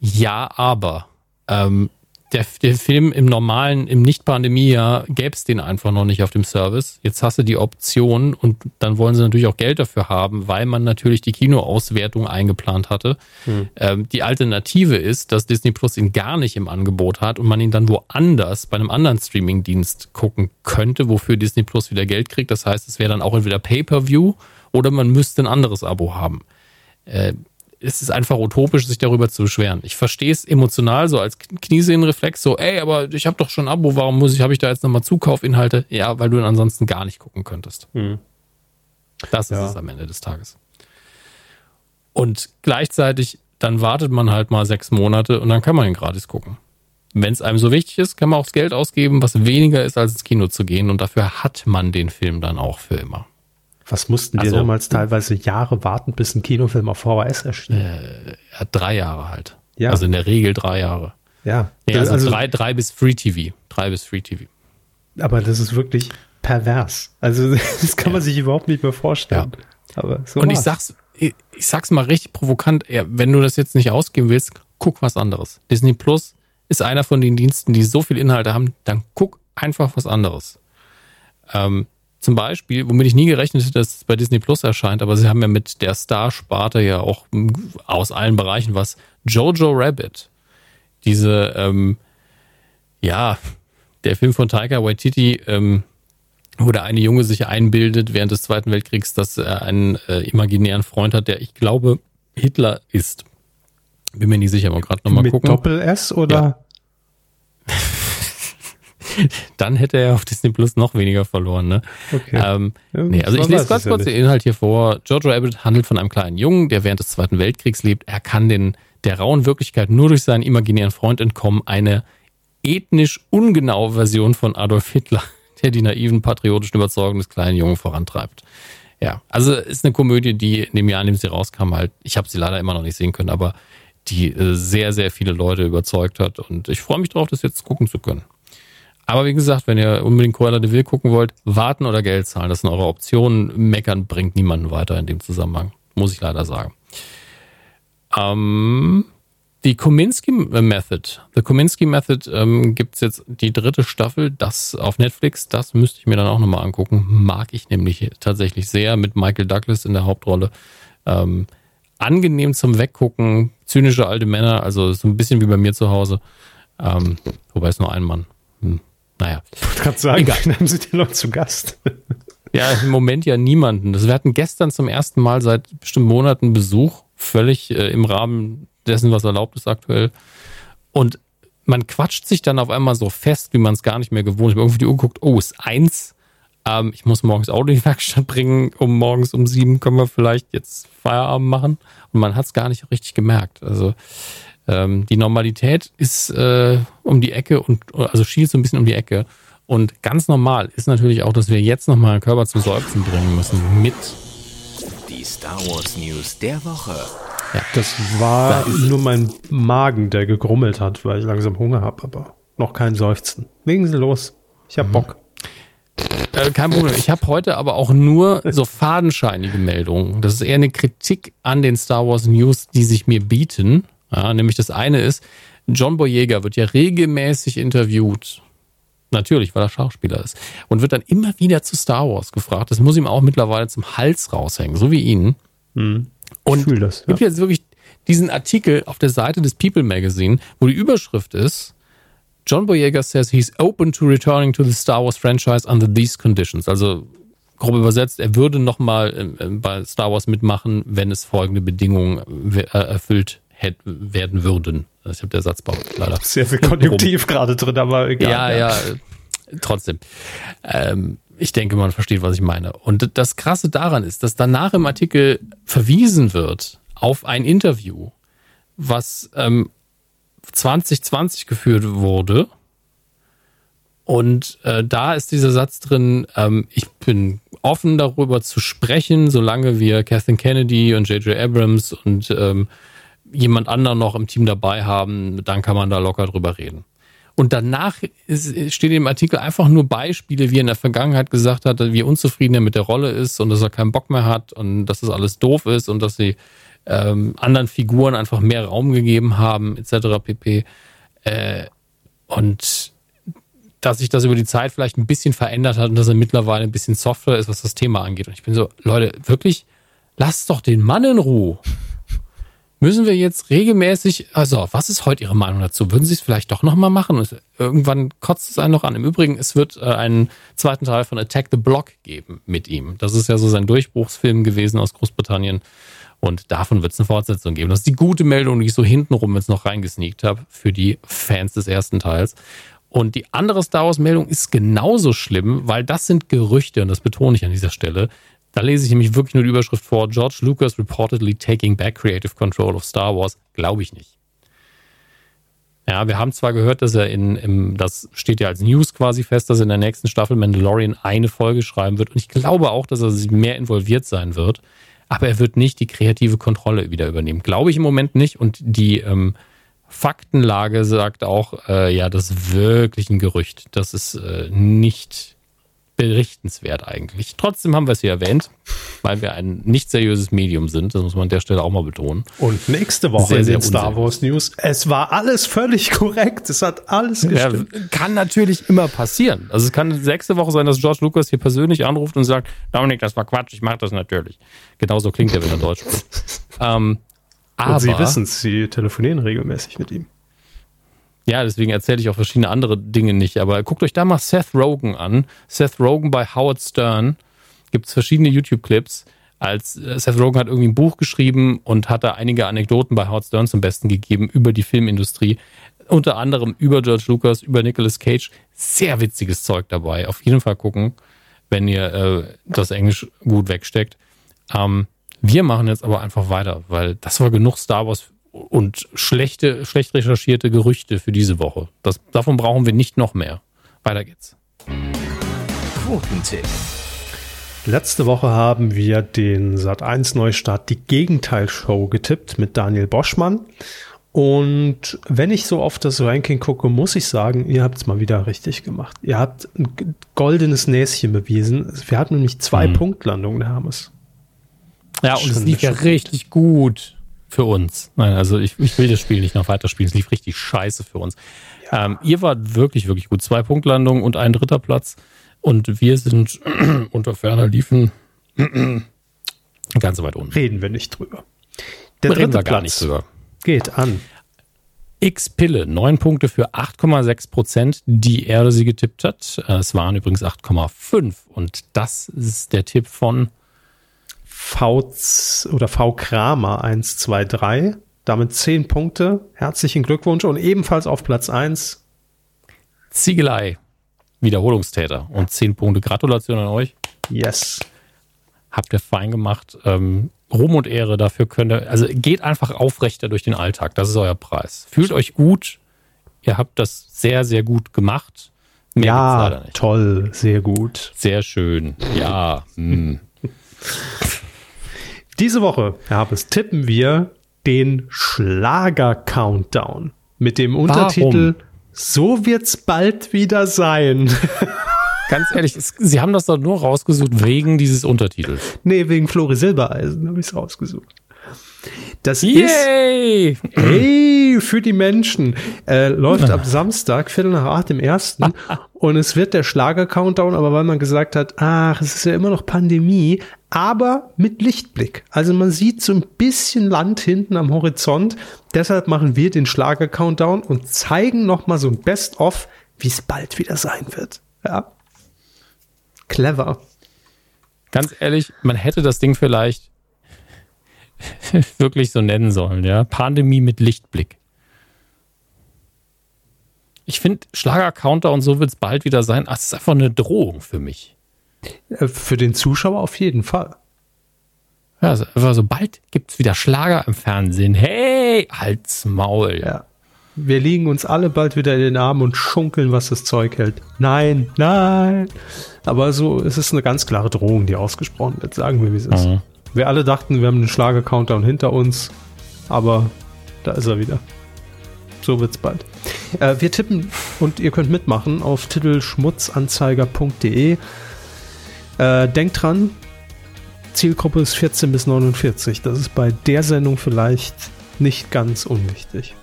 ja, aber ähm, der, der Film im normalen, im Nicht-Pandemie-Jahr gäbe es den einfach noch nicht auf dem Service. Jetzt hast du die Option und dann wollen sie natürlich auch Geld dafür haben, weil man natürlich die Kinoauswertung eingeplant hatte. Hm. Ähm, die Alternative ist, dass Disney Plus ihn gar nicht im Angebot hat und man ihn dann woanders bei einem anderen Streaming-Dienst gucken könnte, wofür Disney Plus wieder Geld kriegt. Das heißt, es wäre dann auch entweder Pay-per-View oder man müsste ein anderes Abo haben. Äh, es ist einfach utopisch, sich darüber zu beschweren. Ich verstehe es emotional so als Kniesehnenreflex, so, ey, aber ich habe doch schon ein Abo, warum muss ich, habe ich da jetzt nochmal Zukaufinhalte? Ja, weil du dann ansonsten gar nicht gucken könntest. Hm. Das ist ja. es am Ende des Tages. Und gleichzeitig, dann wartet man halt mal sechs Monate und dann kann man ihn gratis gucken. Wenn es einem so wichtig ist, kann man auch das Geld ausgeben, was weniger ist, als ins Kino zu gehen. Und dafür hat man den Film dann auch für immer. Was mussten wir also, damals teilweise Jahre warten, bis ein Kinofilm auf VHS erschien? Äh, drei Jahre halt. Ja. Also in der Regel drei Jahre. Ja. ja also, also drei, drei bis Free TV. Drei bis Free TV. Aber das ist wirklich pervers. Also das kann ja. man sich überhaupt nicht mehr vorstellen. Ja. Aber so Und ich sag's, ich, ich sag's mal richtig provokant, wenn du das jetzt nicht ausgeben willst, guck was anderes. Disney Plus ist einer von den Diensten, die so viel Inhalte haben, dann guck einfach was anderes. Ähm, zum Beispiel, womit ich nie gerechnet hätte, dass es bei Disney Plus erscheint, aber sie haben ja mit der Star-Sparte ja auch aus allen Bereichen was. Jojo Rabbit. Diese, ähm, ja, der Film von Taika Waititi, ähm, wo der eine Junge sich einbildet während des Zweiten Weltkriegs, dass er einen äh, imaginären Freund hat, der ich glaube Hitler ist. Bin mir nicht sicher, aber gerade nochmal gucken. Mit Doppel-S oder? Ja. dann hätte er auf Disney Plus noch weniger verloren. Ne? Okay. Ähm, ja, nee, also ich lese ganz kurz den Inhalt hier vor. Jojo Rabbit handelt von einem kleinen Jungen, der während des Zweiten Weltkriegs lebt. Er kann den, der rauen Wirklichkeit nur durch seinen imaginären Freund entkommen. Eine ethnisch ungenaue Version von Adolf Hitler, der die naiven patriotischen Überzeugungen des kleinen Jungen vorantreibt. Ja, also ist eine Komödie, die in dem Jahr, in dem sie rauskam, halt, ich habe sie leider immer noch nicht sehen können, aber die äh, sehr, sehr viele Leute überzeugt hat. Und ich freue mich darauf, das jetzt gucken zu können. Aber wie gesagt, wenn ihr unbedingt Cruella de Vil gucken wollt, warten oder Geld zahlen. Das sind eure Optionen. Meckern bringt niemanden weiter in dem Zusammenhang. Muss ich leider sagen. Ähm, die Kominsky Method. The Kominsky Method ähm, gibt jetzt die dritte Staffel, das auf Netflix. Das müsste ich mir dann auch nochmal angucken. Mag ich nämlich tatsächlich sehr mit Michael Douglas in der Hauptrolle. Ähm, angenehm zum Weggucken, zynische alte Männer, also so ein bisschen wie bei mir zu Hause. Ähm, wobei es nur ein Mann. Hm, naja. Ich wollte gerade sagen, Egal. haben Sie den noch zu Gast? ja, im Moment ja niemanden. wir hatten gestern zum ersten Mal seit bestimmten Monaten Besuch, völlig äh, im Rahmen dessen, was erlaubt ist aktuell. Und man quatscht sich dann auf einmal so fest, wie man es gar nicht mehr gewohnt ist. Ich habe irgendwie die Uhr geguckt, oh, ist eins. Ähm, ich muss morgens Auto in die Werkstatt bringen. Um morgens um sieben können wir vielleicht jetzt Feierabend machen. Und man hat es gar nicht richtig gemerkt. Also ähm, die Normalität ist äh, um die Ecke und also schielt so ein bisschen um die Ecke. Und ganz normal ist natürlich auch, dass wir jetzt nochmal einen Körper zum Seufzen bringen müssen mit die Star Wars News der Woche. Ja. Das war da nur mein Magen, der gegrummelt hat, weil ich langsam Hunger habe, aber noch kein Seufzen. Legen Sie los. Ich habe mhm. Bock. Äh, kein Problem. Ich habe heute aber auch nur so fadenscheinige Meldungen. Das ist eher eine Kritik an den Star Wars News, die sich mir bieten. Ja, nämlich das eine ist, John Boyega wird ja regelmäßig interviewt. Natürlich, weil er Schauspieler ist. Und wird dann immer wieder zu Star Wars gefragt. Das muss ihm auch mittlerweile zum Hals raushängen, so wie Ihnen. Hm. Und ich das, ja. gibt jetzt wirklich diesen Artikel auf der Seite des People Magazine, wo die Überschrift ist, John Boyega says he's open to returning to the Star Wars franchise under these conditions. Also grob übersetzt, er würde nochmal bei Star Wars mitmachen, wenn es folgende Bedingungen äh, erfüllt werden würden. Also ich habe der Satzbau leider. Sehr viel Konjunktiv gerade drin, aber egal. Ja, ja, ja trotzdem. Ähm, ich denke, man versteht, was ich meine. Und das Krasse daran ist, dass danach im Artikel verwiesen wird auf ein Interview, was ähm, 2020 geführt wurde. Und äh, da ist dieser Satz drin, ähm, ich bin offen darüber zu sprechen, solange wir Kathleen Kennedy und J.J. Abrams und ähm, jemand anderen noch im Team dabei haben, dann kann man da locker drüber reden. Und danach ist, steht im Artikel einfach nur Beispiele, wie er in der Vergangenheit gesagt hat, wie unzufrieden er mit der Rolle ist und dass er keinen Bock mehr hat und dass das alles doof ist und dass sie ähm, anderen Figuren einfach mehr Raum gegeben haben, etc. pp. Äh, und dass sich das über die Zeit vielleicht ein bisschen verändert hat und dass er mittlerweile ein bisschen softer ist, was das Thema angeht. Und ich bin so, Leute, wirklich, lasst doch den Mann in Ruhe müssen wir jetzt regelmäßig, also was ist heute Ihre Meinung dazu? Würden Sie es vielleicht doch nochmal machen? Und irgendwann kotzt es einen noch an. Im Übrigen, es wird äh, einen zweiten Teil von Attack the Block geben mit ihm. Das ist ja so sein Durchbruchsfilm gewesen aus Großbritannien. Und davon wird es eine Fortsetzung geben. Das ist die gute Meldung, die ich so hintenrum jetzt noch reingesneakt habe für die Fans des ersten Teils. Und die andere Star Wars-Meldung ist genauso schlimm, weil das sind Gerüchte, und das betone ich an dieser Stelle, da lese ich nämlich wirklich nur die Überschrift vor. George Lucas reportedly taking back creative control of Star Wars. Glaube ich nicht. Ja, wir haben zwar gehört, dass er in, im, das steht ja als News quasi fest, dass er in der nächsten Staffel Mandalorian eine Folge schreiben wird. Und ich glaube auch, dass er mehr involviert sein wird. Aber er wird nicht die kreative Kontrolle wieder übernehmen. Glaube ich im Moment nicht. Und die ähm, Faktenlage sagt auch, äh, ja, das ist wirklich ein Gerücht. Das ist äh, nicht berichtenswert eigentlich. Trotzdem haben wir es hier erwähnt, weil wir ein nicht seriöses Medium sind. Das muss man an der Stelle auch mal betonen. Und nächste Woche sehr, in den Star Wars News. Es war alles völlig korrekt. Es hat alles gestimmt. Ja, kann natürlich immer passieren. Also es kann nächste Woche sein, dass George Lucas hier persönlich anruft und sagt, Dominik, das war Quatsch, ich mache das natürlich. Genauso klingt er, wenn er Deutsch spricht. ähm, aber, und Sie wissen es, Sie telefonieren regelmäßig mit ihm. Ja, deswegen erzähle ich auch verschiedene andere Dinge nicht. Aber guckt euch da mal Seth Rogen an. Seth Rogen bei Howard Stern. Gibt es verschiedene YouTube-Clips. Als äh, Seth Rogen hat irgendwie ein Buch geschrieben und hat da einige Anekdoten bei Howard Stern zum Besten gegeben über die Filmindustrie. Unter anderem über George Lucas, über Nicolas Cage. Sehr witziges Zeug dabei. Auf jeden Fall gucken, wenn ihr äh, das Englisch gut wegsteckt. Ähm, wir machen jetzt aber einfach weiter, weil das war genug Star Wars und schlechte, schlecht recherchierte Gerüchte für diese Woche. Das, davon brauchen wir nicht noch mehr. Weiter geht's. Quotentipp. Letzte Woche haben wir den Sat1 Neustart Die Gegenteil-Show getippt mit Daniel Boschmann. Und wenn ich so auf das Ranking gucke, muss ich sagen, ihr habt es mal wieder richtig gemacht. Ihr habt ein goldenes Näschen bewiesen. Wir hatten nämlich zwei mhm. Punktlandungen, der Hermes. Ja, und es lief ja richtig gut für uns. Nein, also ich, ich will das Spiel nicht noch weiterspielen. Es lief richtig scheiße für uns. Ja. Ähm, ihr wart wirklich, wirklich gut. Zwei Punktlandungen und ein dritter Platz. Und wir sind unter ferner liefen ganz weit unten. Reden wir nicht drüber. Der dritte Reden wir gar nicht drüber. Geht an. X-Pille, neun Punkte für 8,6 Prozent, die er sie getippt hat. Es waren übrigens 8,5 und das ist der Tipp von V oder V Kramer 123. Damit 10 Punkte. Herzlichen Glückwunsch und ebenfalls auf Platz 1 Ziegelei, Wiederholungstäter und 10 Punkte. Gratulation an euch. Yes. Habt ihr fein gemacht. Ähm, Ruhm und Ehre dafür könnt ihr, also geht einfach aufrechter durch den Alltag. Das ist euer Preis. Fühlt euch gut. Ihr habt das sehr, sehr gut gemacht. Mehr ja, toll, sehr gut. Sehr schön. Ja. Diese Woche, Herr Habes, tippen wir den Schlager-Countdown mit dem Untertitel Warum? So wird's bald wieder sein. Ganz ehrlich, Sie haben das doch nur rausgesucht wegen dieses Untertitels. Nee, wegen Flori Silbereisen habe ich es rausgesucht. Das Yay! ist hey, für die Menschen. Äh, läuft ab Samstag, Viertel nach acht im ersten. und es wird der Schlager-Countdown, aber weil man gesagt hat, ach, es ist ja immer noch Pandemie, aber mit Lichtblick. Also man sieht so ein bisschen Land hinten am Horizont. Deshalb machen wir den Schlager-Countdown und zeigen nochmal so ein Best-of, wie es bald wieder sein wird. Ja. Clever. Ganz ehrlich, man hätte das Ding vielleicht wirklich so nennen sollen, ja. Pandemie mit Lichtblick. Ich finde, Schlager-Counter und so wird es bald wieder sein. Ach, das ist einfach eine Drohung für mich. Äh, für den Zuschauer auf jeden Fall. Ja, also, also bald gibt es wieder Schlager im Fernsehen. Hey, halt's Maul. Ja. Wir liegen uns alle bald wieder in den Armen und schunkeln, was das Zeug hält. Nein, nein. Aber so, es ist eine ganz klare Drohung, die ausgesprochen wird. Sagen wir, wie es ist. Mhm. Wir alle dachten, wir haben den Schlager-Countdown hinter uns, aber da ist er wieder. So wird's bald. Äh, wir tippen und ihr könnt mitmachen auf titelschmutzanzeiger.de. Äh, denkt dran, Zielgruppe ist 14 bis 49. Das ist bei der Sendung vielleicht nicht ganz unwichtig.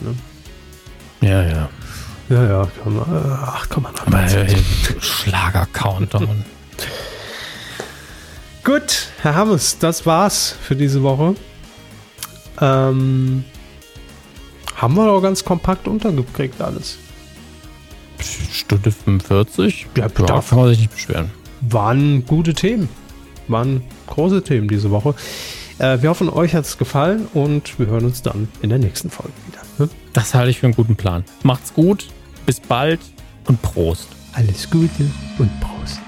Ne? Ja, ja. Ja, ja, kann man, ach, kann man. Äh, Schlager-Countdown. Gut, Herr Hammes, das war's für diese Woche. Ähm, haben wir doch ganz kompakt untergekriegt alles. Stunde 45? Ja, da kann man sich nicht beschweren. Waren gute Themen. Waren große Themen diese Woche. Äh, wir hoffen, euch hat es gefallen und wir hören uns dann in der nächsten Folge wieder. Ne? Das halte ich für einen guten Plan. Macht's gut, bis bald und Prost. Alles Gute und Prost.